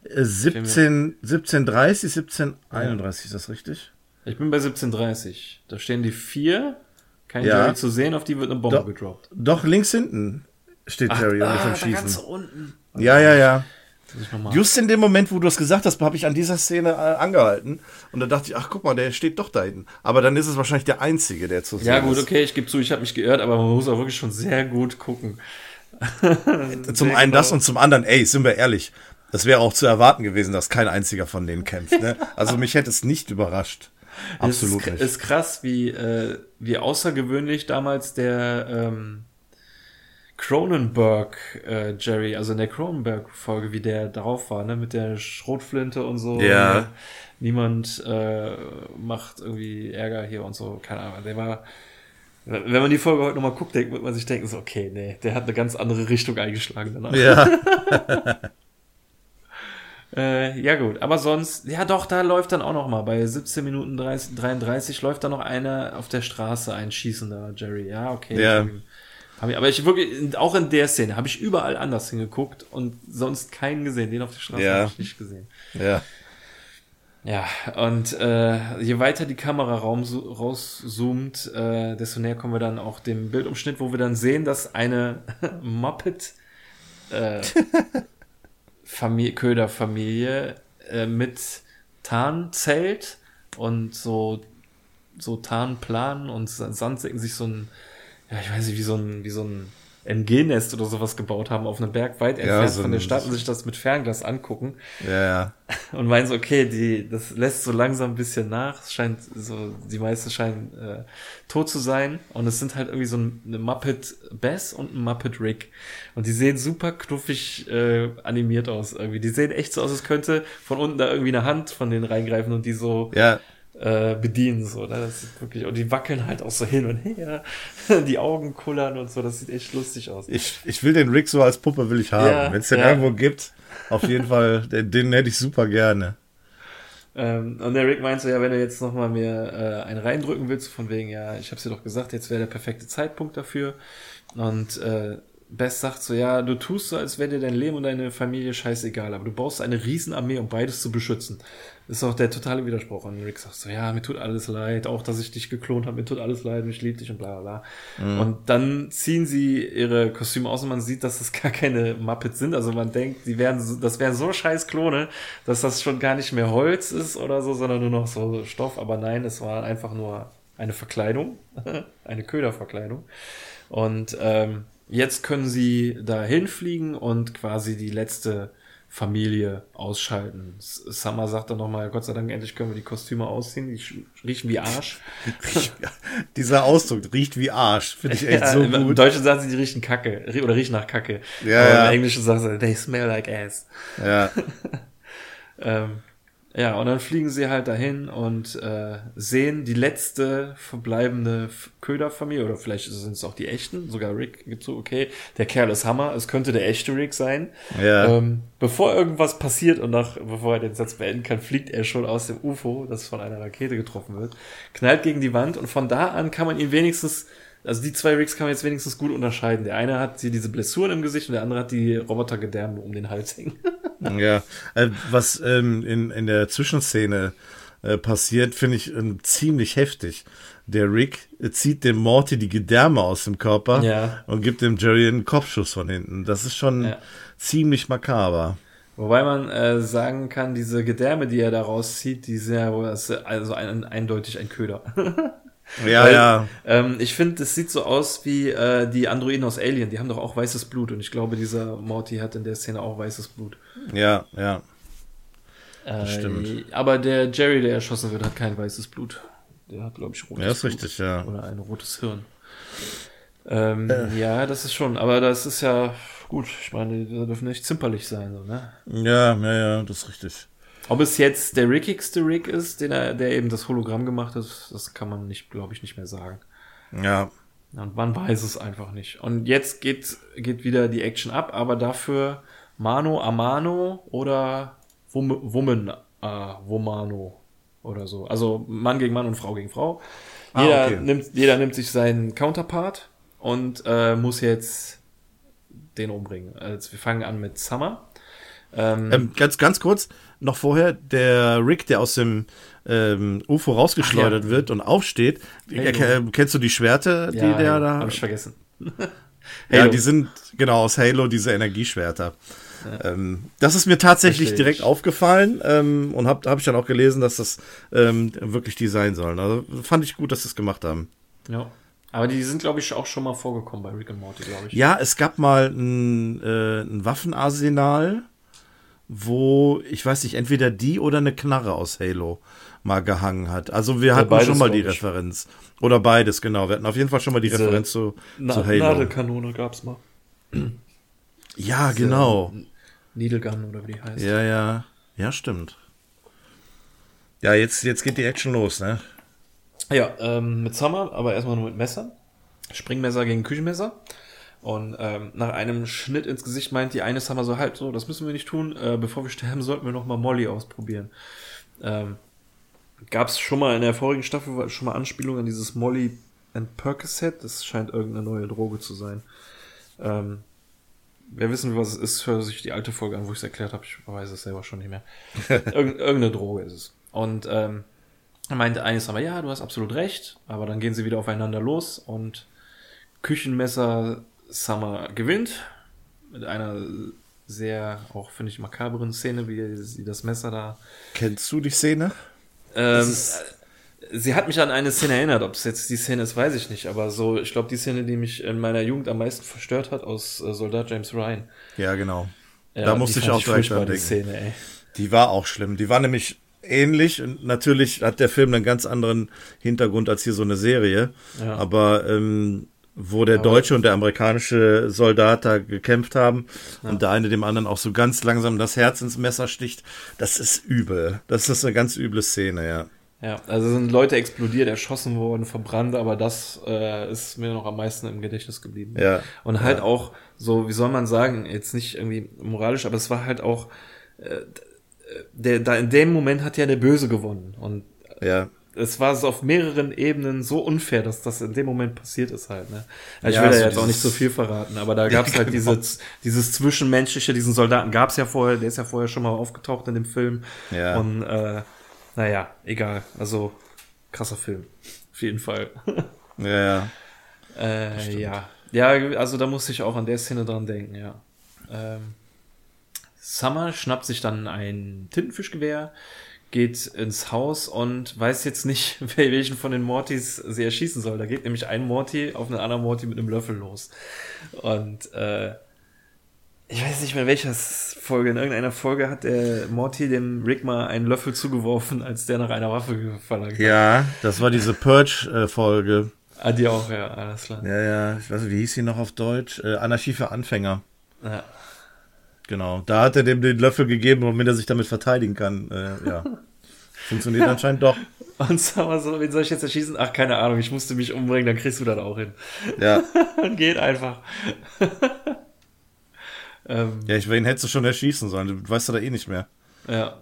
Speaker 2: Äh, 17, 1730, 1731, ist das richtig?
Speaker 3: Ich bin bei 17.30. Da stehen die vier. Kein
Speaker 2: Ja.
Speaker 3: Jerry zu sehen, auf die wird eine Bombe
Speaker 2: Doch.
Speaker 3: gedroppt.
Speaker 2: Doch, links hinten steht Jerry und ist am
Speaker 3: da ganz
Speaker 2: Schießen.
Speaker 3: unten.
Speaker 2: Ja, ja, ja. Just in dem Moment, wo du es gesagt hast, habe ich an dieser Szene äh, angehalten. Und da dachte ich, ach guck mal, der steht doch da hinten. Aber dann ist es wahrscheinlich der Einzige, der zu sehen
Speaker 3: Ja, gut,
Speaker 2: ist.
Speaker 3: okay, ich gebe zu, ich habe mich geirrt, aber man muss auch wirklich schon sehr gut gucken.
Speaker 2: Zum einen das
Speaker 3: genau.
Speaker 2: und zum anderen, ey, sind wir ehrlich, das wäre auch zu erwarten gewesen, dass kein einziger von denen kämpft. Ne? Also mich hätte es nicht überrascht. Absolut
Speaker 3: es ist,
Speaker 2: nicht.
Speaker 3: ist krass, wie, äh, wie außergewöhnlich damals der ähm, Cronenberg äh, Jerry, also in der Cronenberg-Folge, wie der drauf war, ne, mit der Schrotflinte und so.
Speaker 2: Ja.
Speaker 3: Äh, Niemand äh, macht irgendwie Ärger hier und so, keine Ahnung. Der war, wenn man die Folge heute nochmal guckt, denkt, wird man sich denken, so, okay, nee, der hat eine ganz andere Richtung eingeschlagen danach.
Speaker 2: ja,
Speaker 3: Äh, ja gut, aber sonst, ja doch, da läuft dann auch noch mal, bei 17 Minuten 30, 33 läuft da noch einer auf der Straße, ein schießender Jerry. Ja, okay.
Speaker 2: Ja.
Speaker 3: Hab ich, aber ich wirklich, auch in der Szene habe ich überall anders hingeguckt und sonst keinen gesehen. Den auf der Straße
Speaker 2: Ja.
Speaker 3: habe ich nicht gesehen.
Speaker 2: ja.
Speaker 3: Ja, und äh, je weiter die Kamera raum, rauszoomt, äh, desto näher kommen wir dann auch dem Bildumschnitt, wo wir dann sehen, dass eine Muppet äh, Familie, Köderfamilie äh, mit Tarnzelt und so so Tarnplan und Sa- Sandsäcken sich so ein ja ich weiß nicht wie so ein wie so ein MG-Nest oder sowas gebaut haben auf einem Berg weit entfernt
Speaker 2: so
Speaker 3: von der Stadt und sich das mit Fernglas angucken
Speaker 2: Ja, ja.
Speaker 3: und meinen so, okay, die, das lässt so langsam ein bisschen nach. Es scheint so, die meisten scheinen äh, tot zu sein. Und es sind halt irgendwie so ein, eine Muppet Bess und ein Muppet Rick. Und die sehen super knuffig äh, animiert aus irgendwie. Die sehen echt so aus, als könnte von unten da irgendwie eine Hand von denen reingreifen und die so
Speaker 2: Ja,
Speaker 3: äh, bedienen. So, ne? Das ist wirklich, und die wackeln halt auch so hin und her. Die Augen kullern und so. Das sieht echt lustig aus.
Speaker 2: ich, ich will den Rick so als Puppe will ich haben.
Speaker 3: Ja,
Speaker 2: Wenn es den
Speaker 3: ja.
Speaker 2: irgendwo gibt, auf jeden Fall, den, den hätte ich super gerne.
Speaker 3: Ähm, und der Rick meint so, ja, wenn du jetzt nochmal mir äh, einen reindrücken willst, von wegen, ja, ich hab's dir doch gesagt, jetzt wäre der perfekte Zeitpunkt dafür. Und äh, Bess sagt so, ja, du tust so, als wäre dir dein Leben und deine Familie scheißegal, aber du baust eine Riesenarmee, um beides zu beschützen. Das ist auch der totale Widerspruch. Und Rick sagt so, ja, mir tut alles leid, auch dass ich dich geklont habe, mir tut alles leid, ich liebe dich und bla bla bla. Und dann ziehen sie ihre Kostüme aus und man sieht, dass es gar keine Muppets sind. Also man denkt, die wären so, das wären so scheiß Klone, dass das schon gar nicht mehr Holz ist oder so, sondern nur noch so Stoff. Aber nein, es war einfach nur eine Verkleidung, eine Köderverkleidung. Und ähm, jetzt können sie da hinfliegen und quasi die letzte Familie ausschalten. Summer sagt dann nochmal, Gott sei Dank, endlich können wir die Kostüme ausziehen, die riechen wie Arsch.
Speaker 2: Dieser Ausdruck riecht wie Arsch. Finde ich echt
Speaker 3: Ja,
Speaker 2: so
Speaker 3: im, Im
Speaker 2: gut.
Speaker 3: Deutschen sagen sie, die riechen Kacke oder riechen nach Kacke.
Speaker 2: Ja,
Speaker 3: Aber
Speaker 2: ja.
Speaker 3: Im Englischen sagen sie, they smell like ass.
Speaker 2: Ja,
Speaker 3: Ähm, Ja, und dann fliegen sie halt dahin und äh, sehen die letzte verbleibende Köderfamilie, oder vielleicht sind es auch die echten, sogar Rick gibt so, okay, der Kerl ist Hammer, es könnte der echte Rick sein.
Speaker 2: Ja.
Speaker 3: Ähm, bevor irgendwas passiert und nach, bevor er den Satz beenden kann, fliegt er schon aus dem UFO, das von einer Rakete getroffen wird, knallt gegen die Wand und von da an kann man ihn wenigstens, also die zwei Ricks kann man jetzt wenigstens gut unterscheiden. Der eine hat hier diese Blessuren im Gesicht und der andere hat die Robotergedärme um den Hals hängen.
Speaker 2: Ja, äh, was ähm, in, in der Zwischenszene äh, passiert, finde ich ähm, ziemlich heftig. Der Rick äh, zieht dem Morty die Gedärme aus dem Körper
Speaker 3: Ja.
Speaker 2: und gibt dem Jerry einen Kopfschuss von hinten. Das ist schon
Speaker 3: Ja.
Speaker 2: ziemlich makaber.
Speaker 3: Wobei man äh, sagen kann, diese Gedärme, die er da rauszieht, die sind ja also ein, eindeutig ein Köder.
Speaker 2: Ja,
Speaker 3: Weil,
Speaker 2: ja.
Speaker 3: Ähm, ich finde, das sieht so aus wie äh, die Androiden aus Alien. Die haben doch auch weißes Blut und ich glaube, dieser Morty hat in der Szene auch weißes Blut.
Speaker 2: Ja, ja.
Speaker 3: Äh,
Speaker 2: stimmt.
Speaker 3: Aber der Jerry, der erschossen wird, hat kein weißes Blut. Der hat, glaube ich, rotes
Speaker 2: Ja, ist
Speaker 3: Blut.
Speaker 2: richtig, ja.
Speaker 3: Oder ein rotes Hirn. Ähm, Ja, das ist schon, aber das ist ja gut. Ich meine, die dürfen nicht zimperlich sein, so, ne?
Speaker 2: Ja, ja, ja, das ist richtig.
Speaker 3: Ob es jetzt der rickigste Rick ist, den er, der eben das Hologramm gemacht hat, das kann man nicht, glaube ich, nicht mehr sagen.
Speaker 2: Ja,
Speaker 3: Und man weiß es einfach nicht. Und jetzt geht, geht wieder die Action ab, aber dafür Mano a Mano oder Wum- Woman a Womano oder so. Also Mann gegen Mann und Frau gegen Frau.
Speaker 2: Ah,
Speaker 3: Jeder,
Speaker 2: okay.
Speaker 3: nimmt, jeder nimmt sich seinen Counterpart und äh, muss jetzt den umbringen. Also wir fangen an mit Summer. Ähm,
Speaker 2: Ähm, ganz, ganz kurz, noch vorher, der Rick, der aus dem ähm, UFO rausgeschleudert
Speaker 3: Ach ja.
Speaker 2: wird und aufsteht,
Speaker 3: Halo.
Speaker 2: äh, kennst du die Schwerte, die der da.
Speaker 3: Hab ich vergessen.
Speaker 2: ja, die sind genau aus Halo, diese Energieschwerter. Ähm, das ist mir tatsächlich
Speaker 3: Verstehe
Speaker 2: direkt
Speaker 3: ich.
Speaker 2: aufgefallen ähm, und habe hab ich dann auch gelesen, dass das ähm, wirklich die sein sollen. Also fand ich gut, dass sie es gemacht haben.
Speaker 3: Ja. Aber die sind, glaube ich, auch schon mal vorgekommen bei Rick and Morty, glaube ich.
Speaker 2: Ja, es gab mal ein, äh, ein Waffenarsenal, wo, ich weiß nicht, entweder die oder eine Knarre aus Halo mal gehangen hat. Also wir hatten
Speaker 3: beides,
Speaker 2: schon mal die. Referenz. Oder beides, genau. Wir hatten auf jeden Fall schon mal die
Speaker 3: Diese
Speaker 2: Referenz zu,
Speaker 3: Na
Speaker 2: zu Halo.
Speaker 3: Nadelkanone gab's mal.
Speaker 2: Ja, genau.
Speaker 3: Needle Gun oder wie die heißt.
Speaker 2: Ja, ja. Ja, stimmt. Ja, jetzt, jetzt geht die Action los, ne?
Speaker 3: Ja, ähm, mit Summer, aber erstmal nur mit Messern. Springmesser gegen Küchenmesser. Und ähm, nach einem Schnitt ins Gesicht meint die eine Summer so, halt so, das müssen wir nicht tun. Äh, bevor wir sterben, sollten wir noch mal Molly ausprobieren. Ähm, Gab es schon mal in der vorigen Staffel schon mal Anspielungen an dieses Molly and Percocet. Das scheint irgendeine neue Droge zu sein. Ähm, wer wissen will, was es ist, hört sich die alte Folge an, wo ich es erklärt habe. Ich weiß es selber schon nicht mehr. Irgend, irgendeine Droge ist es. Und ähm, er meinte eines aber, ja, du hast absolut recht, aber dann gehen sie wieder aufeinander los und Küchenmesser Summer gewinnt mit einer sehr, auch finde ich, makaberen Szene, wie sie das Messer da.
Speaker 2: Kennst du die Szene?
Speaker 3: Ähm, äh, sie hat mich an eine Szene erinnert, ob es jetzt die Szene ist, weiß ich nicht, aber so, ich glaube, die Szene, die mich in meiner Jugend am meisten verstört hat, aus äh, Soldat James Ryan.
Speaker 2: Ja, genau.
Speaker 3: Ja,
Speaker 2: Da musste ich auch direkt
Speaker 3: furchtbar,
Speaker 2: dran
Speaker 3: die. Szene, ey.
Speaker 2: Die war auch schlimm. Die war nämlich ähnlich und natürlich hat der Film einen ganz anderen Hintergrund als hier so eine Serie.
Speaker 3: Ja.
Speaker 2: Aber ähm, wo der deutsche und der amerikanische Soldat da gekämpft haben und der eine dem anderen auch so ganz langsam das Herz ins Messer sticht, das ist übel. Das ist eine ganz üble Szene, ja.
Speaker 3: Ja, also sind Leute explodiert, erschossen worden, verbrannt, aber das äh, ist mir noch am meisten im Gedächtnis geblieben.
Speaker 2: Ja.
Speaker 3: Und halt auch so, wie soll man sagen, jetzt nicht irgendwie moralisch, aber es war halt auch, äh, der, da in dem Moment hat ja der Böse gewonnen. Und
Speaker 2: Ja.
Speaker 3: Es war so auf mehreren Ebenen so unfair, dass das in dem Moment passiert ist halt. Ne? Also ich
Speaker 2: Ja,
Speaker 3: will da
Speaker 2: so
Speaker 3: jetzt auch nicht so viel verraten, aber da gab es halt
Speaker 2: genau.
Speaker 3: diese, dieses Zwischenmenschliche, diesen Soldaten gab es ja vorher, der ist ja vorher schon mal aufgetaucht in dem Film.
Speaker 2: Ja.
Speaker 3: Und äh, naja, egal. Also krasser Film. Auf jeden Fall.
Speaker 2: Ja, ja.
Speaker 3: äh, ja. Ja, also da musste ich auch an der Szene dran denken, ja. Ähm, Summer schnappt sich dann ein Tintenfischgewehr, geht ins Haus und weiß jetzt nicht, wel- welchen von den Mortys sie erschießen soll. Da geht nämlich ein Morty auf einen anderen Morty mit einem Löffel los. Und äh, ich weiß nicht mehr, welcher Folge. In irgendeiner Folge hat der Morty dem Rick mal einen Löffel zugeworfen, als der nach einer Waffe verlangt hat.
Speaker 2: Ja, das war diese Purge-Folge.
Speaker 3: Ah, die auch, ja, alles klar.
Speaker 2: Ja, ja, ich weiß nicht, wie hieß sie noch auf Deutsch? Äh, Anarchie für Anfänger.
Speaker 3: Ja.
Speaker 2: Genau, da hat er dem den Löffel gegeben, damit er sich damit verteidigen kann. Äh, ja. Funktioniert anscheinend doch.
Speaker 3: Und sag mal so, wen soll ich jetzt erschießen? Ach, keine Ahnung, ich musste mich umbringen, dann kriegst du das auch hin.
Speaker 2: Ja.
Speaker 3: Geht einfach.
Speaker 2: ähm, ja, ich wen hättest du schon erschießen sollen, du weißt du da eh nicht mehr.
Speaker 3: Ja.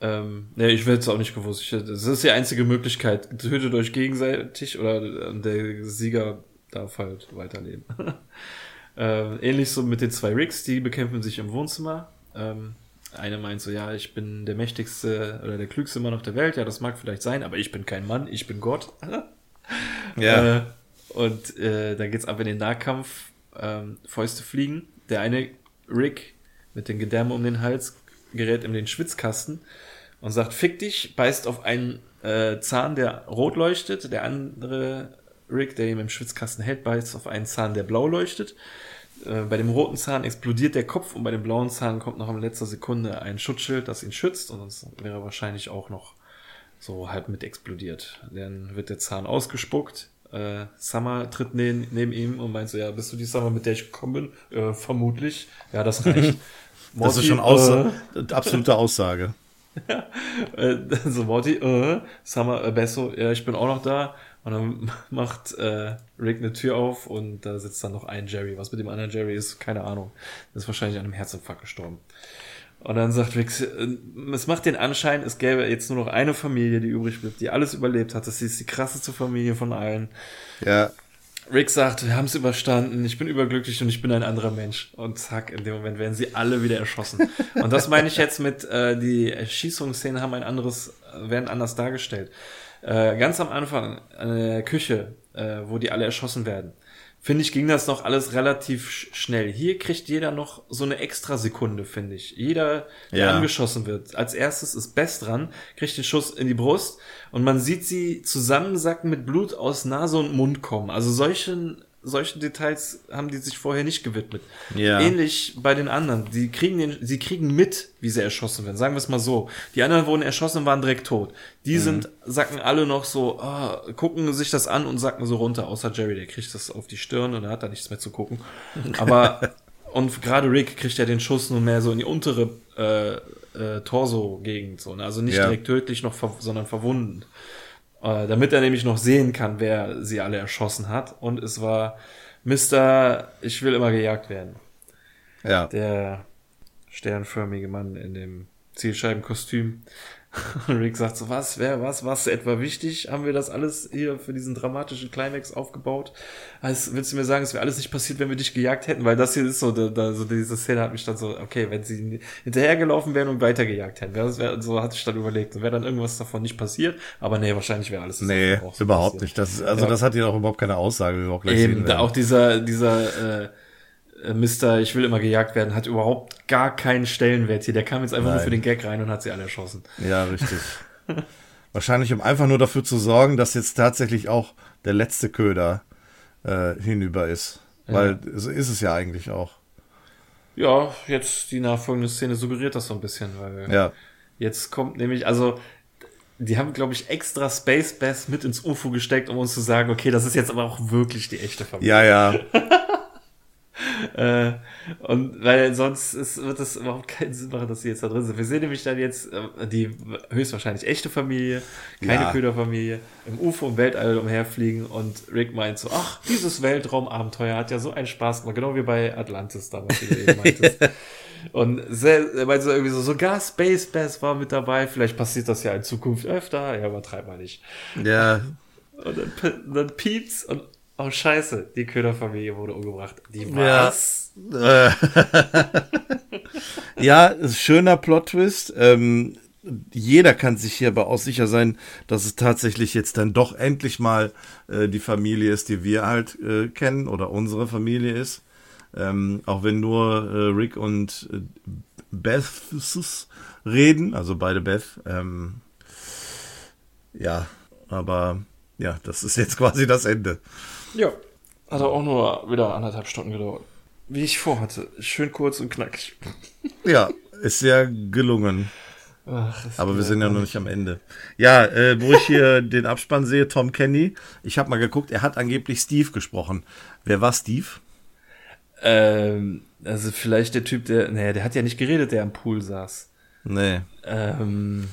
Speaker 3: Ähm, nee, ich hätte es auch nicht gewusst. Ich, das ist die einzige Möglichkeit. Tötet euch gegenseitig oder der Sieger darf halt weiterleben. Äh, ähnlich so mit den zwei Rigs, die bekämpfen sich im Wohnzimmer. Ähm, eine meint so, ja, ich bin der mächtigste oder der klügste Mann auf der Welt. Ja, das mag vielleicht sein, aber ich bin kein Mann, ich bin Gott. ja. Äh, und äh, dann geht's ab in den Nahkampf. Ähm, Fäuste fliegen. Der eine Rick mit den Gedärmen um den Hals gerät in den Schwitzkasten und sagt, fick dich, beißt auf einen äh, Zahn, der rot leuchtet. Der andere Rick, der ihm im Schwitzkasten hält, beißt auf einen Zahn, der blau leuchtet. Äh, bei dem roten Zahn explodiert der Kopf und bei dem blauen Zahn kommt noch in letzter Sekunde ein Schutzschild, das ihn schützt und sonst wäre er wahrscheinlich auch noch so halb mit explodiert. Dann wird der Zahn ausgespuckt. Äh, Summer tritt neben, neben ihm und meint so, ja, bist du die Summer, mit der ich gekommen bin? Äh, vermutlich. Ja, das reicht.
Speaker 2: Morty, das ist schon Aussa äh, absolute Aussage.
Speaker 3: ja, äh, so Morty, äh, Summer, äh, Besso, ja, ich bin auch noch da. Und dann macht äh, Rick eine Tür auf und da sitzt dann noch ein Jerry. Was mit dem anderen Jerry ist, keine Ahnung. Der ist wahrscheinlich an einem Herzinfarkt gestorben. Und dann sagt Rick, äh, es macht den Anschein, es gäbe jetzt nur noch eine Familie, die übrig bleibt, die alles überlebt hat. Das ist die krasseste Familie von allen.
Speaker 2: Ja.
Speaker 3: Rick sagt, wir haben es überstanden, ich bin überglücklich und ich bin ein anderer Mensch. Und zack, in dem Moment werden sie alle wieder erschossen. und das meine ich jetzt mit, äh, die Erschießungsszenen haben ein anderes, werden anders dargestellt. Äh, ganz am Anfang, in der Küche, äh, wo die alle erschossen werden, finde ich, ging das noch alles relativ schnell. Hier kriegt jeder noch so eine extra Sekunde, finde ich. Jeder, der ja. angeschossen wird. Als erstes ist Best dran, kriegt den Schuss in die Brust und man sieht sie zusammensacken mit Blut aus Nase und Mund kommen. Also solchen solchen Details haben die sich vorher nicht gewidmet. Ja. Ähnlich bei den anderen. Die kriegen den, sie kriegen mit, wie sie erschossen werden. Sagen wir es mal so. Die anderen wurden erschossen und waren direkt tot. Die mhm. sind, sacken alle noch so, oh, gucken sich das an und sacken so runter. Außer Jerry, der kriegt das auf die Stirn und er hat da nichts mehr zu gucken. Aber, und gerade Rick kriegt ja den Schuss nur mehr so in die untere, äh, äh, Torso-Gegend, so, ne? Also nicht ja. direkt tödlich noch, ver sondern verwunden. Äh, damit er nämlich noch sehen kann, wer sie alle erschossen hat. Und es war Mr. Ich will immer gejagt werden.
Speaker 2: Ja.
Speaker 3: Der sternförmige Mann in dem Zielscheibenkostüm. Und Rick sagt so, was, wer, was, was etwa wichtig? Haben wir das alles hier für diesen dramatischen Climax aufgebaut? Also, willst du mir sagen, es wäre alles nicht passiert, wenn wir dich gejagt hätten? Weil das hier ist so, da, da, so diese Szene hat mich dann so, okay, wenn sie hinterhergelaufen wären und weitergejagt hätten, wäre wär, so hatte ich dann überlegt, wäre dann irgendwas davon nicht passiert, aber nee, wahrscheinlich wäre alles
Speaker 2: Nee, überhaupt passiert. nicht. Das, also ja. das hat ja auch überhaupt keine Aussage, wie wir auch
Speaker 3: gleich Eben, sehen da auch dieser, dieser, äh, äh, Mister, ich will immer gejagt werden, hat überhaupt gar keinen Stellenwert hier. Der kam jetzt einfach Nein. nur für den Gag rein und hat sie alle erschossen.
Speaker 2: Ja, richtig. Wahrscheinlich, um einfach nur dafür zu sorgen, dass jetzt tatsächlich auch der letzte Köder äh, hinüber ist. Ja. Weil so ist es ja eigentlich auch.
Speaker 3: Ja, jetzt die nachfolgende Szene suggeriert das so ein bisschen, weil
Speaker 2: ja.
Speaker 3: jetzt kommt nämlich, also die haben, glaube ich, extra Space Bass mit ins UFO gesteckt, um uns zu sagen, okay, das ist jetzt aber auch wirklich die echte Familie.
Speaker 2: Ja, ja.
Speaker 3: äh, und weil sonst ist, wird das überhaupt keinen Sinn machen, dass sie jetzt da drin sind. Wir sehen nämlich dann jetzt äh, die höchstwahrscheinlich echte Familie, keine ja. Köderfamilie, im UFO im Weltall umherfliegen und Rick meint so, ach, dieses Weltraumabenteuer hat ja so einen Spaß gemacht, genau wie bei Atlantis damals, wie du eben meintest. Und sehr, meinte so irgendwie so, sogar Space Bass war mit dabei, vielleicht passiert das ja in Zukunft öfter, ja, übertreib mal nicht.
Speaker 2: Ja.
Speaker 3: Und dann, dann piept's und Oh scheiße, die Köderfamilie wurde umgebracht. Die was?
Speaker 2: Ja, ja schöner Plot-Twist. Ähm, jeder kann sich hierbei auch sicher sein, dass es tatsächlich jetzt dann doch endlich mal äh, die Familie ist, die wir halt äh, kennen oder unsere Familie ist. Ähm, auch wenn nur äh, Rick und äh, Beth reden, also beide Beth. Ähm, ja, aber ja, das ist jetzt quasi das Ende.
Speaker 3: Ja. Hat auch nur wieder anderthalb Stunden gedauert. Wie ich vorhatte. Schön kurz und knackig.
Speaker 2: Ja, ist sehr gelungen. Ach, Aber wir sind ja noch nicht am Ende. Ja, äh, wo ich hier den Abspann sehe, Tom Kenny. Ich habe mal geguckt, er hat angeblich Steve gesprochen. Wer war Steve?
Speaker 3: Ähm, also vielleicht der Typ, der, naja, der hat ja nicht geredet, der am Pool saß.
Speaker 2: Nee.
Speaker 3: Ähm,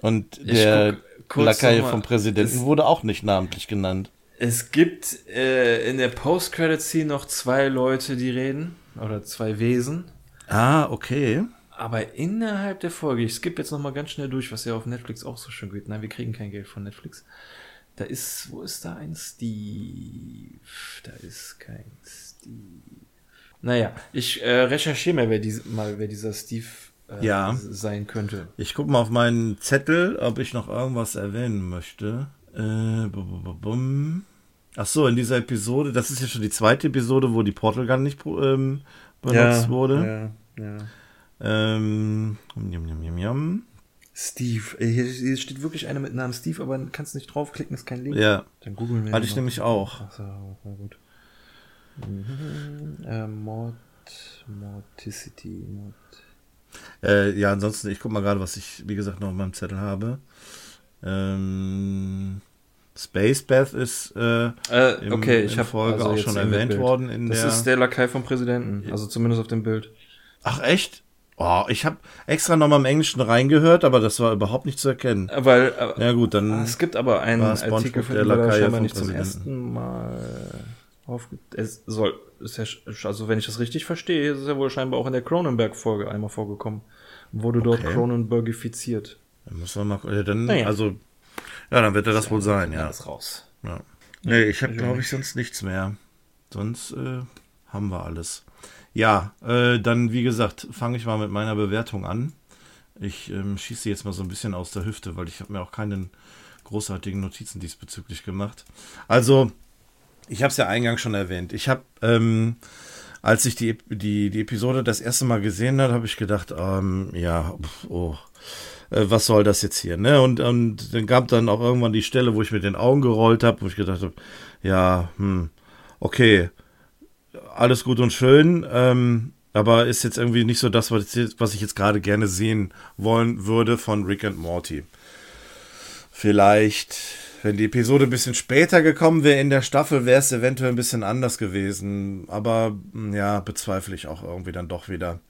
Speaker 2: Und der Lakai vom Präsidenten wurde auch nicht namentlich genannt.
Speaker 3: Es gibt äh, in der Post-Credit-Scene noch zwei Leute, die reden. Oder zwei Wesen.
Speaker 2: Ah, okay.
Speaker 3: Aber innerhalb der Folge, ich skippe jetzt nochmal ganz schnell durch, was ja auf Netflix auch so schön geht. Nein, wir kriegen kein Geld von Netflix. Da ist, wo ist da ein Steve? Da ist kein Steve. Naja, ich äh, recherchiere mal, wer, dies, mal, wer dieser Steve äh,
Speaker 2: Ja.
Speaker 3: sein könnte.
Speaker 2: Ich gucke mal auf meinen Zettel, ob ich noch irgendwas erwähnen möchte. Äh, bu- bu- bu- bum. Ach so, in dieser Episode, das ist ja schon die zweite Episode, wo die Portal Gun nicht ähm, benutzt wurde.
Speaker 3: Ja, ja.
Speaker 2: Ähm, jum.
Speaker 3: Steve. Äh, Hier, steht wirklich einer mit Namen Steve, aber kannst nicht draufklicken, ist kein Link.
Speaker 2: Ja,
Speaker 3: Dann googeln wir
Speaker 2: hatte ich
Speaker 3: mal.
Speaker 2: nämlich auch.
Speaker 3: Ach so, na gut. Mhm. Äh, Mort, Morticity. Mort.
Speaker 2: Äh, ja, ansonsten, ich guck mal gerade, was ich, wie gesagt, noch auf meinem Zettel habe. Ähm, Space Bath ist äh,
Speaker 3: Äh,
Speaker 2: Im-
Speaker 3: okay, ich habe
Speaker 2: Folge auch schon erwähnt worden in
Speaker 3: das
Speaker 2: der-
Speaker 3: ist der Lakai vom Präsidenten, also zumindest auf dem Bild.
Speaker 2: Ach echt? Oh, ich habe extra nochmal im Englischen reingehört, aber das war überhaupt nicht zu erkennen.
Speaker 3: Äh, Weil äh,
Speaker 2: Ja gut, dann
Speaker 3: es gibt aber einen Artikel, von
Speaker 2: der Lakai
Speaker 3: scheinbar nicht zum ersten Mal aufge... Es soll, ja, also wenn ich das richtig verstehe, ist es ja wohl scheinbar auch in der Cronenberg-Folge einmal vorgekommen. Wurde dort
Speaker 2: Okay.
Speaker 3: Cronenbergifiziert.
Speaker 2: Dann muss man mal, dann,
Speaker 3: Naja.
Speaker 2: also, ja, dann wird er das wohl sein, ja.
Speaker 3: Alles raus.
Speaker 2: ja. Nee, ich habe, glaube ich, sonst nichts mehr. Sonst äh, haben wir alles. Ja, äh, dann, wie gesagt, fange ich mal mit meiner Bewertung an. Ich ähm, schieße jetzt mal so ein bisschen aus der Hüfte, weil ich habe mir auch keine großartigen Notizen diesbezüglich gemacht. Also, ich habe es ja eingangs schon erwähnt. Ich habe, ähm, als ich die, die, die Episode das erste Mal gesehen habe, habe ich gedacht, ähm, ja, pf, oh, äh, was soll das jetzt hier, ne? Und, und dann gab dann auch irgendwann die Stelle, wo ich mit den Augen gerollt habe, wo ich gedacht habe, ja, hm, okay, alles gut und schön, ähm, aber ist jetzt irgendwie nicht so das, was ich, was ich jetzt gerade gerne sehen wollen würde von Rick and Morty. Vielleicht, wenn die Episode ein bisschen später gekommen wäre in der Staffel, wäre es eventuell ein bisschen anders gewesen. Aber mh, ja, bezweifle ich auch irgendwie dann doch wieder.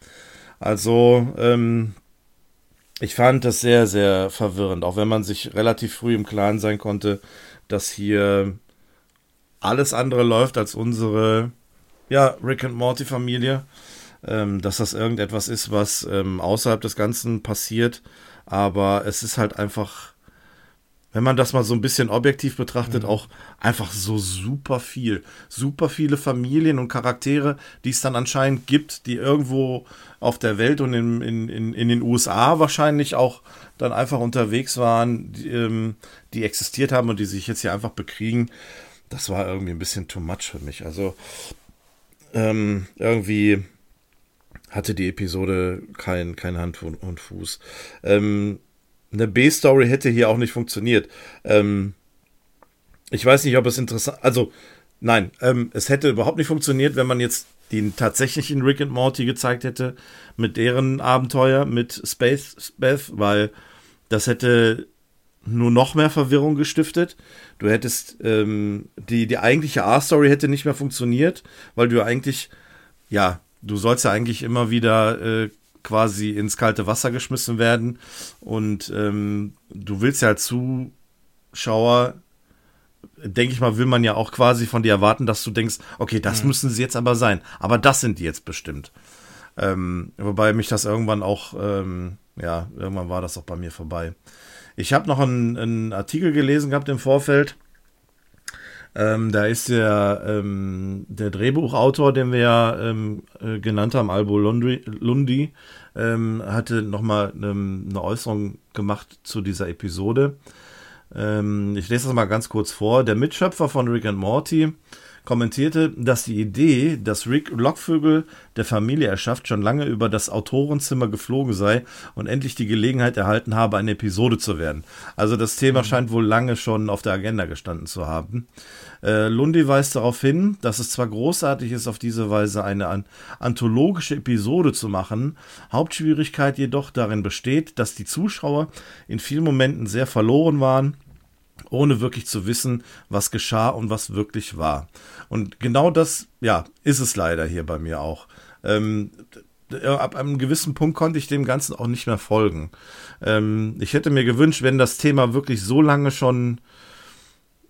Speaker 2: Also, ähm, ich fand das sehr, sehr verwirrend, auch wenn man sich relativ früh im Klaren sein konnte, dass hier alles andere läuft als unsere, ja, Rick and Morty Familie. Ähm, dass das irgendetwas ist, was ähm, außerhalb des Ganzen passiert. Aber es ist halt einfach, wenn man das mal so ein bisschen objektiv betrachtet, auch einfach so super viel. Super viele Familien und Charaktere, die es dann anscheinend gibt, die irgendwo auf der Welt und in, in, in, in den USA wahrscheinlich auch dann einfach unterwegs waren, die, ähm, die existiert haben und die sich jetzt hier einfach bekriegen. Das war irgendwie ein bisschen too much für mich. Also ähm, irgendwie hatte die Episode kein, kein Hand und und Fuß. Ähm, eine B-Story hätte hier auch nicht funktioniert. Ähm, ich weiß nicht, ob es interessant, also nein, ähm, es hätte überhaupt nicht funktioniert, wenn man jetzt den tatsächlichen Rick and Morty gezeigt hätte mit deren Abenteuer mit Space Beth, weil das hätte nur noch mehr Verwirrung gestiftet. Du hättest ähm, die die eigentliche A-Story hätte nicht mehr funktioniert, weil du eigentlich ja du sollst ja eigentlich immer wieder äh, quasi ins kalte Wasser geschmissen werden und ähm, du willst ja als Zuschauer denke ich mal, will man ja auch quasi von dir erwarten, dass du denkst, okay, das müssen sie jetzt aber sein. Aber das sind die jetzt bestimmt. Ähm, wobei mich das irgendwann auch, ähm, ja, irgendwann war das auch bei mir vorbei. Ich habe noch einen, einen Artikel gelesen gehabt im Vorfeld. Ähm, da ist der, ähm, der Drehbuchautor, den wir ja ähm, äh, genannt haben, Albo Lundi, Lundi ähm, hatte nochmal ähm, eine Äußerung gemacht zu dieser Episode. Ähm, ich lese das mal ganz kurz vor. Der Mitschöpfer von Rick and Morty kommentierte, dass die Idee, dass Rick Lockvögel der Familie erschafft, schon lange über das Autorenzimmer geflogen sei und endlich die Gelegenheit erhalten habe, eine Episode zu werden. Also das Thema scheint wohl lange schon auf der Agenda gestanden zu haben. Äh, Lundi weist darauf hin, dass es zwar großartig ist, auf diese Weise eine an anthologische Episode zu machen, Hauptschwierigkeit jedoch darin besteht, dass die Zuschauer in vielen Momenten sehr verloren waren ohne wirklich zu wissen, was geschah und was wirklich war. Und genau das, ja, ist es leider hier bei mir auch. Ähm, ab einem gewissen Punkt konnte ich dem Ganzen auch nicht mehr folgen. Ähm, ich hätte mir gewünscht, wenn das Thema wirklich so lange schon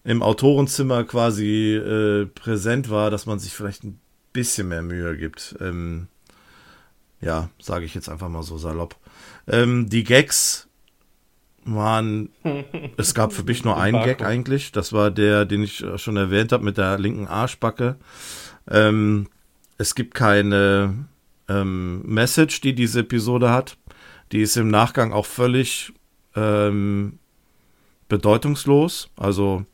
Speaker 2: im Autorenzimmer quasi äh, präsent war, dass man sich vielleicht ein bisschen mehr Mühe gibt. Ähm, ja, sage ich jetzt einfach mal so salopp. Ähm, die Gags waren, es gab für mich nur einen Gag eigentlich. Das war der, den ich schon erwähnt habe mit der linken Arschbacke. Ähm, es gibt keine ähm, Message, die diese Episode hat. Die ist im Nachgang auch völlig ähm, bedeutungslos. Also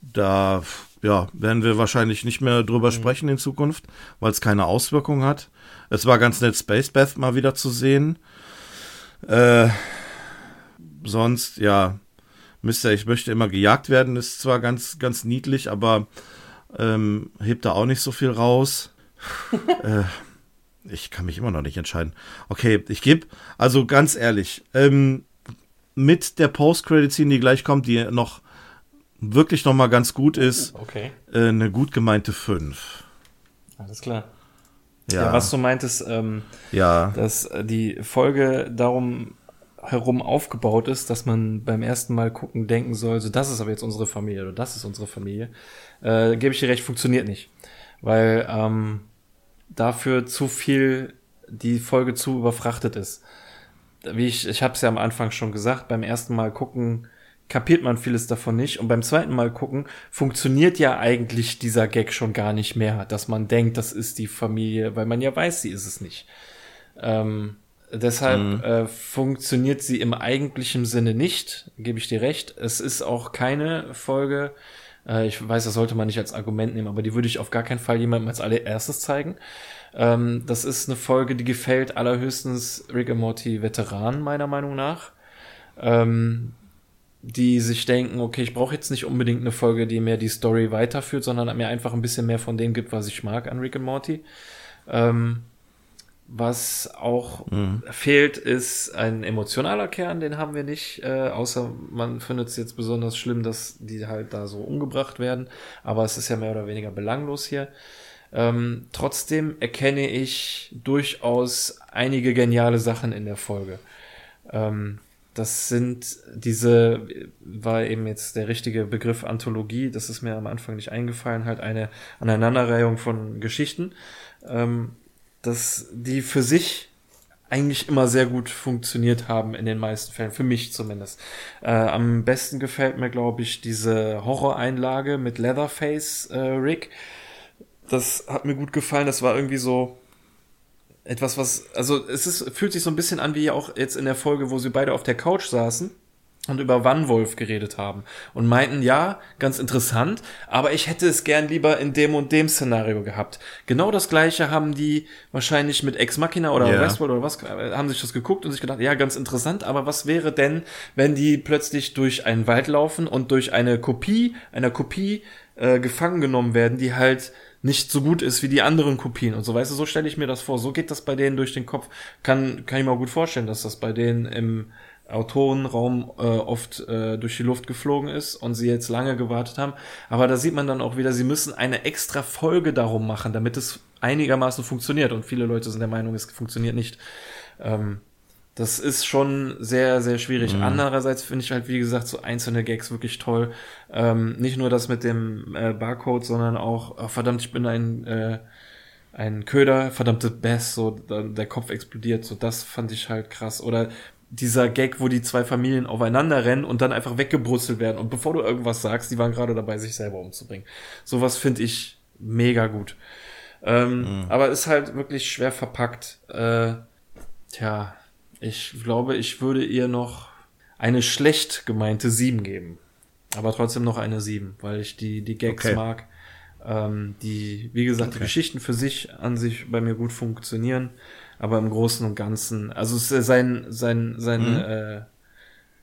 Speaker 2: da ja, werden wir wahrscheinlich nicht mehr drüber mhm. sprechen in Zukunft, weil es keine Auswirkungen hat. Es war ganz nett, Space Bath mal wieder zu sehen. Äh, sonst, ja, Mister, ich möchte immer gejagt werden, ist zwar ganz, ganz niedlich, aber ähm, hebt da auch nicht so viel raus. äh, ich kann mich immer noch nicht entscheiden. Okay, ich gebe, also ganz ehrlich, ähm, mit der Post-Credit-Scene, die gleich kommt, die noch wirklich noch mal ganz gut ist,
Speaker 3: okay.
Speaker 2: äh, eine gut gemeinte 5.
Speaker 3: Alles klar. Ja. ja was du meintest, ähm,
Speaker 2: ja.
Speaker 3: dass äh, die Folge darum herum aufgebaut ist, dass man beim ersten Mal gucken denken soll, so das ist aber jetzt unsere Familie oder das ist unsere Familie, äh, gebe ich dir recht, funktioniert nicht. Weil ähm, dafür zu viel die Folge zu überfrachtet ist. Wie ich, ich habe es ja am Anfang schon gesagt, beim ersten Mal gucken kapiert man vieles davon nicht und beim zweiten Mal gucken funktioniert ja eigentlich dieser Gag schon gar nicht mehr, dass man denkt, das ist die Familie, weil man ja weiß, sie ist es nicht. Ähm, Deshalb mhm. äh, funktioniert sie im eigentlichen Sinne nicht, gebe ich dir recht. Es ist auch keine Folge, äh, ich weiß, das sollte man nicht als Argument nehmen, aber die würde ich auf gar keinen Fall jemandem als allererstes zeigen. Ähm, das ist eine Folge, die gefällt allerhöchstens Rick and Morty Veteranen, meiner Meinung nach. Ähm, die sich denken, okay, ich brauche jetzt nicht unbedingt eine Folge, die mir die Story weiterführt, sondern mir einfach ein bisschen mehr von dem gibt, was ich mag an Rick and Morty. Ähm, was auch mhm. fehlt, ist ein emotionaler Kern, den haben wir nicht, äh, außer man findet es jetzt besonders schlimm, dass die halt da so umgebracht werden. Aber es ist ja mehr oder weniger belanglos hier. Ähm, trotzdem erkenne ich durchaus einige geniale Sachen in der Folge. Ähm, das sind diese, war eben jetzt der richtige Begriff Anthologie, das ist mir am Anfang nicht eingefallen, halt eine Aneinanderreihung von Geschichten. Ähm, dass die für sich eigentlich immer sehr gut funktioniert haben in den meisten Fällen, für mich zumindest. Äh, am besten gefällt mir, glaube ich, diese Horror-Einlage mit Leatherface äh, Rick. Das hat mir gut gefallen. Das war irgendwie so etwas, was, also es ist, fühlt sich so ein bisschen an wie auch jetzt in der Folge, wo sie beide auf der Couch saßen und über Wannwolf geredet haben und meinten, ja, ganz interessant, aber ich hätte es gern lieber in dem und dem Szenario gehabt. Genau das gleiche haben die wahrscheinlich mit Ex Machina oder yeah. Westworld oder was, äh, haben sich das geguckt und sich gedacht, ja, ganz interessant, aber was wäre denn, wenn die plötzlich durch einen Wald laufen und durch eine Kopie, einer Kopie äh, gefangen genommen werden, die halt nicht so gut ist wie die anderen Kopien und so, weißt du, so stelle ich mir das vor. So geht das bei denen durch den Kopf. Kann, kann ich mir auch gut vorstellen, dass das bei denen im Autorenraum äh, oft äh, durch die Luft geflogen ist und sie jetzt lange gewartet haben. Aber da sieht man dann auch wieder, sie müssen eine extra Folge darum machen, damit es einigermaßen funktioniert. Und viele Leute sind der Meinung, es funktioniert nicht. Ähm, das ist schon sehr, sehr schwierig. Mhm. Andererseits finde ich halt, wie gesagt, so einzelne Gags wirklich toll. Ähm, nicht nur das mit dem äh, Barcode, sondern auch, oh, verdammt, ich bin ein, äh, ein Köder, verdammte Bass, so der Kopf explodiert, so das fand ich halt krass. Oder dieser Gag, wo die zwei Familien aufeinander rennen und dann einfach weggebrutzelt werden. Und bevor du irgendwas sagst, die waren gerade dabei, sich selber umzubringen. Sowas finde ich mega gut. Ähm, mhm. Aber ist halt wirklich schwer verpackt. Äh, tja, ich glaube, ich würde ihr noch eine schlecht gemeinte 7 geben. Aber trotzdem noch eine 7, weil ich die, die Gags okay. mag. Ähm, die, wie gesagt, okay. die Geschichten für sich an sich bei mir gut funktionieren aber im Großen und Ganzen, also sein, sein, sein mhm. äh,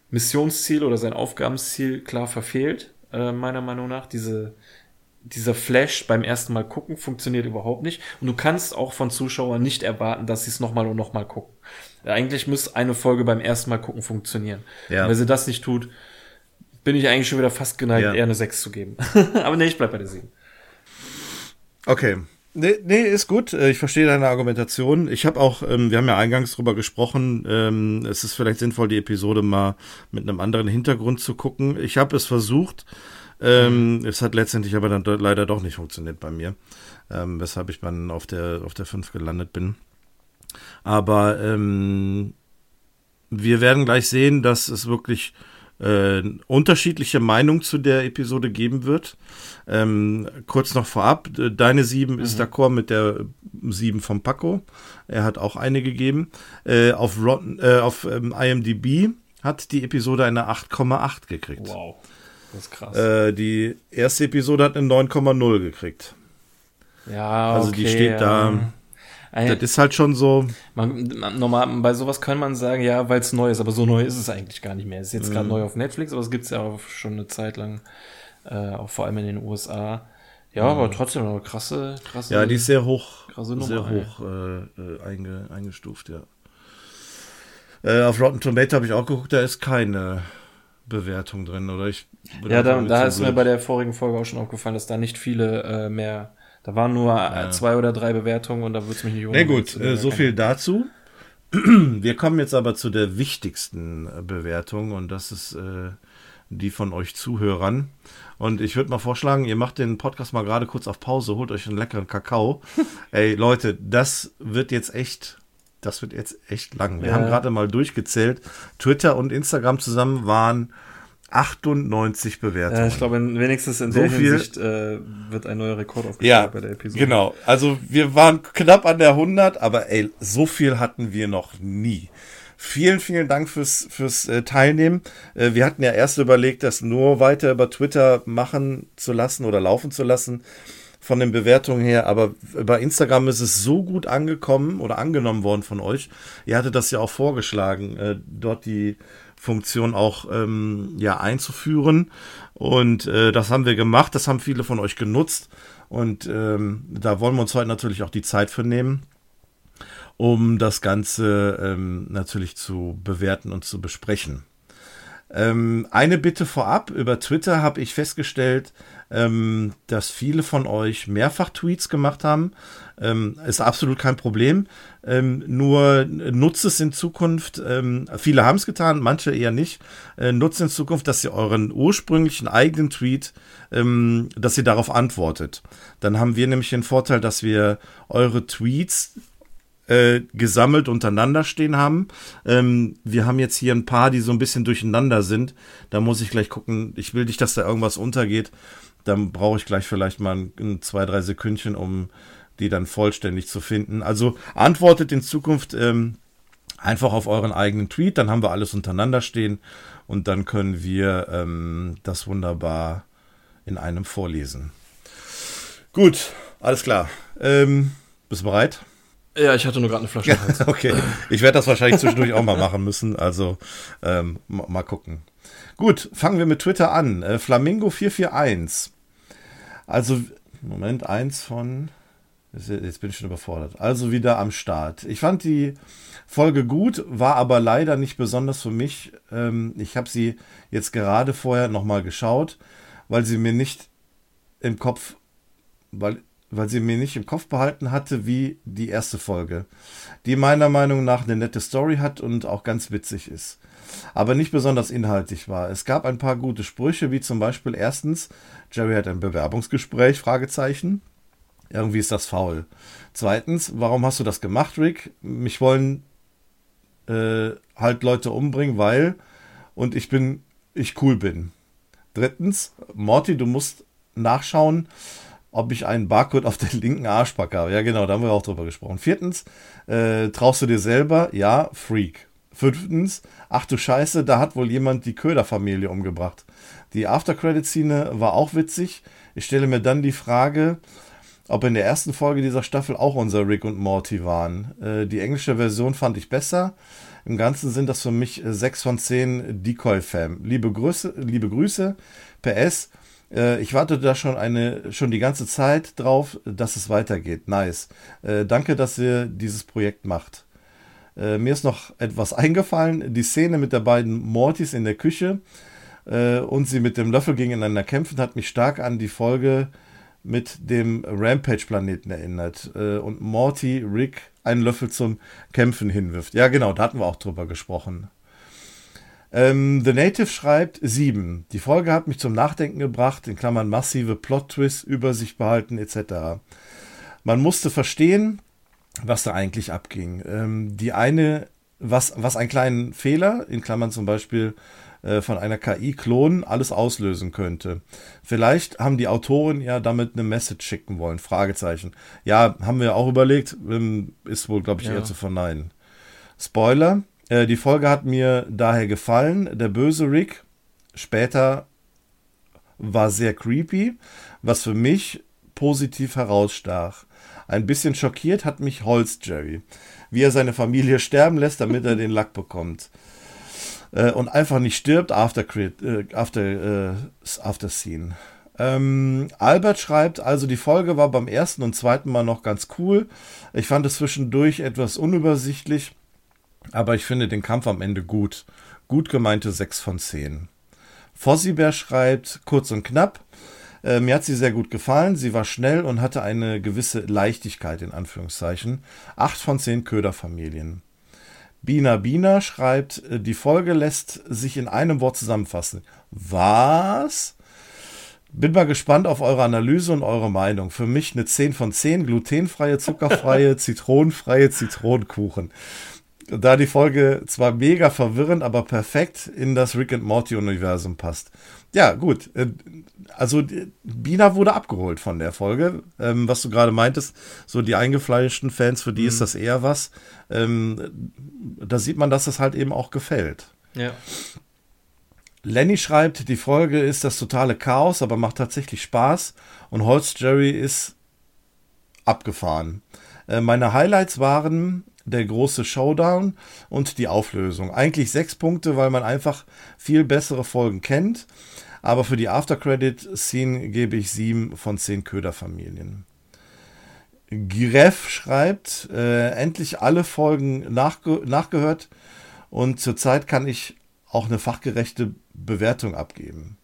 Speaker 3: Missionsziel oder sein Aufgabensziel klar verfehlt, äh, meiner Meinung nach. Diese, dieser Flash beim ersten Mal gucken funktioniert überhaupt nicht. Und du kannst auch von Zuschauern nicht erwarten, dass sie es nochmal und nochmal gucken. Eigentlich muss eine Folge beim ersten Mal gucken funktionieren. Ja. wenn sie das nicht tut, bin ich eigentlich schon wieder fast geneigt,
Speaker 2: Ja.
Speaker 3: eher eine 6 zu geben. Aber nee, ich bleib bei der 7.
Speaker 2: Okay. Nee, nee, ist gut. Äh, Ich verstehe deine Argumentation. Ich habe auch, ähm, wir haben ja eingangs drüber gesprochen, ähm, es ist vielleicht sinnvoll, die Episode mal mit einem anderen Hintergrund zu gucken. Ich habe es versucht. Ähm, Es hat letztendlich aber dann leider doch nicht funktioniert bei mir, ähm, weshalb ich dann auf der, auf der 5 gelandet bin. Aber ähm, wir werden gleich sehen, dass es wirklich äh, unterschiedliche Meinungen zu der Episode geben wird. Ähm, kurz noch vorab, äh, deine 7 ist d'accord mit der 7 von Paco. Er hat auch eine gegeben. Äh, auf Rotten, äh, auf ähm, IMDb hat die Episode eine 8,8 gekriegt.
Speaker 3: Wow. Das ist krass.
Speaker 2: Äh, die erste Episode hat eine 9,0 gekriegt.
Speaker 3: ja,
Speaker 2: also die steht da-
Speaker 3: ähm, ein-
Speaker 2: Das ist halt schon so,
Speaker 3: Man, normal, bei sowas kann man sagen, ja, weil es neu ist, aber so neu ist es eigentlich gar nicht mehr. Es ist jetzt
Speaker 2: Mhm.
Speaker 3: gerade neu auf Netflix, aber es gibt es ja auch schon eine Zeit lang, äh, auch vor allem in den USA. Ja, aber trotzdem eine krasse, krasse.
Speaker 2: Mhm. ja, die ist sehr hoch,
Speaker 3: Nummer,
Speaker 2: sehr hoch äh, äh, einge, eingestuft, ja. Äh, auf Rotten Tomato habe ich auch geguckt, da ist keine Bewertung drin, oder? Ich
Speaker 3: ja, da, da ist mir bei der vorigen Folge auch schon aufgefallen, dass da nicht viele äh, mehr, da waren nur äh, zwei oder drei Bewertungen und da würde es mich nicht
Speaker 2: Na gut,
Speaker 3: es,
Speaker 2: äh, so viel dazu. Wir kommen jetzt aber zu der wichtigsten äh, Bewertung und das ist äh, die von euch Zuhörern. Und ich würde mal vorschlagen, ihr macht den Podcast mal gerade kurz auf Pause, holt euch einen leckeren Kakao. Ey, Leute, das wird jetzt echt, das wird jetzt echt lang. Wir
Speaker 3: Ja.
Speaker 2: haben gerade mal durchgezählt. Twitter und Instagram zusammen waren 98 Bewertungen.
Speaker 3: Ja, ich glaube, wenigstens in
Speaker 2: So
Speaker 3: der
Speaker 2: viel-
Speaker 3: Hinsicht äh, wird ein neuer Rekord aufgestellt
Speaker 2: Ja,
Speaker 3: bei der Episode.
Speaker 2: genau. Also wir waren knapp an der 100, aber ey, so viel hatten wir noch nie. Vielen, vielen Dank fürs, fürs äh, Teilnehmen. Äh, wir hatten ja erst überlegt, das nur weiter über Twitter machen zu lassen oder laufen zu lassen von den Bewertungen her, aber bei Instagram ist es so gut angekommen oder angenommen worden von euch. Ihr hattet das ja auch vorgeschlagen, äh, dort die Funktion auch ähm, ja einzuführen und äh, das haben wir gemacht. Das haben viele von euch genutzt und ähm, da wollen wir uns heute natürlich auch die Zeit für nehmen, um das Ganze ähm, natürlich zu bewerten und zu besprechen. Ähm, eine Bitte vorab, über Twitter habe ich festgestellt, ähm, dass viele von euch mehrfach Tweets gemacht haben. Ähm, ist absolut kein Problem. Ähm, nur nutzt es in Zukunft, ähm, viele haben es getan, manche eher nicht, äh, nutzt in Zukunft, dass ihr euren ursprünglichen eigenen Tweet, ähm, dass ihr darauf antwortet. Dann haben wir nämlich den Vorteil, dass wir eure Tweets äh, gesammelt untereinander stehen haben. Ähm, wir haben jetzt hier ein paar, die so ein bisschen durcheinander sind. Da muss ich gleich gucken. Ich will nicht, dass da irgendwas untergeht. Dann brauche ich gleich vielleicht mal ein, ein, zwei, drei Sekündchen, um die dann vollständig zu finden. Also antwortet in Zukunft ähm, einfach auf euren eigenen Tweet. Dann haben wir alles untereinander stehen und dann können wir ähm, das wunderbar in einem vorlesen. Gut, alles klar. Ähm, bist du bereit?
Speaker 3: Ja, ich hatte nur gerade eine Flasche.
Speaker 2: Okay, ich werde das wahrscheinlich zwischendurch auch mal machen müssen. Also ähm, ma- mal gucken. Gut, fangen wir mit Twitter an. Äh, Flamingo441. Also, Moment, eins von. Jetzt bin ich schon überfordert. Also wieder am Start. Ich fand die Folge gut, war aber leider nicht besonders für mich. Ähm, ich habe sie jetzt gerade vorher nochmal geschaut, weil sie mir nicht im Kopf, weil, weil sie mir nicht im Kopf behalten hatte wie die erste Folge, die meiner Meinung nach eine nette Story hat und auch ganz witzig ist, aber nicht besonders inhaltlich war. Es gab ein paar gute Sprüche, wie zum Beispiel erstens, Jerry hat ein Bewerbungsgespräch, Fragezeichen. Irgendwie ist das faul. Zweitens, warum hast du das gemacht, Rick? Mich wollen äh, halt Leute umbringen, weil und ich bin, ich cool bin. Drittens, Morty, du musst nachschauen, ob ich einen Barcode auf der linken Arschbacke habe. Ja, genau, da haben wir auch drüber gesprochen. Viertens, äh, traust du dir selber? Ja, Freak. Fünftens, ach du Scheiße, da hat wohl jemand die Köder-Familie umgebracht. Die After-Credit-Szene war auch witzig. Ich stelle mir dann die Frage, ob in der ersten Folge dieser Staffel auch unser Rick und Morty waren. Äh, die englische Version fand ich besser. Im Ganzen sind das für mich äh, 6 von 10 Decoy-Fam. Liebe Grüße, liebe Grüße. PS, äh, ich warte da schon eine schon die ganze Zeit drauf, dass es weitergeht. Nice. Äh, danke, dass ihr dieses Projekt macht. Äh, mir ist noch etwas eingefallen. Die Szene mit der beiden Mortys in der Küche äh, und sie mit dem Löffel gegeneinander kämpfen, hat mich stark an die Folge mit dem Rampage-Planeten erinnert äh, und Morty Rick einen Löffel zum Kämpfen hinwirft. Ja, genau, da hatten wir auch drüber gesprochen. Ähm, The Native schreibt 7. Die Folge hat mich zum Nachdenken gebracht, in Klammern massive Plot-Twists, Übersicht behalten etc. Man musste verstehen, was da eigentlich abging. Ähm, die eine, was, was einen kleinen Fehler, in Klammern zum Beispiel äh, von einer KI-Klon, alles auslösen könnte. Vielleicht haben die Autoren ja damit eine Message schicken wollen. Fragezeichen. Ja, haben wir auch überlegt, ähm, ist wohl, glaube ich, ja. eher zu verneinen. Spoiler, äh, die Folge hat mir daher gefallen. Der böse Rick später war sehr creepy, was für mich positiv herausstach. Ein bisschen schockiert hat mich Holz Jerry, wie er seine Familie sterben lässt, damit er den Lack bekommt. Äh, und einfach nicht stirbt after, äh, after, äh, after Scene. Ähm, Albert schreibt, also die Folge war beim ersten und zweiten Mal noch ganz cool. Ich fand es zwischendurch etwas unübersichtlich aber ich finde den Kampf am Ende gut. Gut gemeinte 6 von 10. Fossibär schreibt, kurz und knapp, äh, mir hat sie sehr gut gefallen. Sie war schnell und hatte eine gewisse Leichtigkeit in Anführungszeichen. 8 von 10 Köderfamilien. Bina Bina schreibt, äh, die Folge lässt sich in einem Wort zusammenfassen. Was? Bin mal gespannt auf eure Analyse und eure Meinung. Für mich eine 10 von 10, glutenfreie, zuckerfreie, zitronenfreie Zitronenkuchen da die Folge zwar mega verwirrend, aber perfekt in das Rick and Morty Universum passt. Ja, gut. Äh, also Bina wurde abgeholt von der Folge, ähm, was du gerade meintest. So die eingefleischten Fans, für die mhm. ist das eher was. Ähm, da sieht man, dass das halt eben auch gefällt.
Speaker 3: Ja.
Speaker 2: Lenny schreibt, die Folge ist das totale Chaos, aber macht tatsächlich Spaß. Und Holz Jerry ist abgefahren. Äh, meine Highlights waren der große Showdown und die Auflösung. Eigentlich sechs Punkte, weil man einfach viel bessere Folgen kennt. Aber für die After-Credit-Scene gebe ich sieben von zehn Köderfamilien. Greff schreibt, äh, endlich alle Folgen nachge nachgehört und zurzeit kann ich auch eine fachgerechte Bewertung abgeben.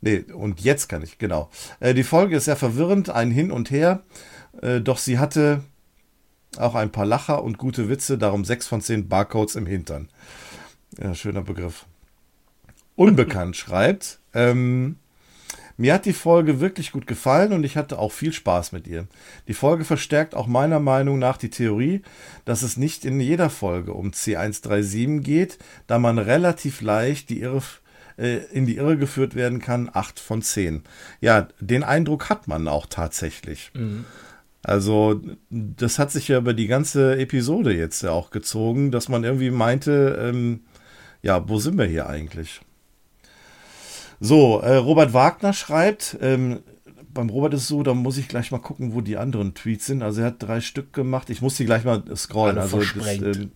Speaker 2: Nee, und jetzt kann ich, genau. Äh, die Folge ist sehr verwirrend, ein Hin und Her, äh, doch sie hatte auch ein paar Lacher und gute Witze, darum 6 von 10 Barcodes im Hintern. Ja, schöner Begriff. Unbekannt schreibt, ähm, mir hat die Folge wirklich gut gefallen und ich hatte auch viel Spaß mit ihr. Die Folge verstärkt auch meiner Meinung nach die Theorie, dass es nicht in jeder Folge um C137 geht, da man relativ leicht die Irre, äh, in die Irre geführt werden kann. 8 von 10. Ja, den Eindruck hat man auch tatsächlich. Mhm. Also, das hat sich ja über die ganze Episode jetzt ja auch gezogen, dass man irgendwie meinte, ähm, ja, wo sind wir hier eigentlich? So, äh, Robert Wagner schreibt, ähm, beim Robert ist es so, da muss ich gleich mal gucken, wo die anderen Tweets sind. Also er hat drei Stück gemacht. Ich muss die gleich mal scrollen. also das, ähm,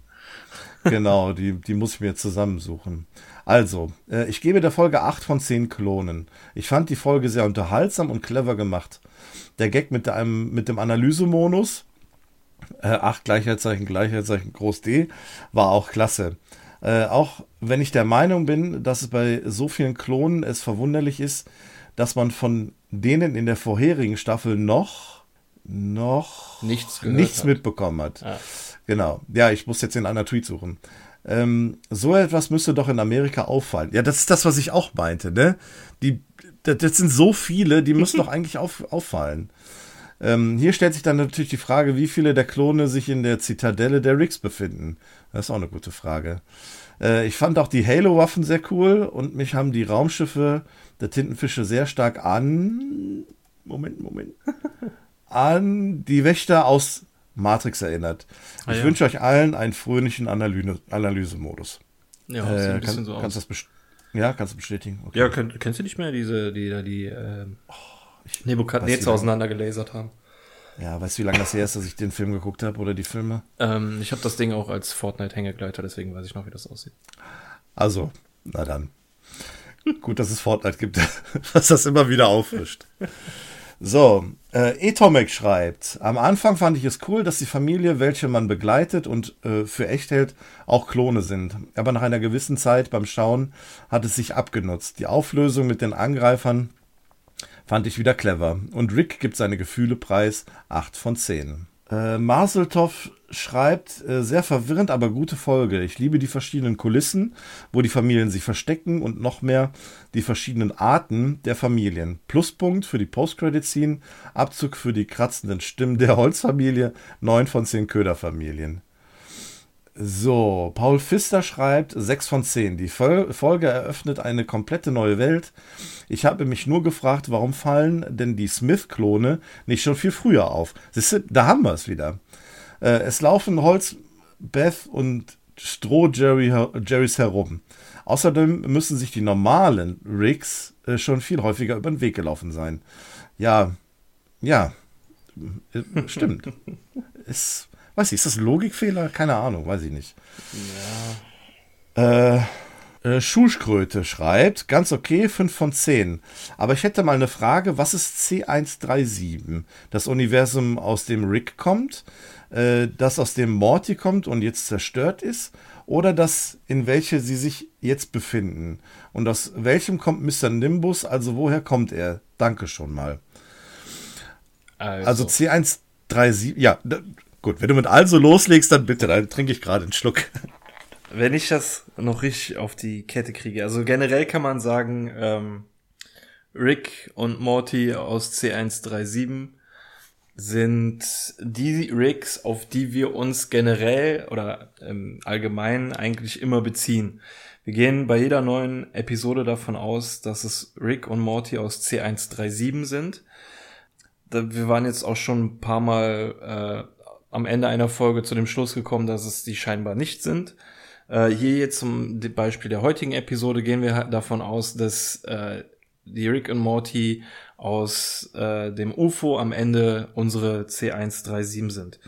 Speaker 2: genau, die, die muss ich mir zusammensuchen. Also, äh, ich gebe der Folge 8 von 10 Klonen. Ich fand die Folge sehr unterhaltsam und clever gemacht der Gag mit, einem, mit dem Analysemodus, äh, 8 Gleichheitszeichen, Gleichheitszeichen, Groß D, war auch klasse. Äh, auch wenn ich der Meinung bin, dass es bei so vielen Klonen es verwunderlich ist, dass man von denen in der vorherigen Staffel noch noch
Speaker 3: nichts,
Speaker 2: nichts mitbekommen hat. Ah. Genau. Ja, ich muss jetzt den anderen Tweet suchen. Ähm, so etwas müsste doch in Amerika auffallen. Ja, das ist das, was ich auch meinte, ne? Die das, das sind so viele, die müssen doch eigentlich auf, auffallen. Ähm, hier stellt sich dann natürlich die Frage, wie viele der Klone sich in der Zitadelle der Ricks befinden. Das ist auch eine gute Frage. Äh, ich fand auch die Halo-Waffen sehr cool und mich haben die Raumschiffe der Tintenfische sehr stark an. Moment, Moment. an die Wächter aus Matrix erinnert. Ah, ich ja. wünsche euch allen einen fröhlichen Analyse Analysemodus.
Speaker 3: Ja, äh, sieht ein bisschen kann, so aus.
Speaker 2: Kannst das ja, kannst du bestätigen.
Speaker 3: Okay. Ja, könnt, kennst du nicht mehr diese, die da die äh, oh, Nebukadnezar auseinandergelasert haben?
Speaker 2: Ja, weißt du, wie lange das her ist, dass ich den Film geguckt habe oder die Filme?
Speaker 3: Ähm, ich habe das Ding auch als Fortnite-Hängegleiter, deswegen weiß ich noch, wie das aussieht.
Speaker 2: Also, na dann. Gut, dass es Fortnite gibt, was das immer wieder auffrischt. So, äh, Etomek schreibt, am Anfang fand ich es cool, dass die Familie, welche man begleitet und äh, für echt hält, auch Klone sind. Aber nach einer gewissen Zeit beim Schauen hat es sich abgenutzt. Die Auflösung mit den Angreifern fand ich wieder clever. Und Rick gibt seine Gefühle preis, 8 von 10. Äh, Marseltoff schreibt, äh, sehr verwirrend, aber gute Folge. Ich liebe die verschiedenen Kulissen, wo die Familien sich verstecken und noch mehr die verschiedenen Arten der Familien. Pluspunkt für die Post-Credit-Scene, Abzug für die kratzenden Stimmen der Holzfamilie, 9 von 10 Köderfamilien. So, Paul Pfister schreibt 6 von 10. Die Folge eröffnet eine komplette neue Welt. Ich habe mich nur gefragt, warum fallen denn die Smith-Klone nicht schon viel früher auf? Da haben wir es wieder. Äh, es laufen Holz, Beth und Stroh-Jerrys herum. Außerdem müssen sich die normalen Rigs äh, schon viel häufiger über den Weg gelaufen sein. Ja, ja, äh, stimmt. ist Weiß ich, ist das ein Logikfehler? Keine Ahnung, weiß ich nicht. Ja. Äh, äh, Schulschkröte schreibt, ganz okay, 5 von 10. Aber ich hätte mal eine Frage, was ist C137? Das Universum, aus dem Rick kommt, äh, das aus dem Morty kommt und jetzt zerstört ist, oder das, in welche sie sich jetzt befinden? Und aus welchem kommt Mr. Nimbus, also woher kommt er? Danke schon mal. Also, also C137, ja, Gut, wenn du mit also loslegst, dann bitte, dann trinke ich gerade einen Schluck.
Speaker 3: Wenn ich das noch richtig auf die Kette kriege, also generell kann man sagen, ähm, Rick und Morty aus C137 sind die Ricks, auf die wir uns generell oder im Allgemeinen eigentlich immer beziehen. Wir gehen bei jeder neuen Episode davon aus, dass es Rick und Morty aus C137 sind. Wir waren jetzt auch schon ein paar Mal äh, am Ende einer Folge zu dem Schluss gekommen, dass es die scheinbar nicht sind. Äh, hier jetzt zum Beispiel der heutigen Episode gehen wir davon aus, dass äh, die Rick und Morty aus äh, dem UFO am Ende unsere C137 sind.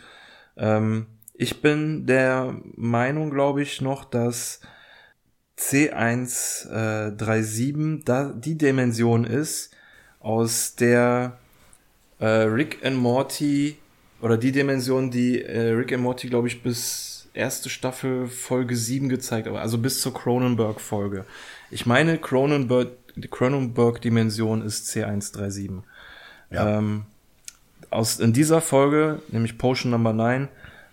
Speaker 3: Ähm, ich bin der Meinung, glaube ich, noch, dass C137 äh, da die Dimension ist, aus der äh, Rick und Morty oder die Dimension, die äh, Rick and Morty, glaube ich, bis erste Staffel Folge 7 gezeigt hat, also bis zur Cronenberg-Folge. Ich meine, Cronenberg, die Cronenberg-Dimension ist C137. Ja. Ähm, aus, in dieser Folge, nämlich Potion Number 9,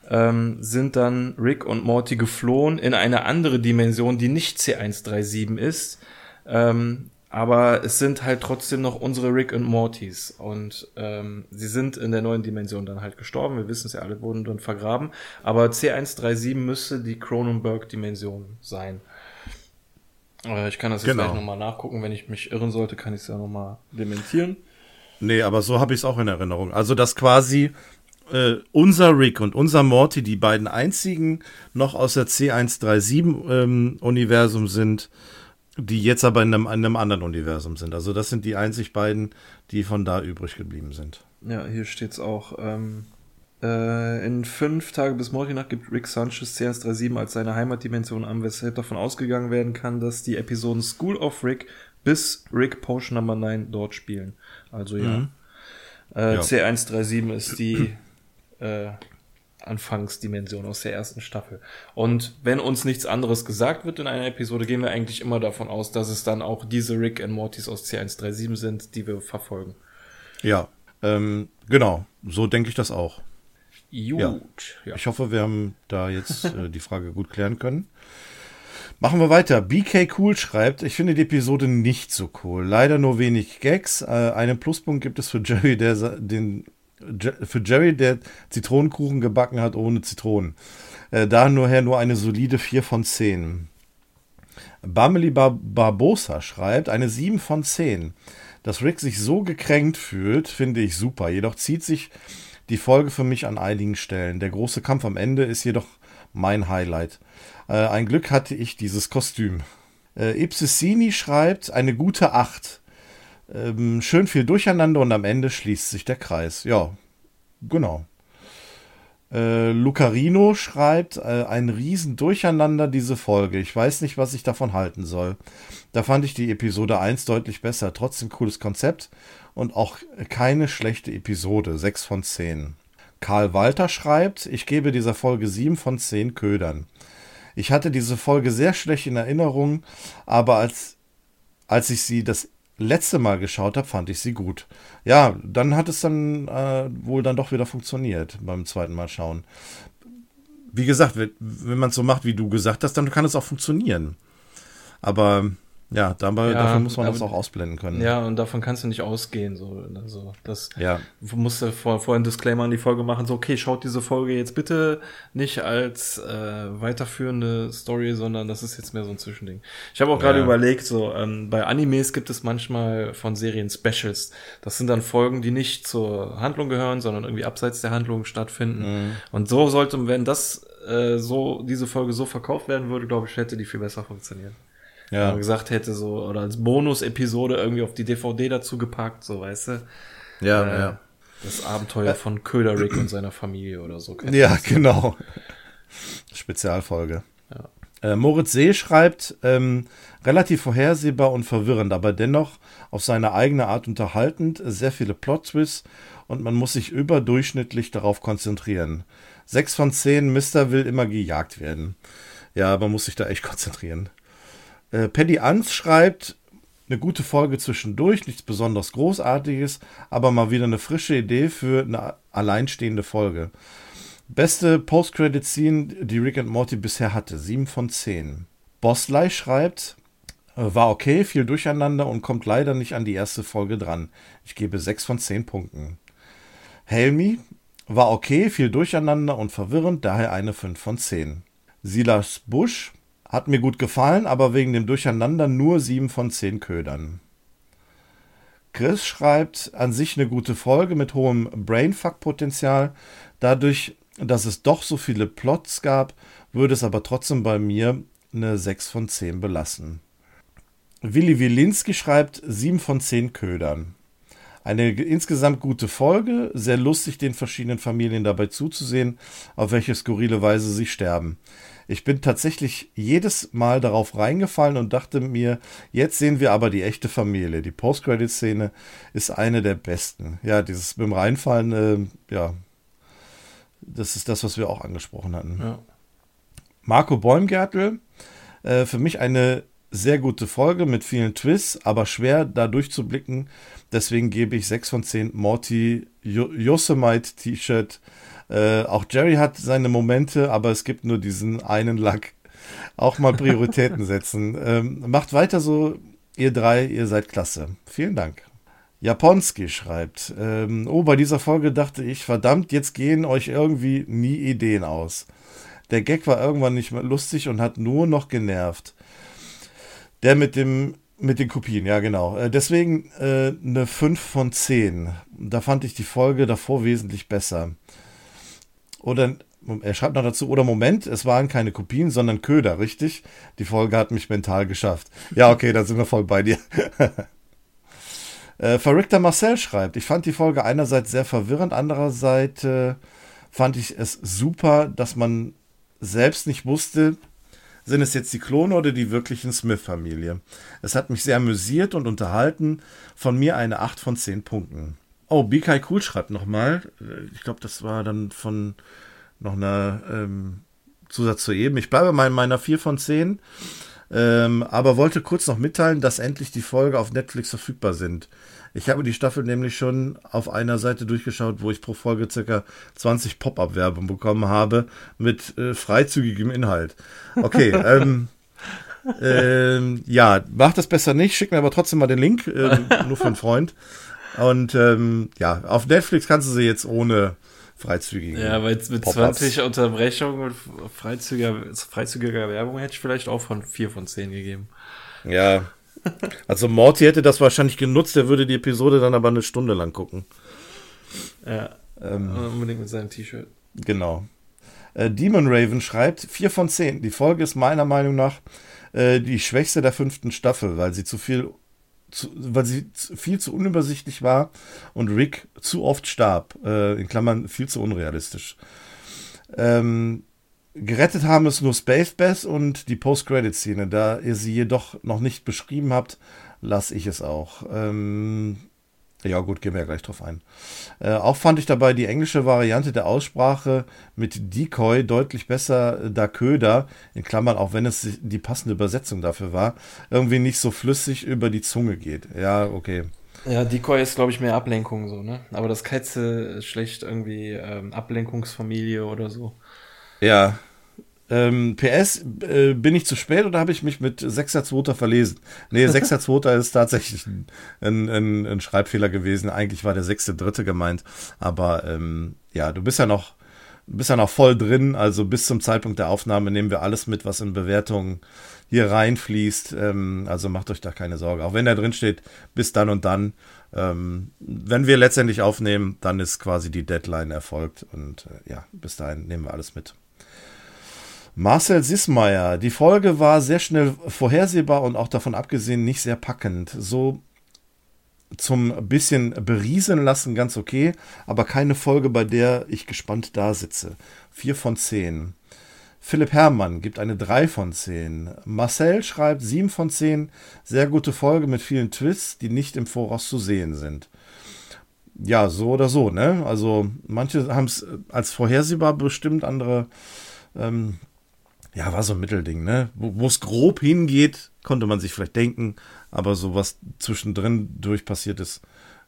Speaker 3: ähm, sind dann Rick und Morty geflohen in eine andere Dimension, die nicht C137 ist. Ähm, aber es sind halt trotzdem noch unsere Rick und Mortys. Und ähm, sie sind in der neuen Dimension dann halt gestorben. Wir wissen es ja, alle wurden dann vergraben. Aber C137 müsste die Cronenberg-Dimension sein. Äh, ich kann das jetzt genau. gleich nochmal nachgucken. Wenn ich mich irren sollte, kann ich es ja nochmal dementieren.
Speaker 2: Nee, aber so habe ich es auch in Erinnerung. Also, dass quasi äh, unser Rick und unser Morty die beiden einzigen noch aus der C137-Universum ähm, sind, die jetzt aber in einem, in einem anderen Universum sind. Also das sind die einzig beiden, die von da übrig geblieben sind.
Speaker 3: Ja, hier steht es auch. Ähm, äh, in fünf Tage bis Morty gibt Rick Sanchez C137 als seine Heimatdimension an, weshalb davon ausgegangen werden kann, dass die Episoden School of Rick bis Rick Potion Number 9 dort spielen. Also ja. Mhm. Äh, ja. C137 ist die äh, Anfangsdimension aus der ersten Staffel. Und wenn uns nichts anderes gesagt wird in einer Episode, gehen wir eigentlich immer davon aus, dass es dann auch diese Rick und Mortys aus C137 sind, die wir verfolgen.
Speaker 2: Ja, ähm, genau. So denke ich das auch.
Speaker 3: Gut.
Speaker 2: Ja. Ich hoffe, wir haben da jetzt äh, die Frage gut klären können. Machen wir weiter. BK Cool schreibt, ich finde die Episode nicht so cool. Leider nur wenig Gags. Äh, einen Pluspunkt gibt es für Jerry, der den für Jerry, der Zitronenkuchen gebacken hat ohne Zitronen. Äh, daher nur eine solide 4 von 10. Bameli Bar Barbosa schreibt eine 7 von 10. Dass Rick sich so gekränkt fühlt, finde ich super. Jedoch zieht sich die Folge für mich an einigen Stellen. Der große Kampf am Ende ist jedoch mein Highlight. Äh, ein Glück hatte ich dieses Kostüm. Äh, Ipsissini schreibt eine gute 8. Ähm, schön viel Durcheinander und am Ende schließt sich der Kreis. Ja, genau. Äh, Lucarino schreibt, äh, ein Riesendurcheinander diese Folge. Ich weiß nicht, was ich davon halten soll. Da fand ich die Episode 1 deutlich besser. Trotzdem cooles Konzept und auch keine schlechte Episode. 6 von 10. Karl Walter schreibt, ich gebe dieser Folge 7 von 10 Ködern. Ich hatte diese Folge sehr schlecht in Erinnerung, aber als, als ich sie das letzte Mal geschaut habe, fand ich sie gut. Ja, dann hat es dann äh, wohl dann doch wieder funktioniert beim zweiten Mal schauen. Wie gesagt, wenn, wenn man es so macht, wie du gesagt hast, dann kann es auch funktionieren. Aber ja, dabei, ja, dafür muss man das auch ausblenden können.
Speaker 3: Ja, und davon kannst du nicht ausgehen. So, also das ja. musst du vor, vorher ein Disclaimer an die Folge machen, so, okay, schaut diese Folge jetzt bitte nicht als äh, weiterführende Story, sondern das ist jetzt mehr so ein Zwischending. Ich habe auch gerade ja. überlegt, so, ähm, bei Animes gibt es manchmal von Serien Specials. Das sind dann Folgen, die nicht zur Handlung gehören, sondern irgendwie abseits der Handlung stattfinden. Mhm. Und so sollte, wenn das äh, so, diese Folge so verkauft werden würde, glaube ich, hätte die viel besser funktioniert ja. man gesagt hätte, so, oder als Bonus-Episode irgendwie auf die DVD dazu gepackt, so, weißt du?
Speaker 2: Ja, äh, ja.
Speaker 3: Das Abenteuer von Köder Rick und seiner Familie oder so.
Speaker 2: Ja, genau. Spezialfolge. Ja. Äh, Moritz See schreibt, ähm, relativ vorhersehbar und verwirrend, aber dennoch auf seine eigene Art unterhaltend, sehr viele Plot-Twists und man muss sich überdurchschnittlich darauf konzentrieren. Sechs von zehn Mister will immer gejagt werden. Ja, man muss sich da echt konzentrieren. Äh, Paddy Ans schreibt, eine gute Folge zwischendurch, nichts besonders Großartiges, aber mal wieder eine frische Idee für eine alleinstehende Folge. Beste Post-Credit-Scene, die Rick and Morty bisher hatte, 7 von 10. Bossley schreibt, äh, war okay, viel durcheinander und kommt leider nicht an die erste Folge dran. Ich gebe 6 von 10 Punkten. Helmi war okay, viel durcheinander und verwirrend, daher eine 5 von 10. Silas Busch hat mir gut gefallen, aber wegen dem Durcheinander nur 7 von 10 Ködern. Chris schreibt an sich eine gute Folge mit hohem Brainfuck-Potenzial. Dadurch, dass es doch so viele Plots gab, würde es aber trotzdem bei mir eine 6 von 10 belassen. Willi Wilinski schreibt 7 von 10 Ködern. Eine insgesamt gute Folge, sehr lustig, den verschiedenen Familien dabei zuzusehen, auf welche skurrile Weise sie sterben. Ich bin tatsächlich jedes Mal darauf reingefallen und dachte mir, jetzt sehen wir aber die echte Familie. Die Post-Credit-Szene ist eine der besten. Ja, dieses beim Reinfallen, äh, ja, das ist das, was wir auch angesprochen hatten. Ja. Marco Bäumgärtel, äh, für mich eine sehr gute Folge mit vielen Twists, aber schwer da durchzublicken. Deswegen gebe ich 6 von 10 Morty Yosemite T-Shirt äh, auch Jerry hat seine Momente, aber es gibt nur diesen einen Lack. Auch mal Prioritäten setzen. Ähm, macht weiter so, ihr drei, ihr seid klasse. Vielen Dank. Japonski schreibt, ähm, oh, bei dieser Folge dachte ich, verdammt, jetzt gehen euch irgendwie nie Ideen aus. Der Gag war irgendwann nicht mehr lustig und hat nur noch genervt. Der mit dem mit den Kopien, ja genau. Äh, deswegen äh, eine 5 von 10. Da fand ich die Folge davor wesentlich besser. Oder er schreibt noch dazu, oder Moment, es waren keine Kopien, sondern Köder, richtig? Die Folge hat mich mental geschafft. Ja, okay, da sind wir voll bei dir. äh, Verrückter Marcel schreibt, ich fand die Folge einerseits sehr verwirrend, andererseits äh, fand ich es super, dass man selbst nicht wusste, sind es jetzt die Klone oder die wirklichen Smith-Familie. Es hat mich sehr amüsiert und unterhalten. Von mir eine 8 von 10 Punkten. Oh, BK Cool schreibt nochmal. Äh, ich glaube, das war dann von noch einer ähm, Zusatz zu eben. Ich bleibe mal in meiner 4 von 10. Ähm, aber wollte kurz noch mitteilen, dass endlich die Folge auf Netflix verfügbar sind. Ich habe die Staffel nämlich schon auf einer Seite durchgeschaut, wo ich pro Folge circa 20 Pop-up-Werbung bekommen habe mit äh, freizügigem Inhalt. Okay, ähm, ähm, ja, mach das besser nicht, schick mir aber trotzdem mal den Link, äh, nur für einen Freund. Und ähm, ja, auf Netflix kannst du sie jetzt ohne freizügige.
Speaker 3: Ja, weil mit 20 Unterbrechungen und freizügiger, freizügiger Werbung hätte ich vielleicht auch von 4 von 10 gegeben.
Speaker 2: Ja. Also Morty hätte das wahrscheinlich genutzt, der würde die Episode dann aber eine Stunde lang gucken.
Speaker 3: Ja. Ähm, unbedingt mit seinem T-Shirt.
Speaker 2: Genau. Äh, Demon Raven schreibt 4 von 10. Die Folge ist meiner Meinung nach äh, die schwächste der fünften Staffel, weil sie zu viel zu, weil sie viel zu unübersichtlich war und Rick zu oft starb. Äh, in Klammern viel zu unrealistisch. Ähm, gerettet haben es nur Space Bass und die Post-Credit-Szene. Da ihr sie jedoch noch nicht beschrieben habt, lasse ich es auch. Ähm, ja, gut, gehen wir ja gleich drauf ein. Äh, auch fand ich dabei die englische Variante der Aussprache mit Decoy deutlich besser, da Köder, in Klammern, auch wenn es die passende Übersetzung dafür war, irgendwie nicht so flüssig über die Zunge geht. Ja, okay.
Speaker 3: Ja, Decoy ist, glaube ich, mehr Ablenkung so, ne? Aber das Ketze ist schlecht irgendwie ähm, Ablenkungsfamilie oder so.
Speaker 2: Ja. Ähm, PS, äh, bin ich zu spät oder habe ich mich mit 6.2. verlesen? Nee, 6.2. ist tatsächlich ein, ein, ein, Schreibfehler gewesen. Eigentlich war der 6.3. gemeint. Aber ähm, ja, du bist ja noch bist ja noch voll drin. Also bis zum Zeitpunkt der Aufnahme nehmen wir alles mit, was in Bewertungen hier reinfließt. Ähm, also macht euch da keine Sorge. Auch wenn da drin steht, bis dann und dann. Ähm, wenn wir letztendlich aufnehmen, dann ist quasi die Deadline erfolgt. Und äh, ja, bis dahin nehmen wir alles mit. Marcel Sismeier, die Folge war sehr schnell vorhersehbar und auch davon abgesehen nicht sehr packend. So zum bisschen berieseln lassen ganz okay, aber keine Folge, bei der ich gespannt da sitze. Vier von zehn. Philipp Herrmann gibt eine 3 von 10. Marcel schreibt 7 von 10. Sehr gute Folge mit vielen Twists, die nicht im Voraus zu sehen sind. Ja, so oder so, ne? Also manche haben es als vorhersehbar bestimmt, andere, ähm, ja, war so ein Mittelding, ne? Wo es grob hingeht, konnte man sich vielleicht denken, aber so was zwischendrin durch passiert ist,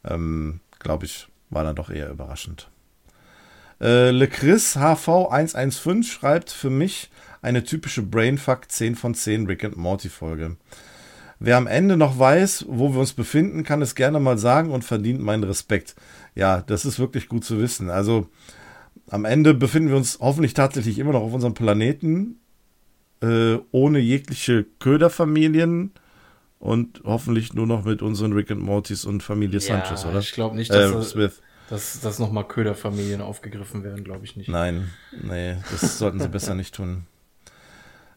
Speaker 2: ähm, glaube ich, war dann doch eher überraschend. Äh, LeChris HV115 schreibt für mich eine typische Brainfuck 10 von 10 Rick and Morty Folge. Wer am Ende noch weiß, wo wir uns befinden, kann es gerne mal sagen und verdient meinen Respekt. Ja, das ist wirklich gut zu wissen. Also am Ende befinden wir uns hoffentlich tatsächlich immer noch auf unserem Planeten, äh, ohne jegliche Köderfamilien und hoffentlich nur noch mit unseren Rick and Mortys und Familie ja, Sanchez, oder?
Speaker 3: Ich glaube nicht, dass äh, Smith. Dass, dass nochmal Köderfamilien aufgegriffen werden, glaube ich nicht.
Speaker 2: Nein, nee, das sollten sie besser nicht tun.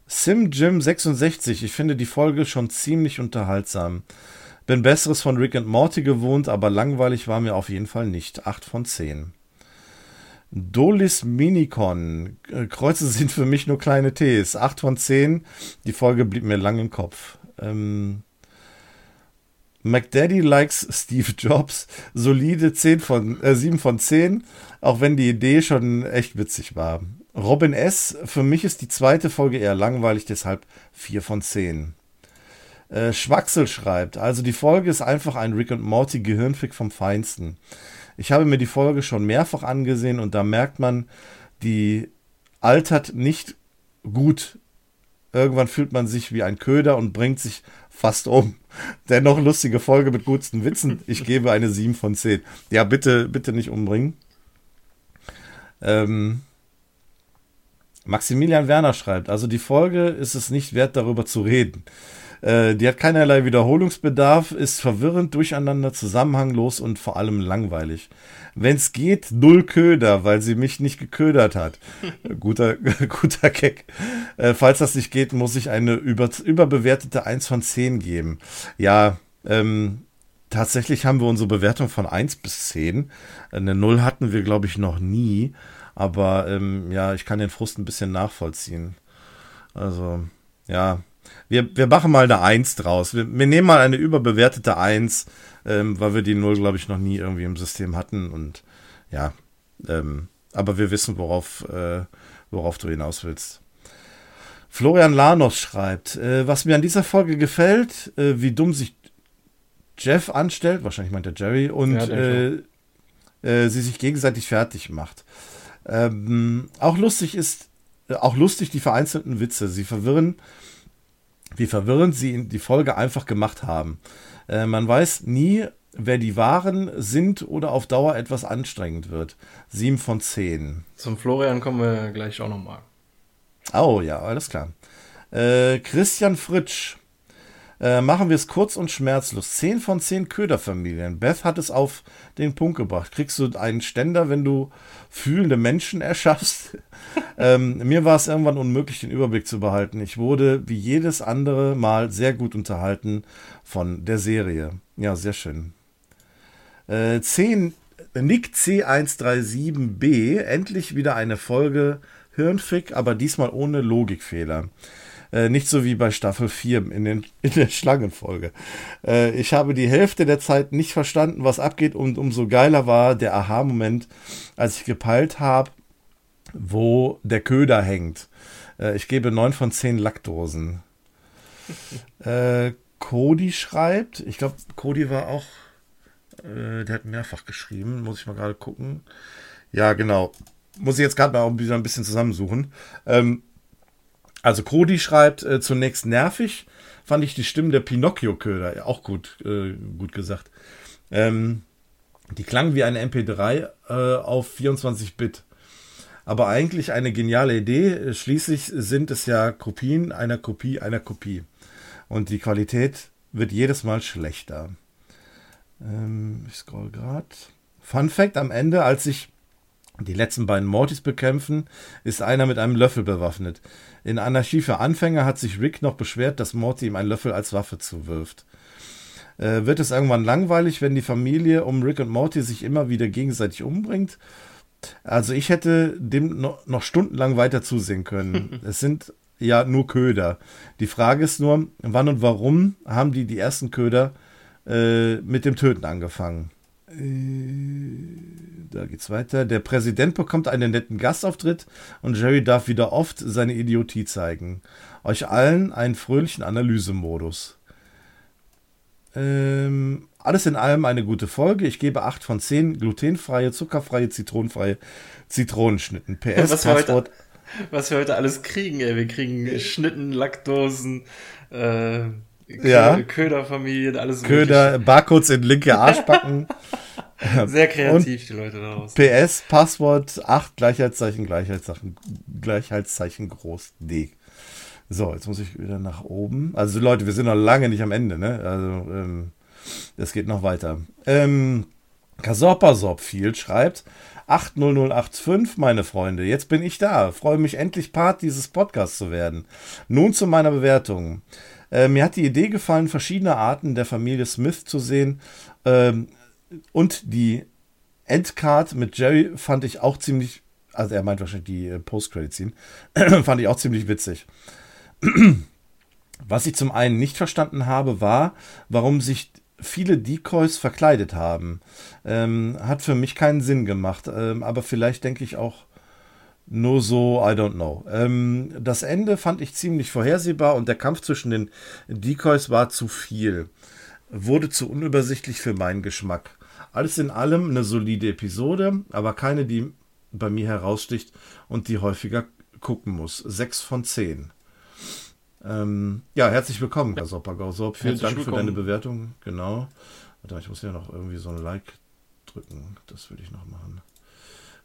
Speaker 2: Sim Jim 66, ich finde die Folge schon ziemlich unterhaltsam. Bin Besseres von Rick and Morty gewohnt, aber langweilig war mir auf jeden Fall nicht. 8 von 10. Dolis Minicon. Äh, Kreuze sind für mich nur kleine Ts. 8 von 10. Die Folge blieb mir lang im Kopf. Ähm, McDaddy likes Steve Jobs. Solide 10 von, äh, 7 von 10, auch wenn die Idee schon echt witzig war. Robin S., für mich ist die zweite Folge eher langweilig, deshalb 4 von 10. Äh, Schwaxel schreibt, also die Folge ist einfach ein Rick und Morty Gehirnfick vom Feinsten. Ich habe mir die Folge schon mehrfach angesehen und da merkt man, die altert nicht gut. Irgendwann fühlt man sich wie ein Köder und bringt sich fast um. Dennoch lustige Folge mit gutsten Witzen. Ich gebe eine 7 von 10. Ja, bitte, bitte nicht umbringen. Ähm, Maximilian Werner schreibt, also die Folge ist es nicht wert, darüber zu reden. Äh, die hat keinerlei Wiederholungsbedarf, ist verwirrend, durcheinander, zusammenhanglos und vor allem langweilig. Wenn es geht, null Köder, weil sie mich nicht geködert hat. guter, guter Keck. Äh, falls das nicht geht, muss ich eine über, überbewertete 1 von 10 geben. Ja, ähm, tatsächlich haben wir unsere Bewertung von 1 bis 10. Eine 0 hatten wir, glaube ich, noch nie. Aber ähm, ja, ich kann den Frust ein bisschen nachvollziehen. Also, ja, wir, wir machen mal eine 1 draus. Wir, wir nehmen mal eine überbewertete 1, ähm, weil wir die 0, glaube ich, noch nie irgendwie im System hatten. Und ja, ähm, aber wir wissen, worauf, äh, worauf du hinaus willst. Florian Lanos schreibt, äh, was mir an dieser Folge gefällt, äh, wie dumm sich Jeff anstellt, wahrscheinlich meint er Jerry, und ja, äh, äh, sie sich gegenseitig fertig macht. Ähm, auch lustig ist, äh, auch lustig die vereinzelten Witze. Sie verwirren wie verwirrend sie die Folge einfach gemacht haben. Äh, man weiß nie, wer die Waren sind oder auf Dauer etwas anstrengend wird. Sieben von zehn.
Speaker 3: Zum Florian kommen wir gleich auch nochmal.
Speaker 2: Oh ja, alles klar. Äh, Christian Fritsch äh, machen wir es kurz und schmerzlos. 10 von 10 Köderfamilien. Beth hat es auf den Punkt gebracht. Kriegst du einen Ständer, wenn du fühlende Menschen erschaffst? ähm, mir war es irgendwann unmöglich, den Überblick zu behalten. Ich wurde wie jedes andere Mal sehr gut unterhalten von der Serie. Ja, sehr schön. Äh, 10 Nick C137B, endlich wieder eine Folge Hirnfick, aber diesmal ohne Logikfehler. Äh, nicht so wie bei Staffel 4 in, den, in der Schlangenfolge. Äh, ich habe die Hälfte der Zeit nicht verstanden, was abgeht und umso geiler war der Aha-Moment, als ich gepeilt habe, wo der Köder hängt. Äh, ich gebe 9 von 10 Lackdosen. äh, Cody schreibt, ich glaube, Cody war auch, äh, der hat mehrfach geschrieben, muss ich mal gerade gucken. Ja, genau. Muss ich jetzt gerade mal wieder ein bisschen zusammensuchen. Ähm, also Cody schreibt äh, zunächst nervig, fand ich die Stimmen der Pinocchio-Köder, auch gut, äh, gut gesagt. Ähm, die klangen wie eine MP3 äh, auf 24-Bit. Aber eigentlich eine geniale Idee. Schließlich sind es ja Kopien einer Kopie einer Kopie. Und die Qualität wird jedes Mal schlechter. Ähm, ich scroll gerade. Fun Fact: Am Ende, als sich die letzten beiden Mortys bekämpfen, ist einer mit einem Löffel bewaffnet. In Anarchie für Anfänger hat sich Rick noch beschwert, dass Morty ihm einen Löffel als Waffe zuwirft. Äh, wird es irgendwann langweilig, wenn die Familie um Rick und Morty sich immer wieder gegenseitig umbringt? Also ich hätte dem noch, noch stundenlang weiter zusehen können. es sind ja nur Köder. Die Frage ist nur, wann und warum haben die die ersten Köder äh, mit dem Töten angefangen? Äh, da geht's weiter. Der Präsident bekommt einen netten Gastauftritt und Jerry darf wieder oft seine Idiotie zeigen. Euch allen einen fröhlichen Analysemodus. Ähm, alles in allem eine gute Folge. Ich gebe 8 von 10 glutenfreie, zuckerfreie, zitronenfreie Zitronenschnitten. PS,
Speaker 3: was, wir heute, was wir heute alles kriegen, ey. Wir kriegen Schnitten, Lackdosen, äh,
Speaker 2: ja.
Speaker 3: Köderfamilien, alles
Speaker 2: Köder, mögliche. Barcodes in linke Arschbacken.
Speaker 3: Sehr kreativ, Und die Leute daraus.
Speaker 2: PS, Passwort 8, Gleichheitszeichen, Gleichheitszeichen, Gleichheitszeichen groß D. So, jetzt muss ich wieder nach oben. Also Leute, wir sind noch lange nicht am Ende, ne? Also, ähm, es geht noch weiter. Ähm, Kasorpasorpfield schreibt, 80085, meine Freunde, jetzt bin ich da. Freue mich endlich Part dieses Podcasts zu werden. Nun zu meiner Bewertung. Äh, mir hat die Idee gefallen, verschiedene Arten der Familie Smith zu sehen. Ähm, und die Endcard mit Jerry fand ich auch ziemlich, also er meint wahrscheinlich die äh, Post-Credit-Scene, fand ich auch ziemlich witzig. Was ich zum einen nicht verstanden habe, war, warum sich viele Decoys verkleidet haben. Ähm, hat für mich keinen Sinn gemacht, ähm, aber vielleicht denke ich auch nur so, I don't know. Ähm, das Ende fand ich ziemlich vorhersehbar und der Kampf zwischen den Decoys war zu viel. Wurde zu unübersichtlich für meinen Geschmack. Alles in allem eine solide Episode, aber keine, die bei mir heraussticht und die häufiger gucken muss. Sechs von zehn. Ähm, ja, herzlich willkommen, Sopper Gausop. Vielen Dank willkommen. für deine Bewertung. Genau. Warte, ich muss ja noch irgendwie so ein Like drücken. Das will ich noch machen.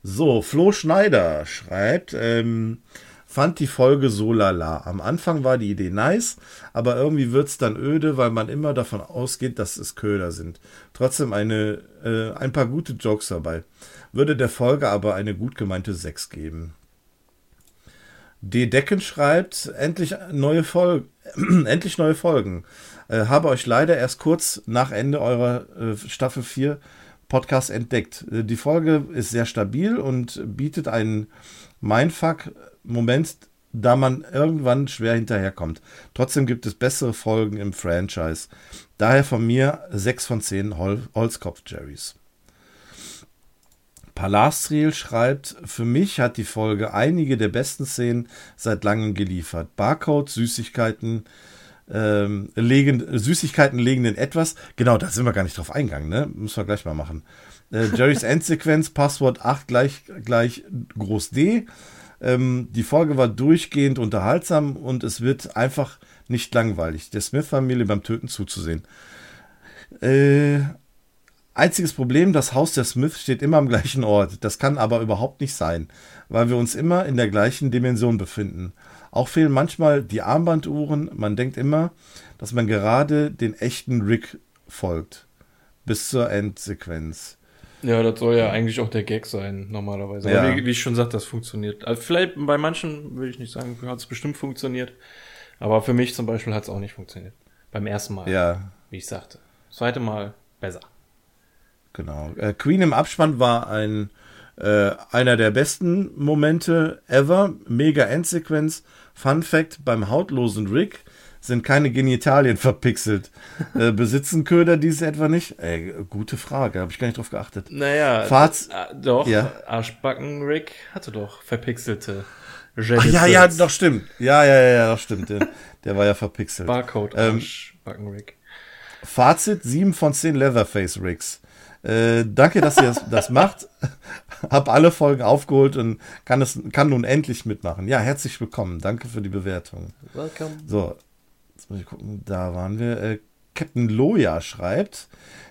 Speaker 2: So, Flo Schneider schreibt, ähm, fand die Folge so lala. Am Anfang war die Idee nice, aber irgendwie wird es dann öde, weil man immer davon ausgeht, dass es Köder sind. Trotzdem eine, äh, ein paar gute Jokes dabei. Würde der Folge aber eine gut gemeinte 6 geben. D. Decken schreibt, endlich neue, Fol endlich neue Folgen. Äh, habe euch leider erst kurz nach Ende eurer äh, Staffel 4 Podcast entdeckt. Äh, die Folge ist sehr stabil und bietet einen Mindfuck-Moment, da man irgendwann schwer hinterherkommt. Trotzdem gibt es bessere Folgen im Franchise. Daher von mir 6 von 10 Hol Holzkopf-Jerrys. Palastriel schreibt, für mich hat die Folge einige der besten Szenen seit langem geliefert. Barcode, Süßigkeiten, ähm, legen, Süßigkeiten legen in etwas. Genau, da sind wir gar nicht drauf eingegangen, ne? Müssen wir gleich mal machen. Äh, Jerrys Endsequenz, Passwort 8 gleich, gleich groß D. Ähm, die Folge war durchgehend unterhaltsam und es wird einfach nicht langweilig, der Smith-Familie beim Töten zuzusehen. Äh, Einziges Problem, das Haus der Smith steht immer am gleichen Ort. Das kann aber überhaupt nicht sein, weil wir uns immer in der gleichen Dimension befinden. Auch fehlen manchmal die Armbanduhren. Man denkt immer, dass man gerade den echten Rick folgt. Bis zur Endsequenz.
Speaker 3: Ja, das soll ja eigentlich auch der Gag sein, normalerweise. Ja. Wie, wie, ich schon sagte, das funktioniert. Also vielleicht bei manchen, will ich nicht sagen, hat es bestimmt funktioniert. Aber für mich zum Beispiel hat es auch nicht funktioniert. Beim ersten Mal.
Speaker 2: Ja.
Speaker 3: Wie ich sagte. Das zweite Mal besser.
Speaker 2: Genau. Äh, Queen im Abspann war ein äh, einer der besten Momente ever. Mega Endsequenz. Fun Fact: Beim hautlosen Rick sind keine Genitalien verpixelt. äh, besitzen Köder diese etwa nicht? Ey, gute Frage, habe ich gar nicht drauf geachtet.
Speaker 3: Naja,
Speaker 2: Faz
Speaker 3: äh, doch,
Speaker 2: Ja.
Speaker 3: Arschbacken Rick hatte doch verpixelte
Speaker 2: Ach, ja, ja, doch stimmt. Ja, ja, ja, ja, doch stimmt. Der, der war ja verpixelt.
Speaker 3: Barcode
Speaker 2: Ähm,
Speaker 3: Arschbacken Rick.
Speaker 2: Fazit: 7 von 10 Leatherface Rigs. Äh, danke, dass ihr das, das macht. Hab alle Folgen aufgeholt und kann, es, kann nun endlich mitmachen. Ja, herzlich willkommen. Danke für die Bewertung.
Speaker 3: Welcome.
Speaker 2: So, jetzt muss ich gucken, da waren wir. Äh, Captain Loya schreibt,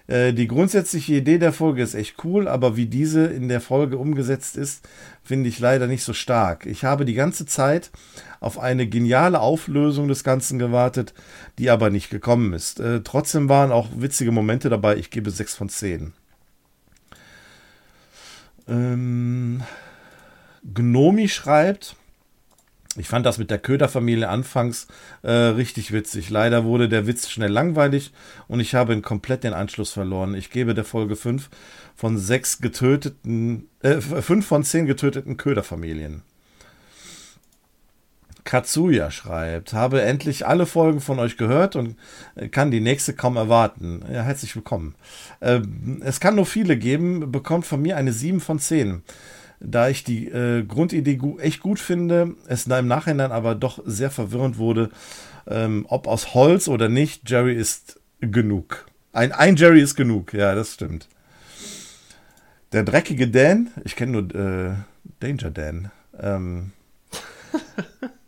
Speaker 2: äh, die grundsätzliche Idee der Folge ist echt cool, aber wie diese in der Folge umgesetzt ist, finde ich leider nicht so stark. Ich habe die ganze Zeit auf eine geniale Auflösung des Ganzen gewartet, die aber nicht gekommen ist. Äh, trotzdem waren auch witzige Momente dabei. Ich gebe 6 von 10. Ähm, Gnomi schreibt, ich fand das mit der Köderfamilie anfangs äh, richtig witzig. Leider wurde der Witz schnell langweilig und ich habe komplett den Anschluss verloren. Ich gebe der Folge 5 von 6 getöteten, äh, 5 von 10 getöteten Köderfamilien. Katsuya schreibt, habe endlich alle Folgen von euch gehört und kann die nächste kaum erwarten. Ja, herzlich willkommen. Ähm, es kann nur viele geben, bekommt von mir eine 7 von 10 da ich die äh, Grundidee gu echt gut finde, es im Nachhinein aber doch sehr verwirrend wurde, ähm, ob aus Holz oder nicht, Jerry ist genug. Ein, ein Jerry ist genug, ja, das stimmt. Der dreckige Dan, ich kenne nur äh, Danger Dan. Ähm,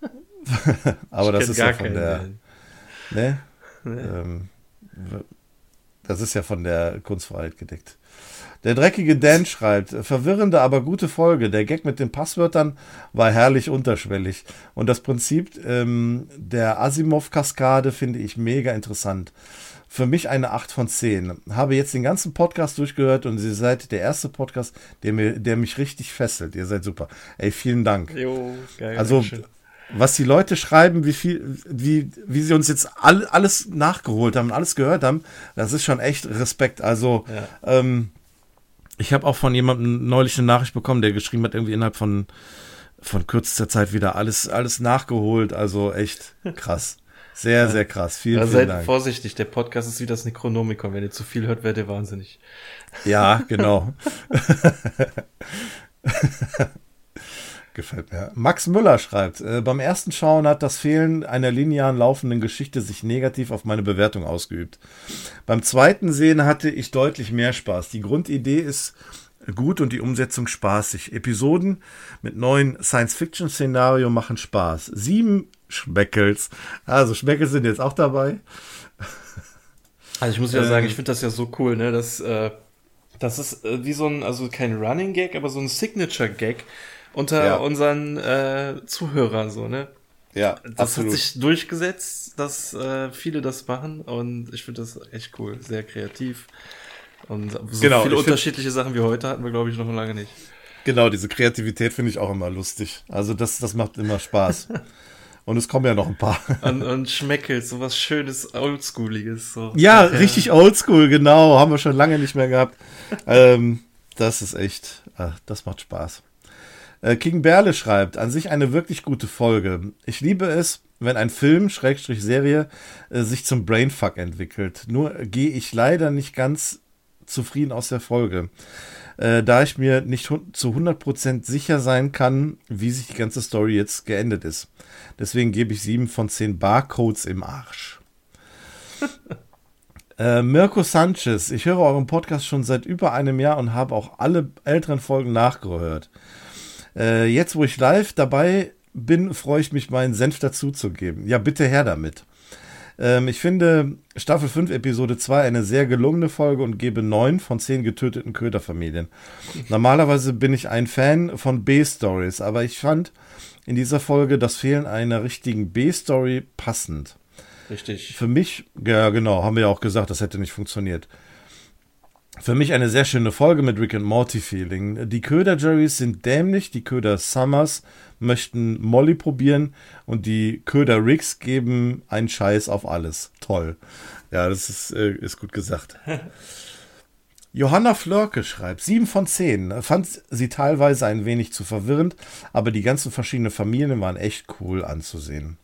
Speaker 2: aber das ist ja von der. Ne?
Speaker 3: Nee.
Speaker 2: Ähm, das ist ja von der Kunstfreiheit gedeckt. Der dreckige Dan schreibt, verwirrende, aber gute Folge. Der Gag mit den Passwörtern war herrlich unterschwellig. Und das Prinzip ähm, der Asimov-Kaskade finde ich mega interessant. Für mich eine 8 von 10. Habe jetzt den ganzen Podcast durchgehört und ihr seid der erste Podcast, der, mir, der mich richtig fesselt. Ihr seid super. Ey, vielen Dank.
Speaker 3: Jo, geil.
Speaker 2: Also,
Speaker 3: Dankeschön.
Speaker 2: Was die Leute schreiben, wie viel, wie, wie sie uns jetzt all, alles nachgeholt haben, alles gehört haben, das ist schon echt Respekt. Also,
Speaker 3: Ja.
Speaker 2: ähm, ich habe auch von jemandem neulich eine Nachricht bekommen, der geschrieben hat, irgendwie innerhalb von, von kürzester Zeit wieder alles, alles nachgeholt. Also echt krass. Sehr, sehr krass. Vielen,
Speaker 3: Ja,
Speaker 2: vielen
Speaker 3: seid
Speaker 2: Dank.
Speaker 3: vorsichtig, der Podcast ist wie das Necronomicon. Wenn ihr zu viel hört, werdet ihr wahnsinnig.
Speaker 2: Ja, genau. Gefällt mir. Max Müller schreibt, äh, beim ersten Schauen hat das Fehlen einer linearen laufenden Geschichte sich negativ auf meine Bewertung ausgeübt. Beim zweiten Sehen hatte ich deutlich mehr Spaß. Die Grundidee ist gut und die Umsetzung spaßig. Episoden mit neuen Science-Fiction-Szenario machen Spaß. Sieben Schmeckels. Also Schmeckels sind jetzt auch dabei.
Speaker 3: Also ich muss ja
Speaker 2: Ähm.
Speaker 3: sagen, ich finde das ja so cool, ne? Das, äh, das ist äh, wie so ein, also kein Running Gag, aber so ein Signature Gag unter
Speaker 2: Ja.
Speaker 3: unseren äh, Zuhörern so, ne?
Speaker 2: Ja,
Speaker 3: Das hat sich durchgesetzt, dass äh, viele das machen und ich finde das echt cool, sehr kreativ. Und so
Speaker 2: Genau,
Speaker 3: viele unterschiedliche Sachen wie heute hatten wir, glaube ich, noch lange nicht.
Speaker 2: Genau, diese Kreativität finde ich auch immer lustig. Also das, das macht immer Spaß. Und es kommen ja noch ein paar.
Speaker 3: Und, und Schmeckels, so was Schönes, Oldschooliges. So.
Speaker 2: Ja, richtig oldschool, genau. Haben wir schon lange nicht mehr gehabt. ähm, das ist echt, ah, das macht Spaß. Äh, King Berle schreibt, an sich eine wirklich gute Folge. Ich liebe es, wenn ein Film, Schrägstrich Serie, äh, sich zum Brainfuck entwickelt. Nur gehe ich leider nicht ganz zufrieden aus der Folge. Äh, da ich mir nicht zu 100% sicher sein kann, wie sich die ganze Story jetzt geendet ist. Deswegen gebe ich 7 von 10 Barcodes im Arsch. Äh, Mirko Sanchez, ich höre euren Podcast schon seit über einem Jahr und habe auch alle älteren Folgen nachgehört. Äh, jetzt, wo ich live dabei bin, freue ich mich, meinen Senf dazuzugeben. Ja, bitte her damit. Ähm, ich finde Staffel 5, Episode 2 eine sehr gelungene Folge und gebe 9 von 10 getöteten Köderfamilien. Normalerweise bin ich ein Fan von B-Stories, aber ich fand in dieser Folge das Fehlen einer richtigen B-Story passend.
Speaker 3: Richtig.
Speaker 2: Für mich, ja genau, haben wir ja auch gesagt, das hätte nicht funktioniert. Für mich eine sehr schöne Folge mit Rick and Morty Feeling. Die Köder Jerrys sind dämlich, die Köder Summers möchten Molly probieren und die Köder Ricks geben einen Scheiß auf alles. Toll. Ja, das ist, äh, ist gut gesagt. Johanna Flörke schreibt, 7 von 10. Fand sie teilweise ein wenig zu verwirrend, aber die ganzen verschiedenen Familien waren echt cool anzusehen.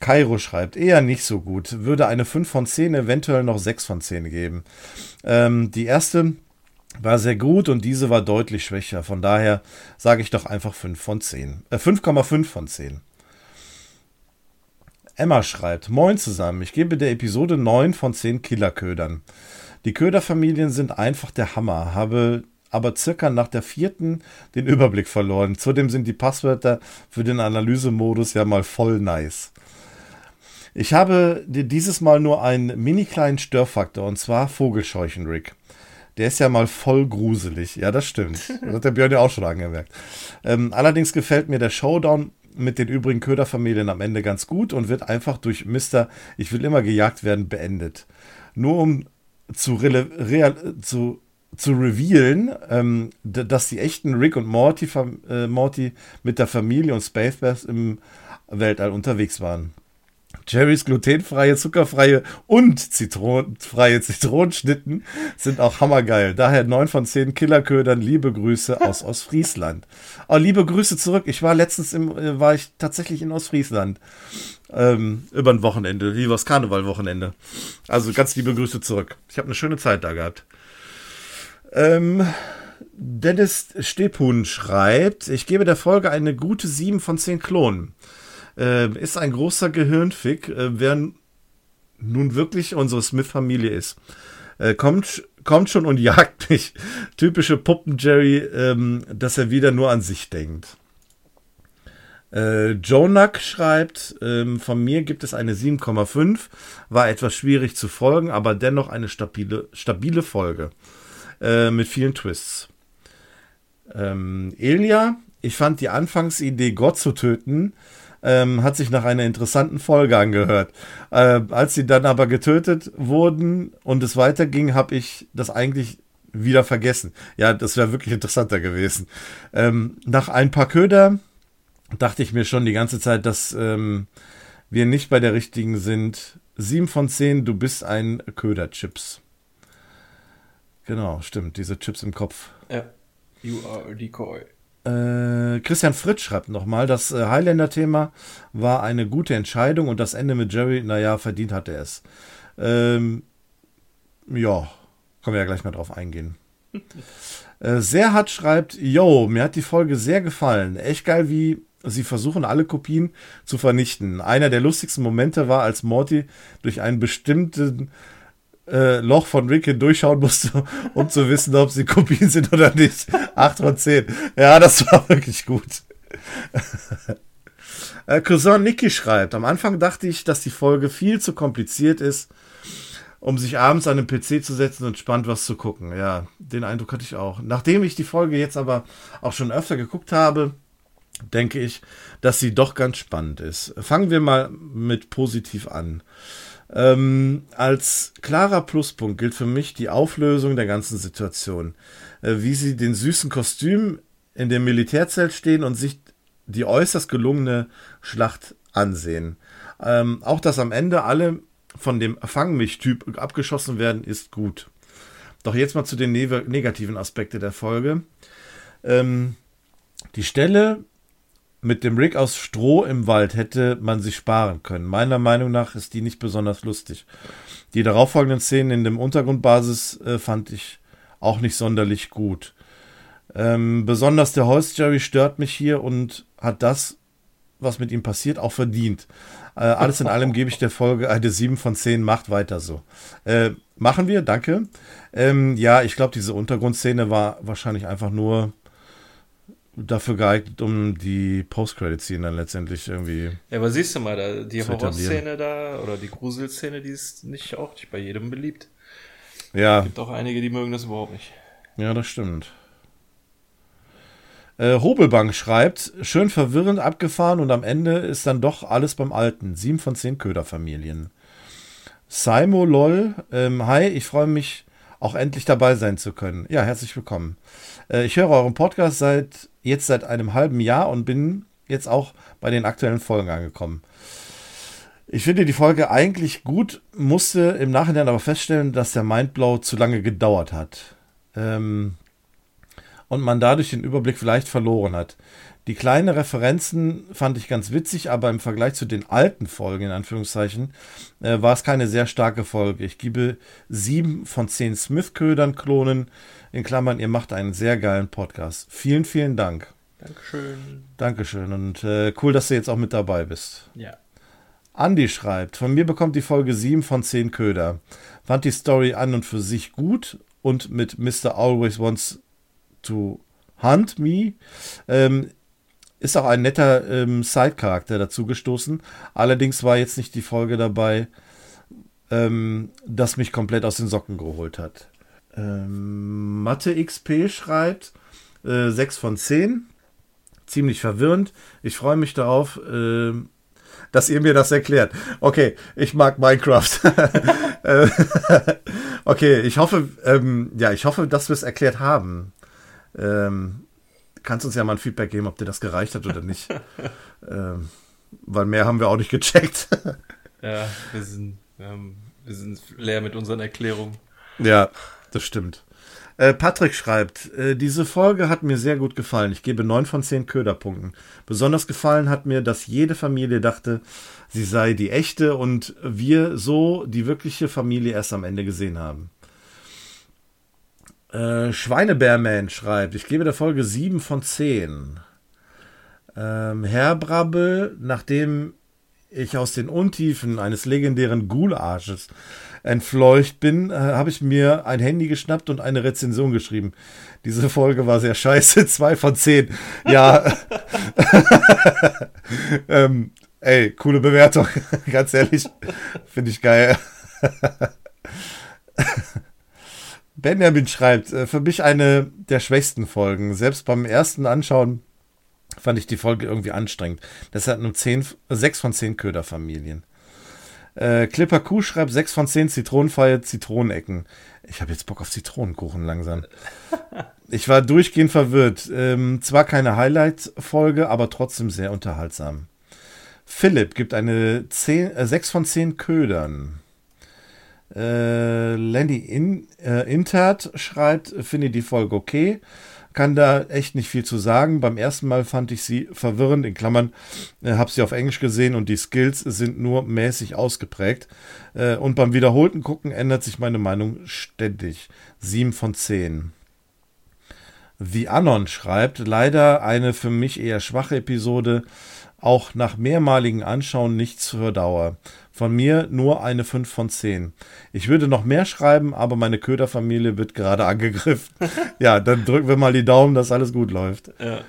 Speaker 2: Kairo schreibt, eher nicht so gut. Würde eine 5 von 10, eventuell noch 6 von 10 geben. Ähm, die erste war sehr gut und diese war deutlich schwächer. Von daher sage ich doch einfach 5 von 10. Äh, 5,5 von 10. Emma schreibt, Moin zusammen, ich gebe der Episode 9 von 10 Killerködern. Die Köderfamilien sind einfach der Hammer, habe aber circa nach der vierten den Überblick verloren. Zudem sind die Passwörter für den Analysemodus ja mal voll nice. Ich habe dieses Mal nur einen mini kleinen Störfaktor und zwar Vogelscheuchen-Rick. Der ist ja mal voll gruselig. Ja, das stimmt. Das hat der Björn ja auch schon angemerkt. Ähm, allerdings gefällt mir der Showdown mit den übrigen Köderfamilien am Ende ganz gut und wird einfach durch Mister Ich will immer gejagt werden beendet. Nur um zu, real, zu, zu revealen, ähm, dass die echten Rick und Morty, äh, Morty mit der Familie und Space Bass im Weltall unterwegs waren. Jerrys glutenfreie, zuckerfreie und zitronenfreie Zitronenschnitten sind auch hammergeil. Daher 9 von 10 Killerködern. Liebe Grüße aus Ostfriesland. Oh, liebe Grüße zurück. Ich war letztens im, äh, war ich tatsächlich in Ostfriesland. Ähm, über ein Wochenende, wie was Karnevalwochenende. Also ganz liebe Grüße zurück. Ich habe eine schöne Zeit da gehabt. Ähm, Dennis Stepun schreibt, ich gebe der Folge eine gute 7 von 10 Klonen. Äh, ist ein großer Gehirnfick, äh, wer nun wirklich unsere Smith-Familie ist. Äh, kommt, kommt schon und jagt mich. Typische Puppen-Jerry, ähm, dass er wieder nur an sich denkt. Äh, Jonak schreibt, ähm, von mir gibt es eine 7,5. War etwas schwierig zu folgen, aber dennoch eine stabile, stabile Folge. Äh, mit vielen Twists. Ähm, Elia, ich fand die Anfangsidee, Gott zu töten, ähm, hat sich nach einer interessanten Folge angehört. Äh, als sie dann aber getötet wurden und es weiterging, habe ich das eigentlich wieder vergessen. Ja, das wäre wirklich interessanter gewesen. Ähm, nach ein paar Köder dachte ich mir schon die ganze Zeit, dass ähm, wir nicht bei der richtigen sind. Sieben von zehn, du bist ein Köder-Chips. Genau, stimmt, diese Chips im Kopf.
Speaker 3: Ja. You are a decoy.
Speaker 2: Äh, Christian Fritz schreibt nochmal, das äh, Highlander-Thema war eine gute Entscheidung und das Ende mit Jerry, naja, verdient hatte er es. Ähm, ja, können wir ja gleich mal drauf eingehen. äh, Serhat schreibt, yo, mir hat die Folge sehr gefallen. Echt geil, wie sie versuchen, alle Kopien zu vernichten. Einer der lustigsten Momente war, als Morty durch einen bestimmten äh, Loch von Rick hindurchschauen musste, um zu wissen, ob sie Kopien sind oder nicht. 8 von 10. Ja, das war wirklich gut. äh, Cousin Nicky schreibt, am Anfang dachte ich, dass die Folge viel zu kompliziert ist, um sich abends an den PC zu setzen und spannend was zu gucken. Ja, den Eindruck hatte ich auch. Nachdem ich die Folge jetzt aber auch schon öfter geguckt habe, denke ich, dass sie doch ganz spannend ist. Fangen wir mal mit positiv an. Ähm, als klarer Pluspunkt gilt für mich die Auflösung der ganzen Situation. Äh, wie sie den süßen Kostüm in dem Militärzelt stehen und sich die äußerst gelungene Schlacht ansehen. Ähm, auch dass am Ende alle von dem Fangmich-Typ abgeschossen werden, ist gut. Doch jetzt mal zu den ne negativen Aspekten der Folge. Ähm, die Stelle, mit dem Rig aus Stroh im Wald hätte man sich sparen können. Meiner Meinung nach ist die nicht besonders lustig. Die darauffolgenden Szenen in dem Untergrundbasis äh, fand ich auch nicht sonderlich gut. Ähm, besonders der Holz Jerry stört mich hier und hat das, was mit ihm passiert, auch verdient. Äh, alles in allem gebe ich der Folge eine 7 von 10, macht weiter so. Äh, machen wir, danke. Ähm, ja, ich glaube, diese Untergrundszene war wahrscheinlich einfach nur dafür geeignet, um die Post-Credit-Szene dann letztendlich irgendwie.
Speaker 3: Ja, aber siehst du mal, da, die Horrorszene da oder die Gruselszene, die ist nicht auch nicht bei jedem beliebt.
Speaker 2: Ja.
Speaker 3: Es gibt auch einige, die mögen das überhaupt nicht.
Speaker 2: Ja, das stimmt. Äh, Hobelbank schreibt, schön verwirrend abgefahren und am Ende ist dann doch alles beim Alten. Sieben von zehn Köderfamilien. Simo LOL, ähm, hi, ich freue mich auch endlich dabei sein zu können. Ja, herzlich willkommen. Äh, ich höre euren Podcast seit jetzt seit einem halben Jahr und bin jetzt auch bei den aktuellen Folgen angekommen. Ich finde die Folge eigentlich gut, musste im Nachhinein aber feststellen, dass der Mindblow zu lange gedauert hat. Ähm, und man dadurch den Überblick vielleicht verloren hat. Die kleinen Referenzen fand ich ganz witzig, aber im Vergleich zu den alten Folgen, in Anführungszeichen, äh, war es keine sehr starke Folge. Ich gebe sieben von zehn Smith-Ködern-Klonen, in Klammern, ihr macht einen sehr geilen Podcast. Vielen, vielen Dank.
Speaker 3: Dankeschön.
Speaker 2: Dankeschön und äh, cool, dass du jetzt auch mit dabei bist.
Speaker 3: Ja.
Speaker 2: Andy schreibt, von mir bekommt die Folge 7 von 10 Köder. Fand die Story an und für sich gut und mit Mr. Always Wants to Hunt Me ähm, ist auch ein netter ähm, Side-Charakter dazu gestoßen. Allerdings war jetzt nicht die Folge dabei, ähm, das mich komplett aus den Socken geholt hat. Ähm, Mathe XP schreibt äh, 6 von 10. Ziemlich verwirrend. Ich freue mich darauf, äh, dass ihr mir das erklärt. Okay, ich mag Minecraft. Äh, okay, ich hoffe, ähm, ja, ich hoffe, dass wir es erklärt haben. Ähm, kannst uns ja mal ein Feedback geben, ob dir das gereicht hat oder nicht. ähm, weil mehr haben wir auch nicht gecheckt.
Speaker 3: ja, wir sind, ähm, wir sind leer mit unseren Erklärungen.
Speaker 2: Ja, das stimmt. Äh, Patrick schreibt, äh, diese Folge hat mir sehr gut gefallen. Ich gebe 9 von 10 Köderpunkten. Besonders gefallen hat mir, dass jede Familie dachte, sie sei die echte und wir so die wirkliche Familie erst am Ende gesehen haben. Äh, Schweinebärman schreibt, ich gebe der Folge 7 von 10. Ähm, Herr Brabbel, nachdem ich aus den Untiefen eines legendären Gularsches entfleucht bin, äh, habe ich mir ein Handy geschnappt und eine Rezension geschrieben. Diese Folge war sehr scheiße, zwei von zehn. Ja. ähm, ey, coole Bewertung, ganz ehrlich. Finde ich geil. Benjamin schreibt, äh, für mich eine der schwächsten Folgen. Selbst beim ersten Anschauen fand ich die Folge irgendwie anstrengend. Das hat nur 10, 6 von 10 Köderfamilien. Äh, Clipper Q schreibt 6 von 10 zitronenfreie Zitronenecken. Ich habe jetzt Bock auf Zitronenkuchen langsam. Ich war durchgehend verwirrt. Ähm, zwar keine Highlight-Folge, aber trotzdem sehr unterhaltsam. Philipp gibt eine 10, äh, 6 von 10 Ködern. Äh, Landy In, äh, Intert schreibt, finde die Folge okay kann da echt nicht viel zu sagen. Beim ersten Mal fand ich sie verwirrend, in Klammern, äh, habe sie auf Englisch gesehen und die Skills sind nur mäßig ausgeprägt. Äh, und beim wiederholten Gucken ändert sich meine Meinung ständig. 7 von 10. Wie Anon schreibt, leider eine für mich eher schwache Episode, auch nach mehrmaligen Anschauen nichts zur Dauer. Von mir nur eine 5 von 10. Ich würde noch mehr schreiben, aber meine Köderfamilie wird gerade angegriffen. ja, dann drücken wir mal die Daumen, dass alles gut läuft.
Speaker 3: Ja.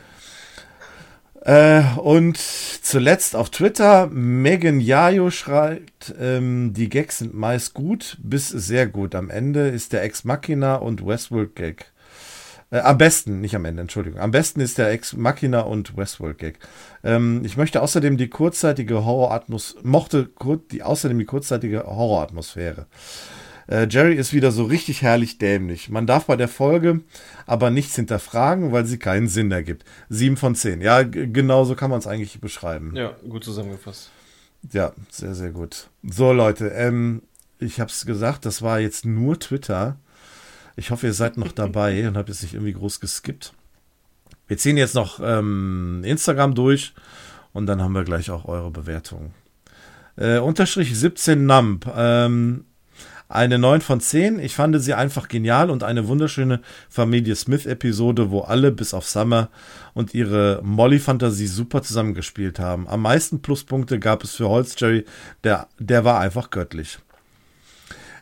Speaker 2: Äh, und zuletzt auf Twitter, Megan Yayo schreibt, ähm, die Gags sind meist gut bis sehr gut. Am Ende ist der Ex Machina und Westworld Gag. Äh, am besten, nicht am Ende, Entschuldigung. Am besten ist der Ex Machina und Westworld Gag. Ähm, ich möchte außerdem die kurzzeitige Horroratmosphäre, mochte kur die, außerdem die kurzzeitige Horroratmosphäre. Äh, Jerry ist wieder so richtig herrlich dämlich. Man darf bei der Folge aber nichts hinterfragen, weil sie keinen Sinn ergibt. Sieben von zehn. Ja, genau so kann man es eigentlich beschreiben.
Speaker 3: Ja, gut zusammengefasst.
Speaker 2: Ja, sehr, sehr gut. So, Leute, ähm, ich habe es gesagt, das war jetzt nur Twitter. Ich hoffe, ihr seid noch dabei und habt jetzt nicht irgendwie groß geskippt. Wir ziehen jetzt noch ähm, Instagram durch und dann haben wir gleich auch eure Bewertung. Äh, unterstrich 17 Nump. Ähm, eine 9 von 10. Ich fand sie einfach genial und eine wunderschöne Familie Smith-Episode, wo alle bis auf Summer und ihre Molly-Fantasie super zusammengespielt haben. Am meisten Pluspunkte gab es für Holz Jerry, der, der war einfach göttlich.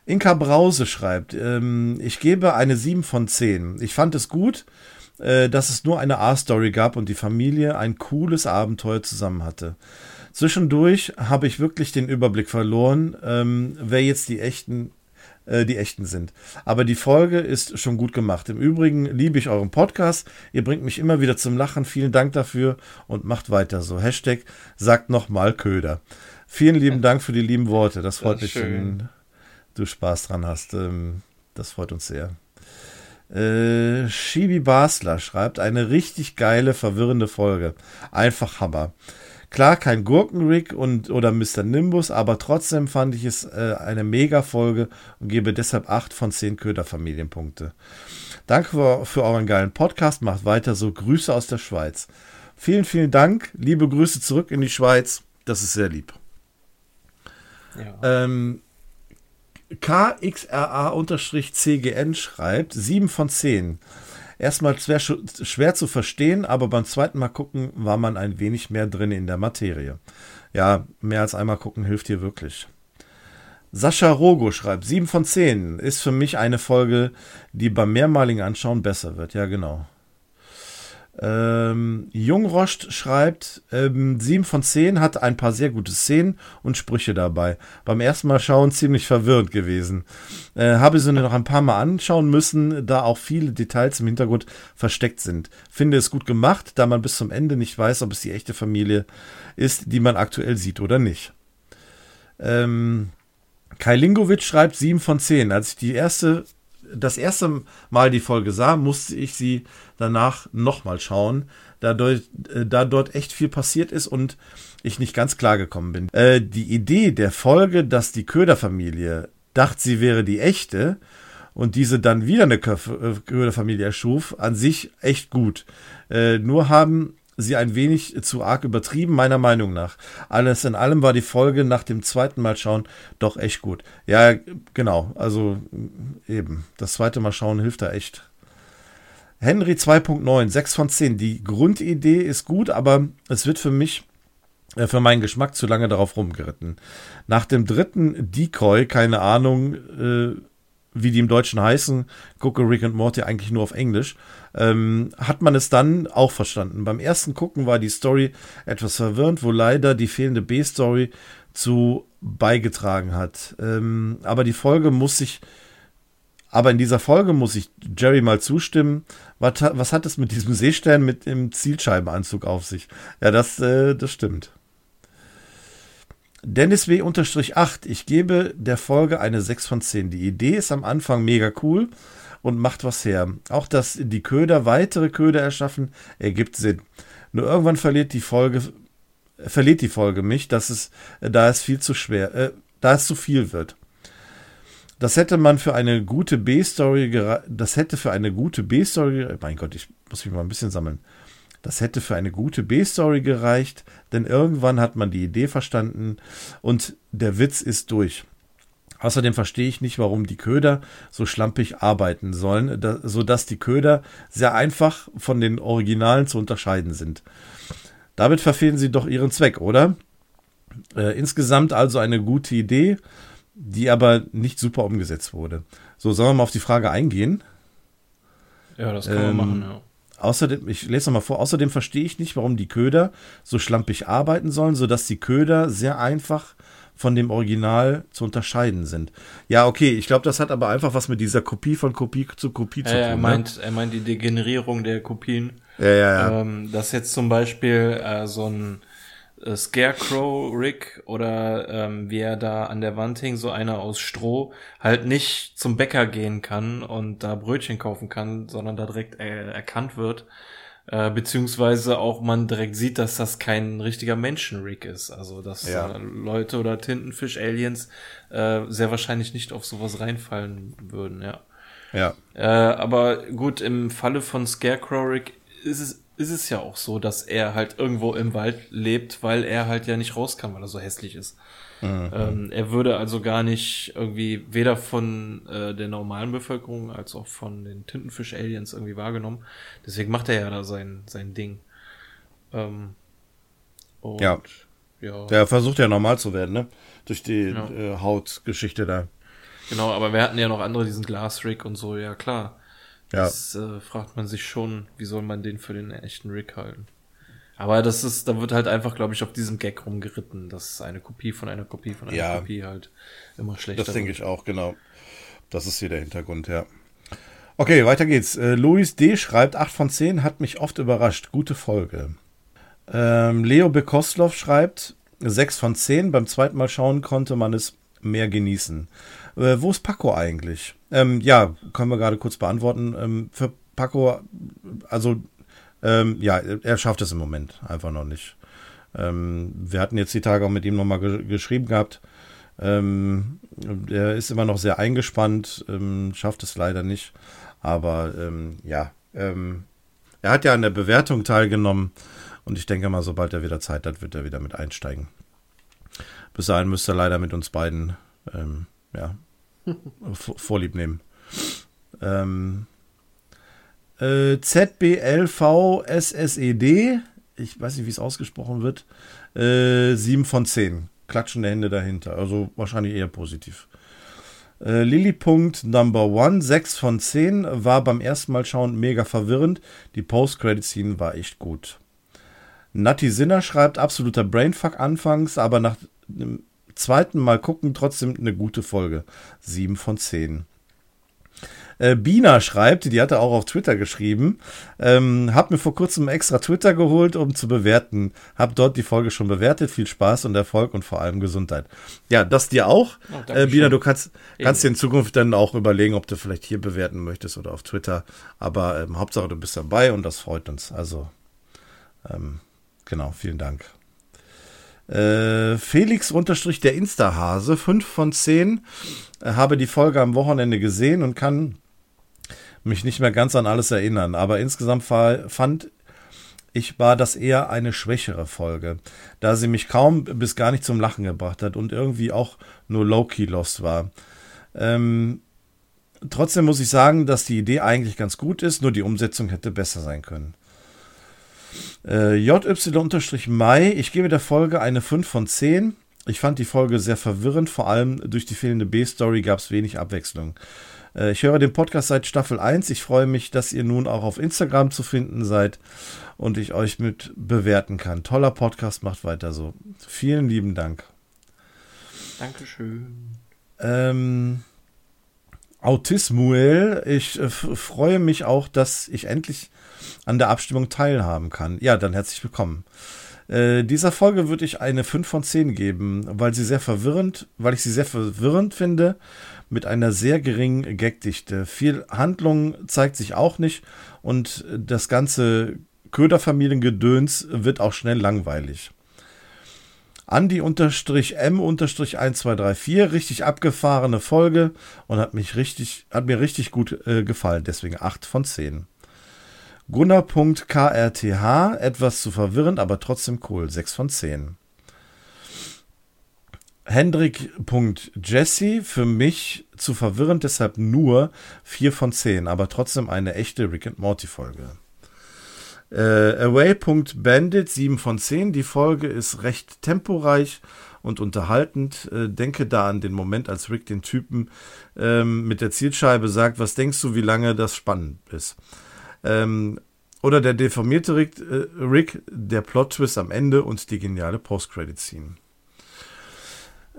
Speaker 2: Inka Brause schreibt, ähm, ich gebe eine 7 von 10. Ich fand es gut, äh, dass es nur eine A-Story gab und die Familie ein cooles Abenteuer zusammen hatte. Zwischendurch habe ich wirklich den Überblick verloren, ähm, wer jetzt die echten äh, die echten sind. Aber die Folge ist schon gut gemacht. Im Übrigen liebe ich euren Podcast. Ihr bringt mich immer wieder zum Lachen. Vielen Dank dafür und macht weiter so. Hashtag sagt nochmal Köder. Vielen lieben Dank für die lieben Worte. Das freut das mich, wenn du Spaß dran hast. Ähm, das freut uns sehr. Äh, Shibi Basler schreibt, eine richtig geile, verwirrende Folge. Einfach Hammer. Klar, kein Gurkenrick und oder Mr. Nimbus, aber trotzdem fand ich es äh, eine Mega-Folge und gebe deshalb 8 von 10 Köderfamilienpunkte. Danke für, für euren geilen Podcast. Macht weiter so. Grüße aus der Schweiz. Vielen, vielen Dank. Liebe Grüße zurück in die Schweiz. Das ist sehr lieb. Ja. Ähm, KXRA-CGN schreibt 7 von 10. Erstmal schwer, schwer zu verstehen, aber beim zweiten Mal gucken war man ein wenig mehr drin in der Materie. Ja, mehr als einmal gucken hilft hier wirklich. Sascha Rogo schreibt, 7 von 10 ist für mich eine Folge, die beim mehrmaligen Anschauen besser wird. Ja, genau. Ähm, Jungrost schreibt, ähm, 7 von 10 hat ein paar sehr gute Szenen und Sprüche dabei. Beim ersten Mal schauen ziemlich verwirrend gewesen. Äh, habe sie noch ein paar Mal anschauen müssen, da auch viele Details im Hintergrund versteckt sind. Finde es gut gemacht, da man bis zum Ende nicht weiß, ob es die echte Familie ist, die man aktuell sieht oder nicht. Ähm, Kai Lingovic schreibt 7 von 10. Als ich die erste das erste Mal die Folge sah, musste ich sie danach nochmal schauen, da, dort, äh, da dort echt viel passiert ist und ich nicht ganz klar gekommen bin. Äh, die Idee der Folge, dass die Köderfamilie dachte, sie wäre die echte und diese dann wieder eine äh, Köderfamilie erschuf, an sich echt gut. Äh, nur haben sie ein wenig zu arg übertrieben, meiner Meinung nach. Alles in allem war die Folge nach dem zweiten Mal schauen doch echt gut. Ja, genau. Also eben. Das zweite Mal schauen hilft da echt. Henry 2.9, 6 von 10. Die Grundidee ist gut, aber es wird für mich, äh, für meinen Geschmack zu lange darauf rumgeritten. Nach dem dritten Decoy, keine Ahnung, äh, wie die im Deutschen heißen, gucke Rick und Morty eigentlich nur auf Englisch, ähm, hat man es dann auch verstanden. Beim ersten Gucken war die Story etwas verwirrend, wo leider die fehlende B-Story zu beigetragen hat. Ähm, aber die Folge muss sich, aber in dieser Folge muss ich Jerry mal zustimmen. Was, was hat es mit diesem Seestern mit dem Zielscheibenanzug auf sich? Ja, das, äh, das stimmt. Dennis W-8. Ich gebe der Folge eine 6 von 10. Die Idee ist am Anfang mega cool und macht was her. Auch dass die Köder weitere Köder erschaffen, ergibt Sinn. Nur irgendwann verliert die Folge, verliert die Folge mich, dass es, da es viel zu schwer, äh, da es zu viel wird. Das hätte man für eine gute B-Story, das hätte für eine gute B-Story, mein Gott, ich muss mich mal ein bisschen sammeln. Das hätte für eine gute B-Story gereicht, denn irgendwann hat man die Idee verstanden und der Witz ist durch. Außerdem verstehe ich nicht, warum die Köder so schlampig arbeiten sollen, da, sodass die Köder sehr einfach von den Originalen zu unterscheiden sind. Damit verfehlen sie doch ihren Zweck, oder? Äh, insgesamt also eine gute Idee, die aber nicht super umgesetzt wurde. So, sollen wir mal auf die Frage eingehen?
Speaker 3: Ja, das kann ähm, man machen, ja.
Speaker 2: Außerdem, ich lese nochmal vor, außerdem verstehe ich nicht, warum die Köder so schlampig arbeiten sollen, sodass die Köder sehr einfach von dem Original zu unterscheiden sind. Ja, okay, ich glaube, das hat aber einfach was mit dieser Kopie von Kopie zu Kopie zu tun.
Speaker 3: Er meint, ne? er meint die Degenerierung der Kopien.
Speaker 2: Ja, ja,
Speaker 3: ja. Ähm, dass jetzt zum Beispiel äh, so ein äh, Scarecrow Rick oder ähm, wie er da an der Wand hing, so einer aus Stroh, halt nicht zum Bäcker gehen kann und da Brötchen kaufen kann, sondern da direkt äh, erkannt wird. Äh, beziehungsweise auch man direkt sieht, dass das kein richtiger Menschen-Rick ist. Also dass ja. äh, Leute oder Tintenfisch-Aliens äh, sehr wahrscheinlich nicht auf sowas reinfallen würden, ja.
Speaker 2: Ja.
Speaker 3: Äh, aber gut, im Falle von Scarecrow Rick ist es ist es ja auch so, dass er halt irgendwo im Wald lebt, weil er halt ja nicht raus kann, weil er so hässlich ist. Mhm. Ähm, er würde also gar nicht irgendwie weder von äh, der normalen Bevölkerung als auch von den Tintenfisch-Aliens irgendwie wahrgenommen. Deswegen macht er ja da sein, sein Ding. Ähm,
Speaker 2: ja. ja. Der versucht ja normal zu werden, ne? Durch die ja. äh, Hautgeschichte da.
Speaker 3: Genau, aber wir hatten ja noch andere, diesen Glasrick und so, ja klar. Ja. Das äh, fragt man sich schon, wie soll man den für den echten Rick halten. Aber das ist, da wird halt einfach, glaube ich, auf diesem Gag rumgeritten, dass eine Kopie von einer Kopie von einer ja, Kopie halt immer schlechter
Speaker 2: Das denke ich auch, genau. Das ist hier der Hintergrund, ja. Okay, weiter geht's. Äh, Luis D. schreibt, 8 von 10 hat mich oft überrascht. Gute Folge. Ähm, Leo Bekoslov schreibt, 6 von 10. Beim zweiten Mal schauen konnte man es mehr genießen. Äh, wo ist Paco eigentlich? Ähm, ja, können wir gerade kurz beantworten. Ähm, für Paco, also ähm, ja, er schafft es im Moment einfach noch nicht. Ähm, wir hatten jetzt die Tage auch mit ihm nochmal ge geschrieben gehabt. Ähm, er ist immer noch sehr eingespannt, ähm, schafft es leider nicht. Aber ähm, ja, ähm, er hat ja an der Bewertung teilgenommen und ich denke mal, sobald er wieder Zeit hat, wird er wieder mit einsteigen. Bis dahin müsste er leider mit uns beiden ja, vorlieb nehmen. Ähm, äh, ZBLVSSED, ich weiß nicht, wie es ausgesprochen wird, äh, 7 von 10. Klatschende Hände dahinter, also wahrscheinlich eher positiv. Äh, Lillypunkt Number One, 6 von 10, war beim ersten Mal schauen mega verwirrend. Die Post-Credit-Scene war echt gut. Natti Sinner schreibt absoluter Brainfuck anfangs, aber nach dem zweiten Mal gucken trotzdem eine gute Folge. 7 von 10. Äh, Bina schreibt, die hatte auch auf Twitter geschrieben, ähm, hab mir vor kurzem extra Twitter geholt, um zu bewerten. Hab dort die Folge schon bewertet. Viel Spaß und Erfolg und vor allem Gesundheit. Ja, das dir auch. Oh, äh, Bina, du kannst, kannst dir in Zukunft dann auch überlegen, ob du vielleicht hier bewerten möchtest oder auf Twitter. Aber ähm, Hauptsache, du bist dabei und das freut uns. Also, ähm, genau, vielen Dank. Äh, Felix unterstrich der Instahase, 5 von 10, äh, habe die Folge am Wochenende gesehen und kann mich nicht mehr ganz an alles erinnern, aber insgesamt fand ich war das eher eine schwächere Folge, da sie mich kaum bis gar nicht zum Lachen gebracht hat und irgendwie auch nur low-key lost war. Ähm, trotzdem muss ich sagen, dass die Idee eigentlich ganz gut ist, nur die Umsetzung hätte besser sein können. Äh, JY-Mai, ich gebe der Folge eine 5 von 10. Ich fand die Folge sehr verwirrend, vor allem durch die fehlende B-Story gab es wenig Abwechslung. Äh, ich höre den Podcast seit Staffel 1. Ich freue mich, dass ihr nun auch auf Instagram zu finden seid und ich euch mit bewerten kann. Toller Podcast, macht weiter so. Vielen lieben Dank.
Speaker 3: Dankeschön.
Speaker 2: Ähm, Autismuel, ich äh, freue mich auch, dass ich endlich an der Abstimmung teilhaben kann. Ja, dann herzlich willkommen. Äh, dieser Folge würde ich eine 5 von 10 geben, weil sie sehr verwirrend, weil ich sie sehr verwirrend finde mit einer sehr geringen Gagdichte. Viel Handlung zeigt sich auch nicht und das ganze Köderfamiliengedöns wird auch schnell langweilig. Andi-M-1234, richtig abgefahrene Folge und hat mich richtig, hat mir richtig gut äh, gefallen, deswegen 8 von 10. Gunnar.krth, etwas zu verwirrend, aber trotzdem cool, 6 von 10. Hendrik.Jesse, für mich zu verwirrend, deshalb nur 4 von 10, aber trotzdem eine echte Rick and Morty Folge. Äh, Away.Bandit, 7 von 10, die Folge ist recht temporeich und unterhaltend. Äh, denke da an den Moment, als Rick den Typen ähm, mit der Zielscheibe sagt, was denkst du, wie lange das spannend ist. Ähm, oder der deformierte Rick, äh, Rick der Plot-Twist am Ende und die geniale Post-Credit-Scene.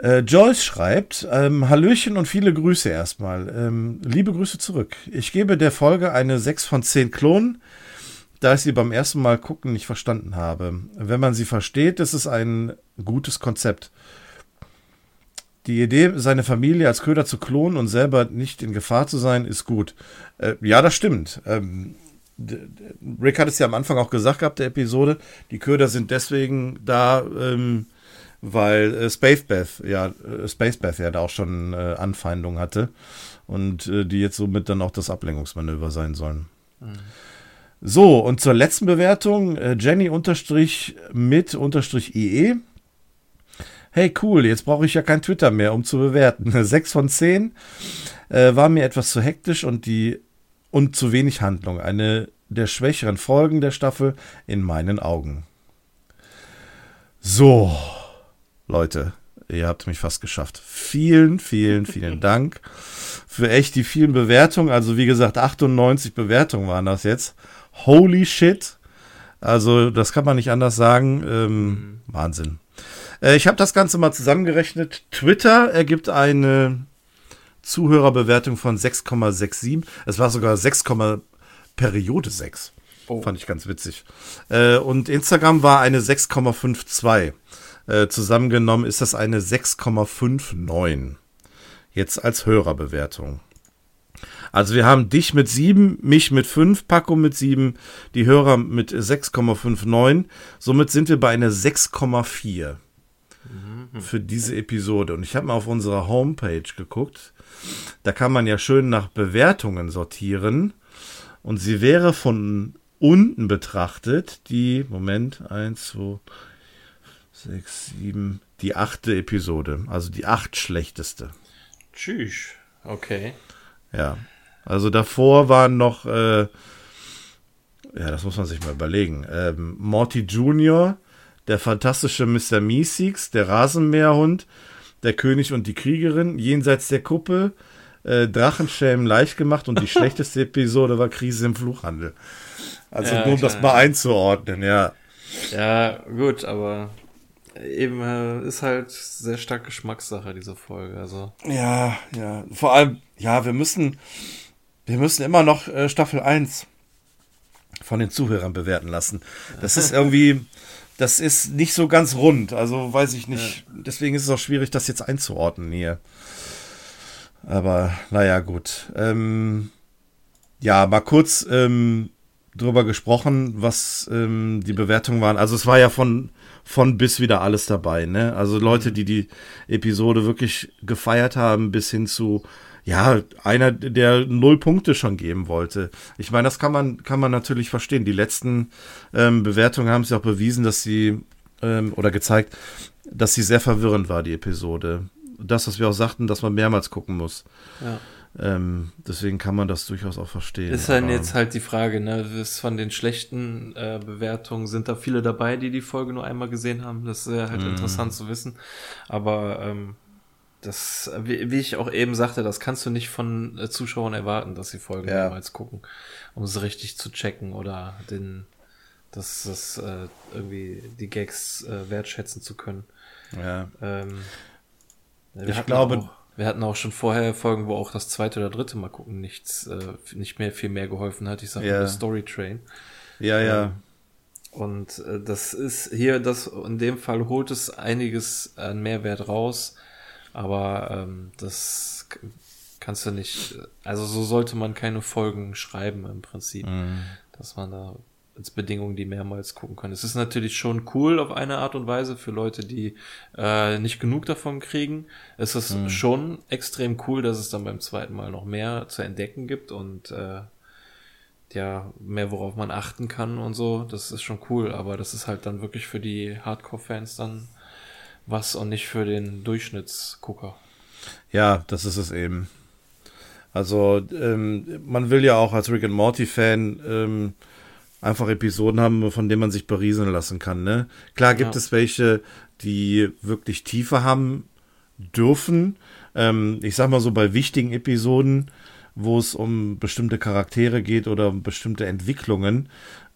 Speaker 2: Äh, Joyce schreibt, ähm, Hallöchen und viele Grüße erstmal. Ähm, liebe Grüße zurück. Ich gebe der Folge eine 6 von 10 Klonen, da ich sie beim ersten Mal gucken nicht verstanden habe. Wenn man sie versteht, ist es ein gutes Konzept. Die Idee, seine Familie als Köder zu klonen und selber nicht in Gefahr zu sein, ist gut. Äh, ja, das stimmt. Ähm, Rick hat es ja am Anfang auch gesagt gehabt, der Episode, die Köder sind deswegen da, ähm, weil äh, Spacebeth ja äh, Spacebeth ja da auch schon äh, Anfeindungen hatte und äh, die jetzt somit dann auch das Ablenkungsmanöver sein sollen. Mhm. So, und zur letzten Bewertung, äh, Jenny unterstrich mit unterstrich IE. Hey, cool, jetzt brauche ich ja kein Twitter mehr, um zu bewerten. 6 von 10 äh, war mir etwas zu hektisch und die und zu wenig Handlung. Eine der schwächeren Folgen der Staffel in meinen Augen. So, Leute, ihr habt mich fast geschafft. Vielen, vielen, vielen Dank für echt die vielen Bewertungen. Also wie gesagt, 98 Bewertungen waren das jetzt. Holy shit. Also das kann man nicht anders sagen. Ähm, mhm. Wahnsinn. Äh, ich habe das Ganze mal zusammengerechnet. Twitter ergibt eine Zuhörerbewertung von 6,67. Es war sogar 6, Periode 6. Oh. Fand ich ganz witzig. Äh, und Instagram war eine 6,52. Äh, zusammengenommen ist das eine 6,59. Jetzt als Hörerbewertung. Also wir haben dich mit 7, mich mit 5, Paco mit 7, die Hörer mit 6,59. Somit sind wir bei einer 6,4 für diese Episode. Und ich habe mal auf unserer Homepage geguckt. Da kann man ja schön nach Bewertungen sortieren. Und sie wäre von unten betrachtet die, Moment, 1, 2, 6, 7, die achte Episode. Also die acht schlechteste.
Speaker 3: Tschüss. Okay.
Speaker 2: Ja. Also davor waren noch, äh, ja, das muss man sich mal überlegen. Ähm, Morty Jr., der fantastische Mr. Meeseeks, der Rasenmäherhund, der König und die Kriegerin, jenseits der Kuppe, äh, Drachenschämen leicht gemacht und die schlechteste Episode war Krise im Fluchhandel. Also
Speaker 3: Ja,
Speaker 2: nur um das mal einzuordnen, ja.
Speaker 3: Ja, gut, aber eben äh, ist halt sehr stark Geschmackssache, diese Folge. Also,
Speaker 2: Ja, ja. Vor allem, ja, wir müssen, wir müssen immer noch äh, Staffel 1 von den Zuhörern bewerten lassen. Das ist irgendwie, das ist nicht so ganz rund. Also weiß ich nicht. Deswegen ist es auch schwierig, das jetzt einzuordnen hier. Aber naja, gut. Ähm, ja, mal kurz ähm, drüber gesprochen, was ähm, die Bewertungen waren. Also es war ja von, von bis wieder alles dabei, ne? Also Leute, die die Episode wirklich gefeiert haben, bis hin zu, ja, einer, der null Punkte schon geben wollte. Ich meine, das kann man, kann man natürlich verstehen. Die letzten ähm, Bewertungen haben es ja auch bewiesen, dass sie, ähm, oder gezeigt, dass sie sehr verwirrend war, die Episode. Das, was wir auch sagten, dass man mehrmals gucken muss.
Speaker 3: ja.
Speaker 2: Ähm, deswegen kann man das durchaus auch verstehen.
Speaker 3: Ist dann jetzt halt die Frage, ne? Ist von den schlechten äh, Bewertungen sind da viele dabei, die die Folge nur einmal gesehen haben. Das ist ja halt interessant zu wissen. Aber ähm, das, wie, wie ich auch eben sagte, das kannst du nicht von äh, Zuschauern erwarten, dass sie Folgen
Speaker 2: Ja.
Speaker 3: mehrmals gucken, um sie richtig zu checken oder den, das, das äh, irgendwie die Gags äh, wertschätzen zu können.
Speaker 2: Ja.
Speaker 3: Ähm,
Speaker 2: Ich glaube-
Speaker 3: auch, wir hatten auch schon vorher Folgen, wo auch das zweite oder dritte Mal gucken nichts, äh, nicht mehr viel mehr geholfen hat. Ich sage
Speaker 2: Ja.
Speaker 3: nur Story Train.
Speaker 2: Ja, ja.
Speaker 3: Und äh, das ist hier, das in dem Fall holt es einiges an Mehrwert raus, aber ähm, das kannst du nicht, also so sollte man keine Folgen schreiben im Prinzip,
Speaker 2: Mhm.
Speaker 3: dass man da als Bedingung die mehrmals gucken kann. Es ist natürlich schon cool auf eine Art und Weise für Leute, die äh, nicht genug davon kriegen. Es ist
Speaker 2: Mhm.
Speaker 3: schon extrem cool, dass es dann beim zweiten Mal noch mehr zu entdecken gibt und äh, ja, mehr worauf man achten kann und so, das ist schon cool, aber das ist halt dann wirklich für die Hardcore-Fans dann was und nicht für den Durchschnittsgucker.
Speaker 2: Ja, das ist es eben. Also, ähm, man will ja auch als Rick and Morty-Fan ähm, einfach Episoden haben, von denen man sich berieseln lassen kann. Ne? Klar gibt
Speaker 3: Ja.
Speaker 2: es welche, die wirklich Tiefe haben dürfen. Ähm, ich sag mal so bei wichtigen Episoden, wo es um bestimmte Charaktere geht oder um bestimmte Entwicklungen,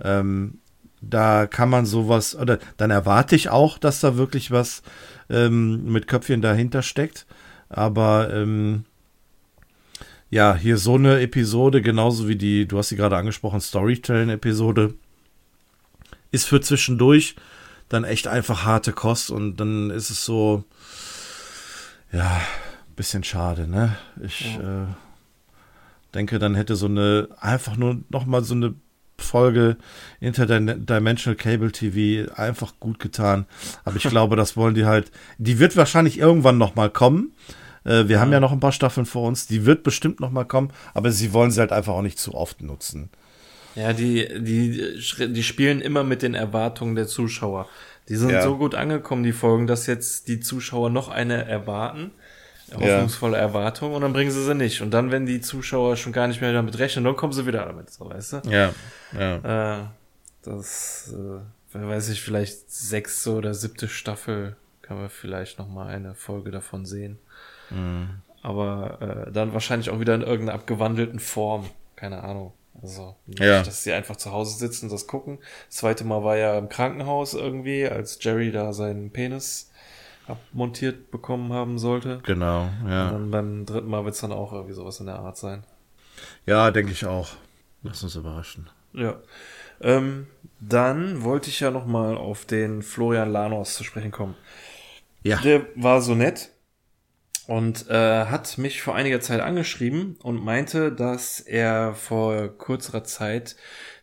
Speaker 2: ähm, da kann man sowas, oder dann erwarte ich auch, dass da wirklich was ähm, mit Köpfchen dahinter steckt. Aber ähm, ja, hier so eine Episode, genauso wie die, du hast sie gerade angesprochen, Storytelling-Episode, ist für zwischendurch dann echt einfach harte Kost und dann ist es so, ja, bisschen schade, ne? Ich äh, denke, dann hätte so eine, einfach nur nochmal so eine Folge Interdimensional Cable TV einfach gut getan. Aber ich glaube, das wollen die halt, die wird wahrscheinlich irgendwann nochmal kommen. Äh, wir haben ja noch ein paar Staffeln vor uns, die wird bestimmt nochmal kommen, aber sie wollen sie halt einfach auch nicht zu oft nutzen.
Speaker 3: Ja, die, die, die spielen immer mit den Erwartungen der Zuschauer. Die sind
Speaker 2: Ja.
Speaker 3: so gut angekommen, die Folgen, dass jetzt die Zuschauer noch eine erwarten. Hoffnungsvolle Erwartung und dann bringen sie sie nicht. Und dann, wenn die Zuschauer schon gar nicht mehr damit rechnen, dann kommen sie wieder damit, so weißt du?
Speaker 2: Ja, ja.
Speaker 3: Äh, das, äh, wer weiß ich, vielleicht sechste oder siebte Staffel kann man vielleicht noch mal eine Folge davon sehen. Aber äh, dann wahrscheinlich auch wieder in irgendeiner abgewandelten Form. Keine Ahnung. Also, nicht,
Speaker 2: Ja.
Speaker 3: dass sie einfach zu Hause sitzen und das gucken. Das zweite Mal war ja im Krankenhaus irgendwie, als Jerry da seinen Penis abmontiert bekommen haben sollte.
Speaker 2: Genau,
Speaker 3: Und
Speaker 2: ja.
Speaker 3: dann beim dritten Mal wird es dann auch irgendwie sowas in der Art sein.
Speaker 2: Ja, denke ich auch. Lass uns überraschen.
Speaker 3: Ja. Ähm, dann wollte ich ja noch mal auf den Florian Lanos zu sprechen kommen.
Speaker 2: Ja.
Speaker 3: Der war so nett und äh, hat mich vor einiger Zeit angeschrieben und meinte, dass er vor kürzerer Zeit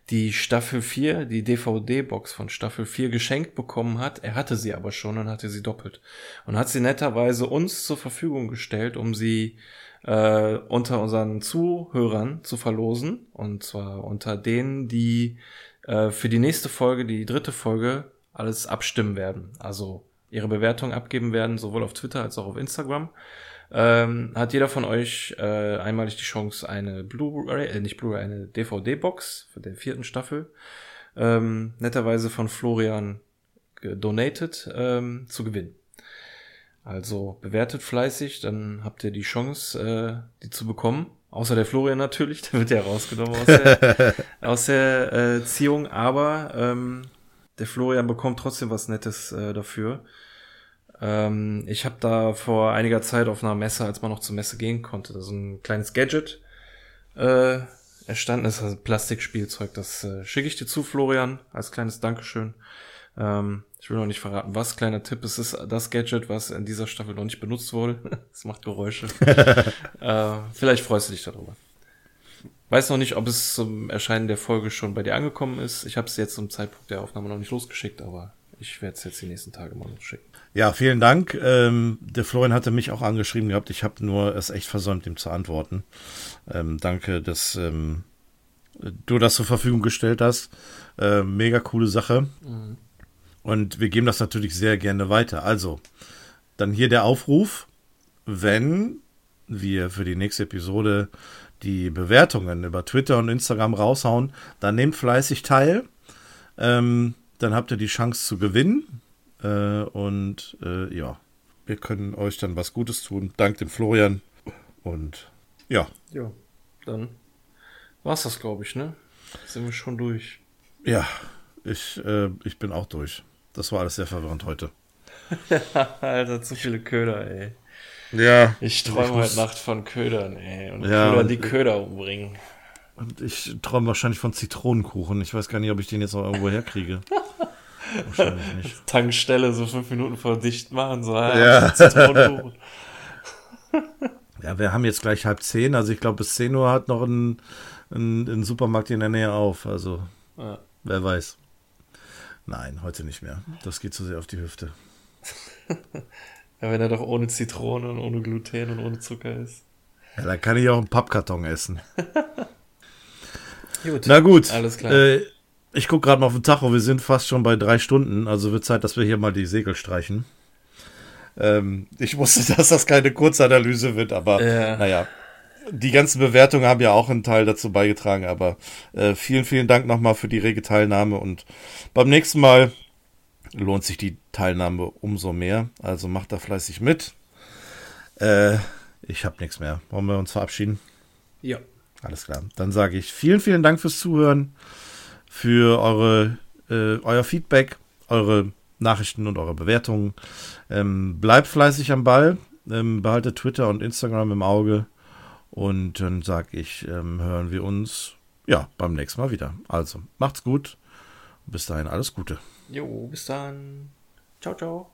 Speaker 3: die Staffel 4, die DVD-Box von Staffel 4 geschenkt bekommen hat. Er hatte sie aber schon und hatte sie doppelt. Und hat sie netterweise uns zur Verfügung gestellt, um sie äh, unter unseren Zuhörern zu verlosen. Und zwar unter denen, die äh, für die nächste Folge, die dritte Folge, alles abstimmen werden. Also ihre Bewertung abgeben werden, sowohl auf Twitter als auch auf Instagram. Ähm, hat jeder von euch äh, einmalig die Chance, eine Blu-ray, äh, nicht Blu-ray, eine DVD-Box für der vierten Staffel, ähm, netterweise von Florian donated, ähm, zu gewinnen. Also bewertet fleißig, dann habt ihr die Chance, äh, die zu bekommen. Außer der Florian natürlich, der wird ja rausgenommen aus der, aus der äh, Ziehung, aber ähm, der Florian bekommt trotzdem was Nettes äh, dafür. Ähm, ich habe da vor einiger Zeit auf einer Messe, als man noch zur Messe gehen konnte, so ein kleines Gadget äh, erstanden ist, also Plastikspielzeug. Das äh, schicke ich dir zu, Florian, als kleines Dankeschön. Ähm, ich will noch nicht verraten, was. Kleiner Tipp, es ist das Gadget, was in dieser Staffel noch nicht benutzt wurde. es macht Geräusche. äh, vielleicht freust du dich darüber. Weiß noch nicht, ob es zum Erscheinen der Folge schon bei dir angekommen ist. Ich habe es jetzt zum Zeitpunkt der Aufnahme noch nicht losgeschickt, aber ich werde es jetzt die nächsten Tage mal losschicken.
Speaker 2: Ja, vielen Dank. Ähm, der Florian hatte mich auch angeschrieben gehabt. Ich habe nur es echt versäumt, ihm zu antworten. Ähm, danke, dass ähm, du das zur Verfügung gestellt hast. Äh, mega coole Sache. Mhm. Und wir geben das natürlich sehr gerne weiter. Also, dann hier der Aufruf, wenn wir für die nächste Episode die Bewertungen über Twitter und Instagram raushauen, dann nehmt fleißig teil. Ähm, dann habt ihr die Chance zu gewinnen. Äh, und äh, ja, wir können euch dann was Gutes tun. Dank dem Florian. Und ja.
Speaker 3: Ja, dann war's das, glaube ich, ne? Sind wir schon durch.
Speaker 2: Ja, ich, äh, ich bin auch durch. Das war alles sehr verwirrend heute.
Speaker 3: Alter, zu viele Köder, ey.
Speaker 2: Ja.
Speaker 3: Ich träume heute Nacht von Ködern, ey. Und ja, Köder, die Köder umbringen.
Speaker 2: Und ich träume wahrscheinlich von Zitronenkuchen. Ich weiß gar nicht, ob ich den jetzt noch irgendwo herkriege.
Speaker 3: wahrscheinlich nicht. Tankstelle so fünf Minuten vor dicht machen, so ja. Zitronenkuchen.
Speaker 2: ja, wir haben jetzt gleich halb zehn. Also ich glaube, bis zehn Uhr hat noch ein, ein, ein Supermarkt in der Nähe auf. Also ja. wer weiß. Nein, heute nicht mehr. Das geht zu sehr auf die Hüfte.
Speaker 3: Ja, wenn er doch ohne Zitrone und ohne Gluten und ohne Zucker ist.
Speaker 2: Ja, dann kann ich auch einen Pappkarton essen. gut. Na gut. Alles klar. Äh, ich gucke gerade mal auf den Tacho, wir sind fast schon bei drei Stunden, also wird Zeit, dass wir hier mal die Segel streichen. Ähm, ich wusste, dass das keine Kurzanalyse wird, aber ja. naja. Die ganzen Bewertungen haben ja auch einen Teil dazu beigetragen, aber äh, vielen, vielen Dank nochmal für die rege Teilnahme und beim nächsten Mal lohnt sich die Teilnahme umso mehr. Also macht da fleißig mit. Äh, ich habe nichts mehr. Wollen wir uns verabschieden?
Speaker 3: Ja.
Speaker 2: Alles klar. Dann sage ich vielen, vielen Dank fürs Zuhören, für eure, äh, euer Feedback, eure Nachrichten und eure Bewertungen. Ähm, bleibt fleißig am Ball. Ähm, behaltet Twitter und Instagram im Auge. Und dann sage ich, ähm, hören wir uns ja beim nächsten Mal wieder. Also macht's gut. Bis dahin alles Gute.
Speaker 3: 幺五三招招。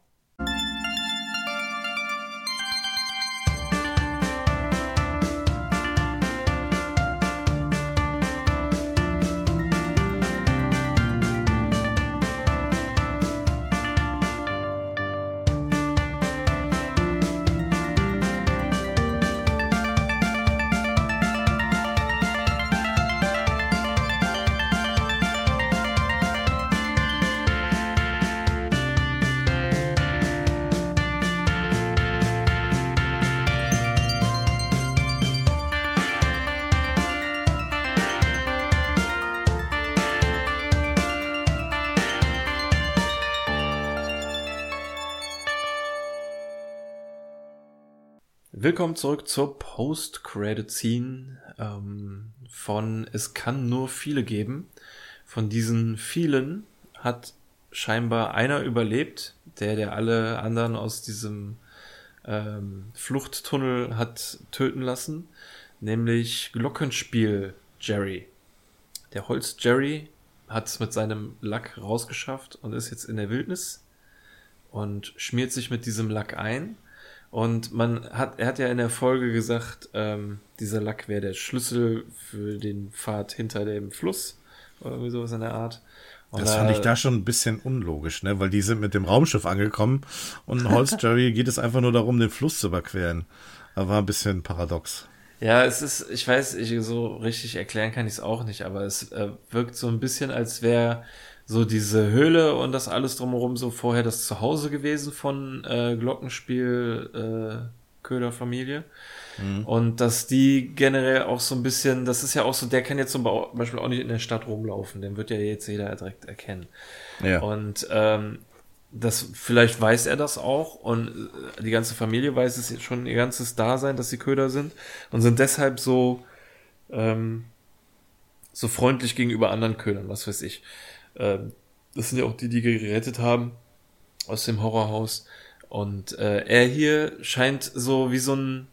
Speaker 3: Willkommen zurück zur Post-Credit-Scene ähm, von Es kann nur viele geben. Von diesen vielen hat scheinbar einer überlebt, der, der alle anderen aus diesem ähm, Fluchttunnel hat töten lassen, nämlich Glockenspiel Jerry. Der Holz Jerry hat es mit seinem Lack rausgeschafft und ist jetzt in der Wildnis und schmiert sich mit diesem Lack ein Und man hat, er hat ja in der Folge gesagt, ähm, dieser Lack wäre der Schlüssel für den Pfad hinter dem Fluss oder irgendwie sowas in der Art. Und
Speaker 2: Das fand ich da schon ein bisschen unlogisch, ne? Weil die sind mit dem Raumschiff angekommen und in Holzjerry geht es einfach nur darum, den Fluss zu überqueren. Da war ein bisschen paradox.
Speaker 3: Ja, es ist, ich weiß, ich so richtig erklären kann ich es auch nicht, aber es äh, wirkt so ein bisschen, als wäre so diese Höhle und das alles drumherum so vorher das Zuhause gewesen von äh, Glockenspiel äh, Köderfamilie. Und dass die generell auch so ein bisschen, das ist ja auch so, der kann jetzt zum Beispiel auch nicht in der Stadt rumlaufen, den wird ja jetzt jeder direkt erkennen.
Speaker 2: Ja.
Speaker 3: Und ähm, das vielleicht weiß er das auch und äh, die ganze Familie weiß es jetzt schon ihr ganzes Dasein, dass sie Köder sind und sind deshalb so ähm, so freundlich gegenüber anderen Ködern, was weiß ich. Ähm, das sind ja auch die, die gerettet haben aus dem Horrorhaus. Und äh, er hier scheint so wie so ein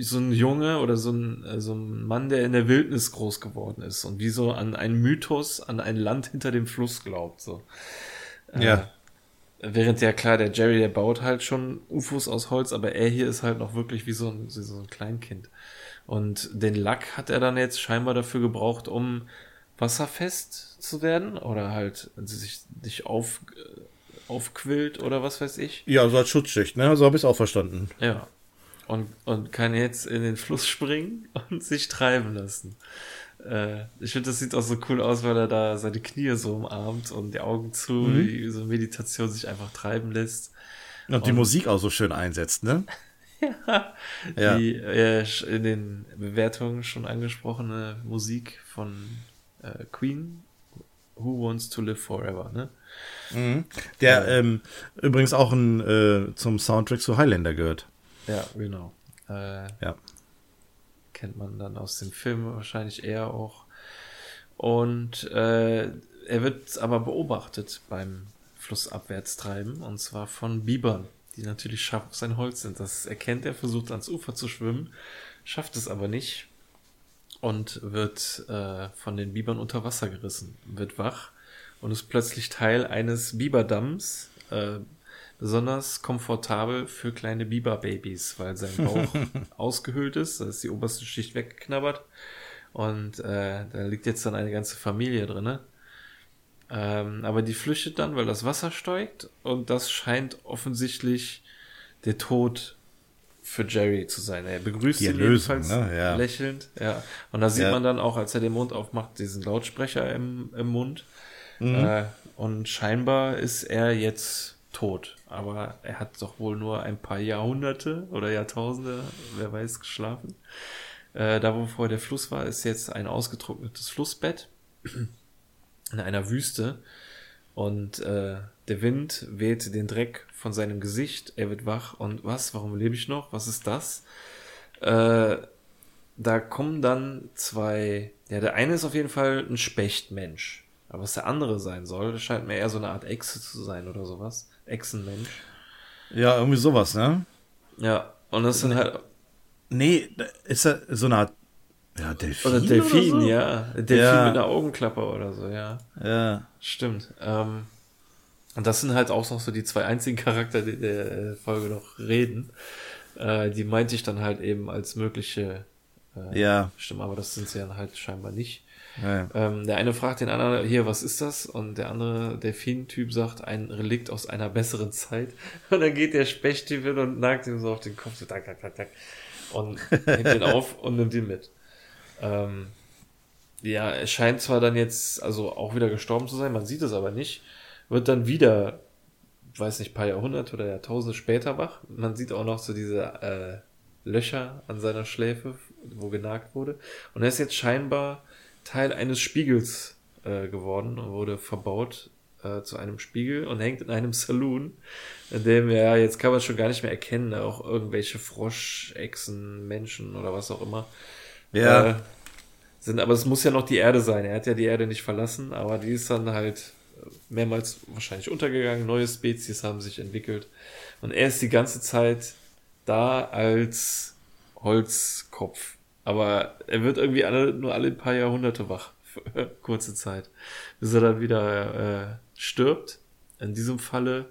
Speaker 3: so ein Junge oder so ein, äh, so ein Mann, der in der Wildnis groß geworden ist und wie so an einen Mythos, an ein Land hinter dem Fluss glaubt. So. Äh,
Speaker 2: Ja.
Speaker 3: Während ja klar, der Jerry, der baut halt schon UFOs aus Holz, aber er hier ist halt noch wirklich wie so ein, wie so ein Kleinkind. Und den Lack hat er dann jetzt scheinbar dafür gebraucht, um wasserfest zu werden oder halt sich, sich auf, äh, aufquillt oder was weiß ich.
Speaker 2: Ja, so als Schutzschicht, ne? So habe ich es auch verstanden.
Speaker 3: Ja. Und, und kann jetzt in den Fluss springen und sich treiben lassen. Äh, ich finde, das sieht auch so cool aus, weil er da seine Knie so umarmt und die Augen zu, wie so Meditation sich einfach treiben lässt.
Speaker 2: Und die Musik auch so schön einsetzt, ne? Ja.
Speaker 3: Die äh, in den Bewertungen schon angesprochene Musik von äh, Queen, Who Wants to Live Forever, ne?
Speaker 2: Der ähm, übrigens auch ein, äh, zum Soundtrack zu Highlander gehört.
Speaker 3: Ja, genau. Äh,
Speaker 2: Ja.
Speaker 3: kennt man dann aus den Filmen wahrscheinlich eher auch. Und äh, er wird aber beobachtet beim Flussabwärtstreiben und zwar von Bibern, die natürlich scharf auf sein Holz sind. Das erkennt er, versucht ans Ufer zu schwimmen, schafft es aber nicht und wird äh, von den Bibern unter Wasser gerissen, wird wach und ist plötzlich Teil eines Biberdamms, äh, besonders komfortabel für kleine Biberbabys, weil sein Bauch ausgehöhlt ist, da ist die oberste Schicht weggeknabbert und äh, da liegt jetzt dann eine ganze Familie drinne. Ähm, aber die flüchtet dann, weil das Wasser steigt und das scheint offensichtlich der Tod für Jerry zu sein. Er begrüßt
Speaker 2: Die
Speaker 3: ihn
Speaker 2: Erlösung,
Speaker 3: jedenfalls
Speaker 2: ne? Ja.
Speaker 3: lächelnd. Ja. Und da sieht
Speaker 2: Ja.
Speaker 3: man dann auch, als er den Mund aufmacht, diesen Lautsprecher im, im Mund.
Speaker 2: Mhm.
Speaker 3: Äh, und scheinbar ist er jetzt tot. Aber er hat doch wohl nur ein paar Jahrhunderte oder Jahrtausende, wer weiß, geschlafen. Äh, da, wo vorher der Fluss war, ist jetzt ein ausgetrocknetes Flussbett in einer Wüste. Und äh, der Wind weht den Dreck von seinem Gesicht. Er wird wach. Und was? Warum lebe ich noch? Was ist das? Äh, da kommen dann zwei. Ja, der eine ist auf jeden Fall ein Spechtmensch. Aber was der andere sein soll, das scheint mir eher so eine Art Echse zu sein oder sowas. Echsenmensch.
Speaker 2: Ja, irgendwie sowas, ne?
Speaker 3: Ja, und das sind halt.
Speaker 2: Nee, ist er so eine Art. Ja, Delfin.
Speaker 3: Oder Delfin,
Speaker 2: so?
Speaker 3: ja. Delfin
Speaker 2: Ja.
Speaker 3: mit einer Augenklappe oder so, ja.
Speaker 2: Ja.
Speaker 3: Stimmt. Ähm, und das sind halt auch noch so die zwei einzigen Charakter, die in der äh, Folge noch reden. Äh, die meinte ich dann halt eben als mögliche äh,
Speaker 2: Ja.
Speaker 3: Stimme, aber das sind sie dann halt scheinbar nicht.
Speaker 2: ja.
Speaker 3: Ähm, der eine fragt den anderen, hier, was ist das? Und der andere Delfin-Typ sagt, ein Relikt aus einer besseren Zeit. Und dann geht der Spechttyp hin und nagt ihm so auf den Kopf, so tak, tak, tak, tak. Und nimmt ihn auf und nimmt ihn mit. Ähm, ja, er scheint zwar dann jetzt, also auch wieder gestorben zu sein, man sieht es aber nicht, wird dann wieder, weiß nicht, paar Jahrhunderte oder Jahrtausende später wach. Man sieht auch noch so diese äh, Löcher an seiner Schläfe, wo genagt wurde. Und er ist jetzt scheinbar Teil eines Spiegels äh, geworden und wurde verbaut äh, zu einem Spiegel und hängt in einem Saloon, in dem, ja, jetzt kann man es schon gar nicht mehr erkennen, auch irgendwelche Froschechsen, Menschen oder was auch immer.
Speaker 2: Ja.
Speaker 3: Äh, sind, aber es muss ja noch die Erde sein. Er hat ja die Erde nicht verlassen, aber die ist dann halt mehrmals wahrscheinlich untergegangen. Neue Spezies haben sich entwickelt. Und er ist die ganze Zeit da als Holzkopf. Aber er wird irgendwie alle, nur alle paar Jahrhunderte wach. Kurze Zeit. Bis er dann wieder äh, stirbt. In diesem Falle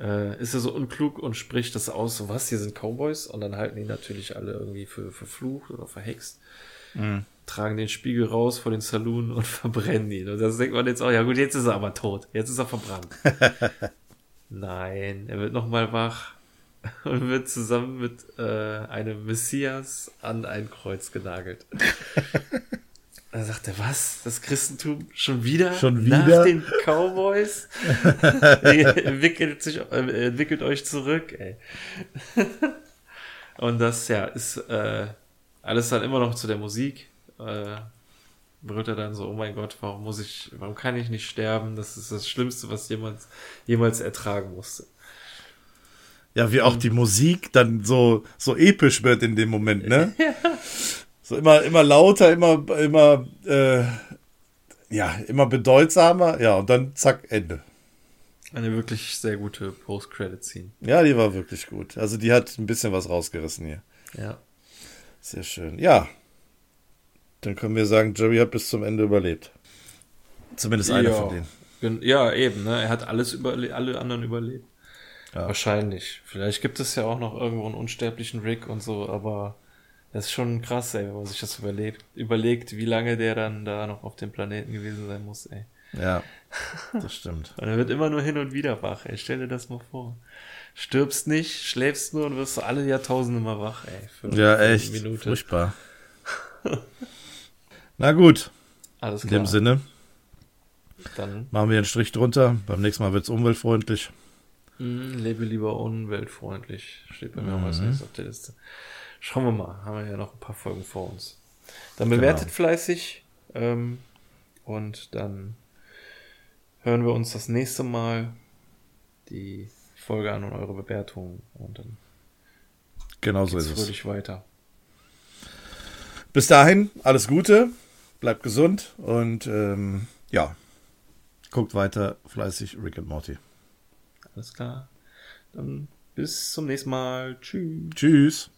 Speaker 3: äh, ist er so unklug und spricht das aus, so was, hier sind Cowboys und dann halten die natürlich alle irgendwie für verflucht oder verhext. Mhm. Tragen den Spiegel raus vor den Saloon und verbrennen ihn. Und das denkt man jetzt auch, ja gut, jetzt ist er aber tot. Jetzt ist er verbrannt. Nein, er wird nochmal wach und wird zusammen mit äh, einem Messias an ein Kreuz genagelt. Da sagt er, was? Das Christentum schon wieder?
Speaker 2: Schon wieder?
Speaker 3: Nach den Cowboys? entwickelt, sich, äh, entwickelt euch zurück, ey. Und das, ja, ist äh, alles dann immer noch zu der Musik. Äh, wird er dann so, oh mein Gott, warum muss ich, warum kann ich nicht sterben? Das ist das Schlimmste, was jemals, jemals ertragen musste.
Speaker 2: Ja, wie auch die Musik dann so, so episch wird in dem Moment, ne? ja. So immer, immer lauter, immer, immer, äh, ja, immer bedeutsamer. Ja, und dann zack, Ende.
Speaker 3: Eine wirklich sehr gute Post-Credit-Scene.
Speaker 2: Ja, die war wirklich gut. Also die hat ein bisschen was rausgerissen hier.
Speaker 3: Ja.
Speaker 2: Sehr schön. Ja. Dann können wir sagen, Jerry hat bis zum Ende überlebt. Zumindest einer ja. von
Speaker 3: denen. Ja, eben, ne? Er hat alles überlebt, alle anderen überlebt. Ja. Wahrscheinlich. Vielleicht gibt es ja auch noch irgendwo einen unsterblichen Rick und so, aber das ist schon krass, ey, wenn man sich das überlegt, überlegt, wie lange der dann da noch auf dem Planeten gewesen sein muss, ey.
Speaker 2: Ja, das stimmt.
Speaker 3: und er wird immer nur hin und wieder wach, ey. Stell dir das mal vor. Stirbst nicht, schläfst nur und wirst alle Jahrtausende mal wach, ey.
Speaker 2: Für ja, echt. Minute. Furchtbar. Na gut.
Speaker 3: Alles
Speaker 2: klar. In dem Sinne. Dann machen wir einen Strich drunter. Beim nächsten Mal wird es umweltfreundlich.
Speaker 3: Mm, lebe lieber umweltfreundlich. Steht bei mir mhm. auch als nächstes auf der Liste. Schauen wir mal, haben wir ja noch ein paar Folgen vor uns. Dann bewertet genau. fleißig ähm, und dann hören wir uns das nächste Mal die Folge an und eure Bewertungen und dann
Speaker 2: genau so ist
Speaker 3: es. weiter.
Speaker 2: Bis dahin, alles Gute, bleibt gesund und ähm, ja, guckt weiter fleißig Rick and Morty.
Speaker 3: Alles klar. Dann bis zum nächsten Mal. Tschüss.
Speaker 2: Tschüss.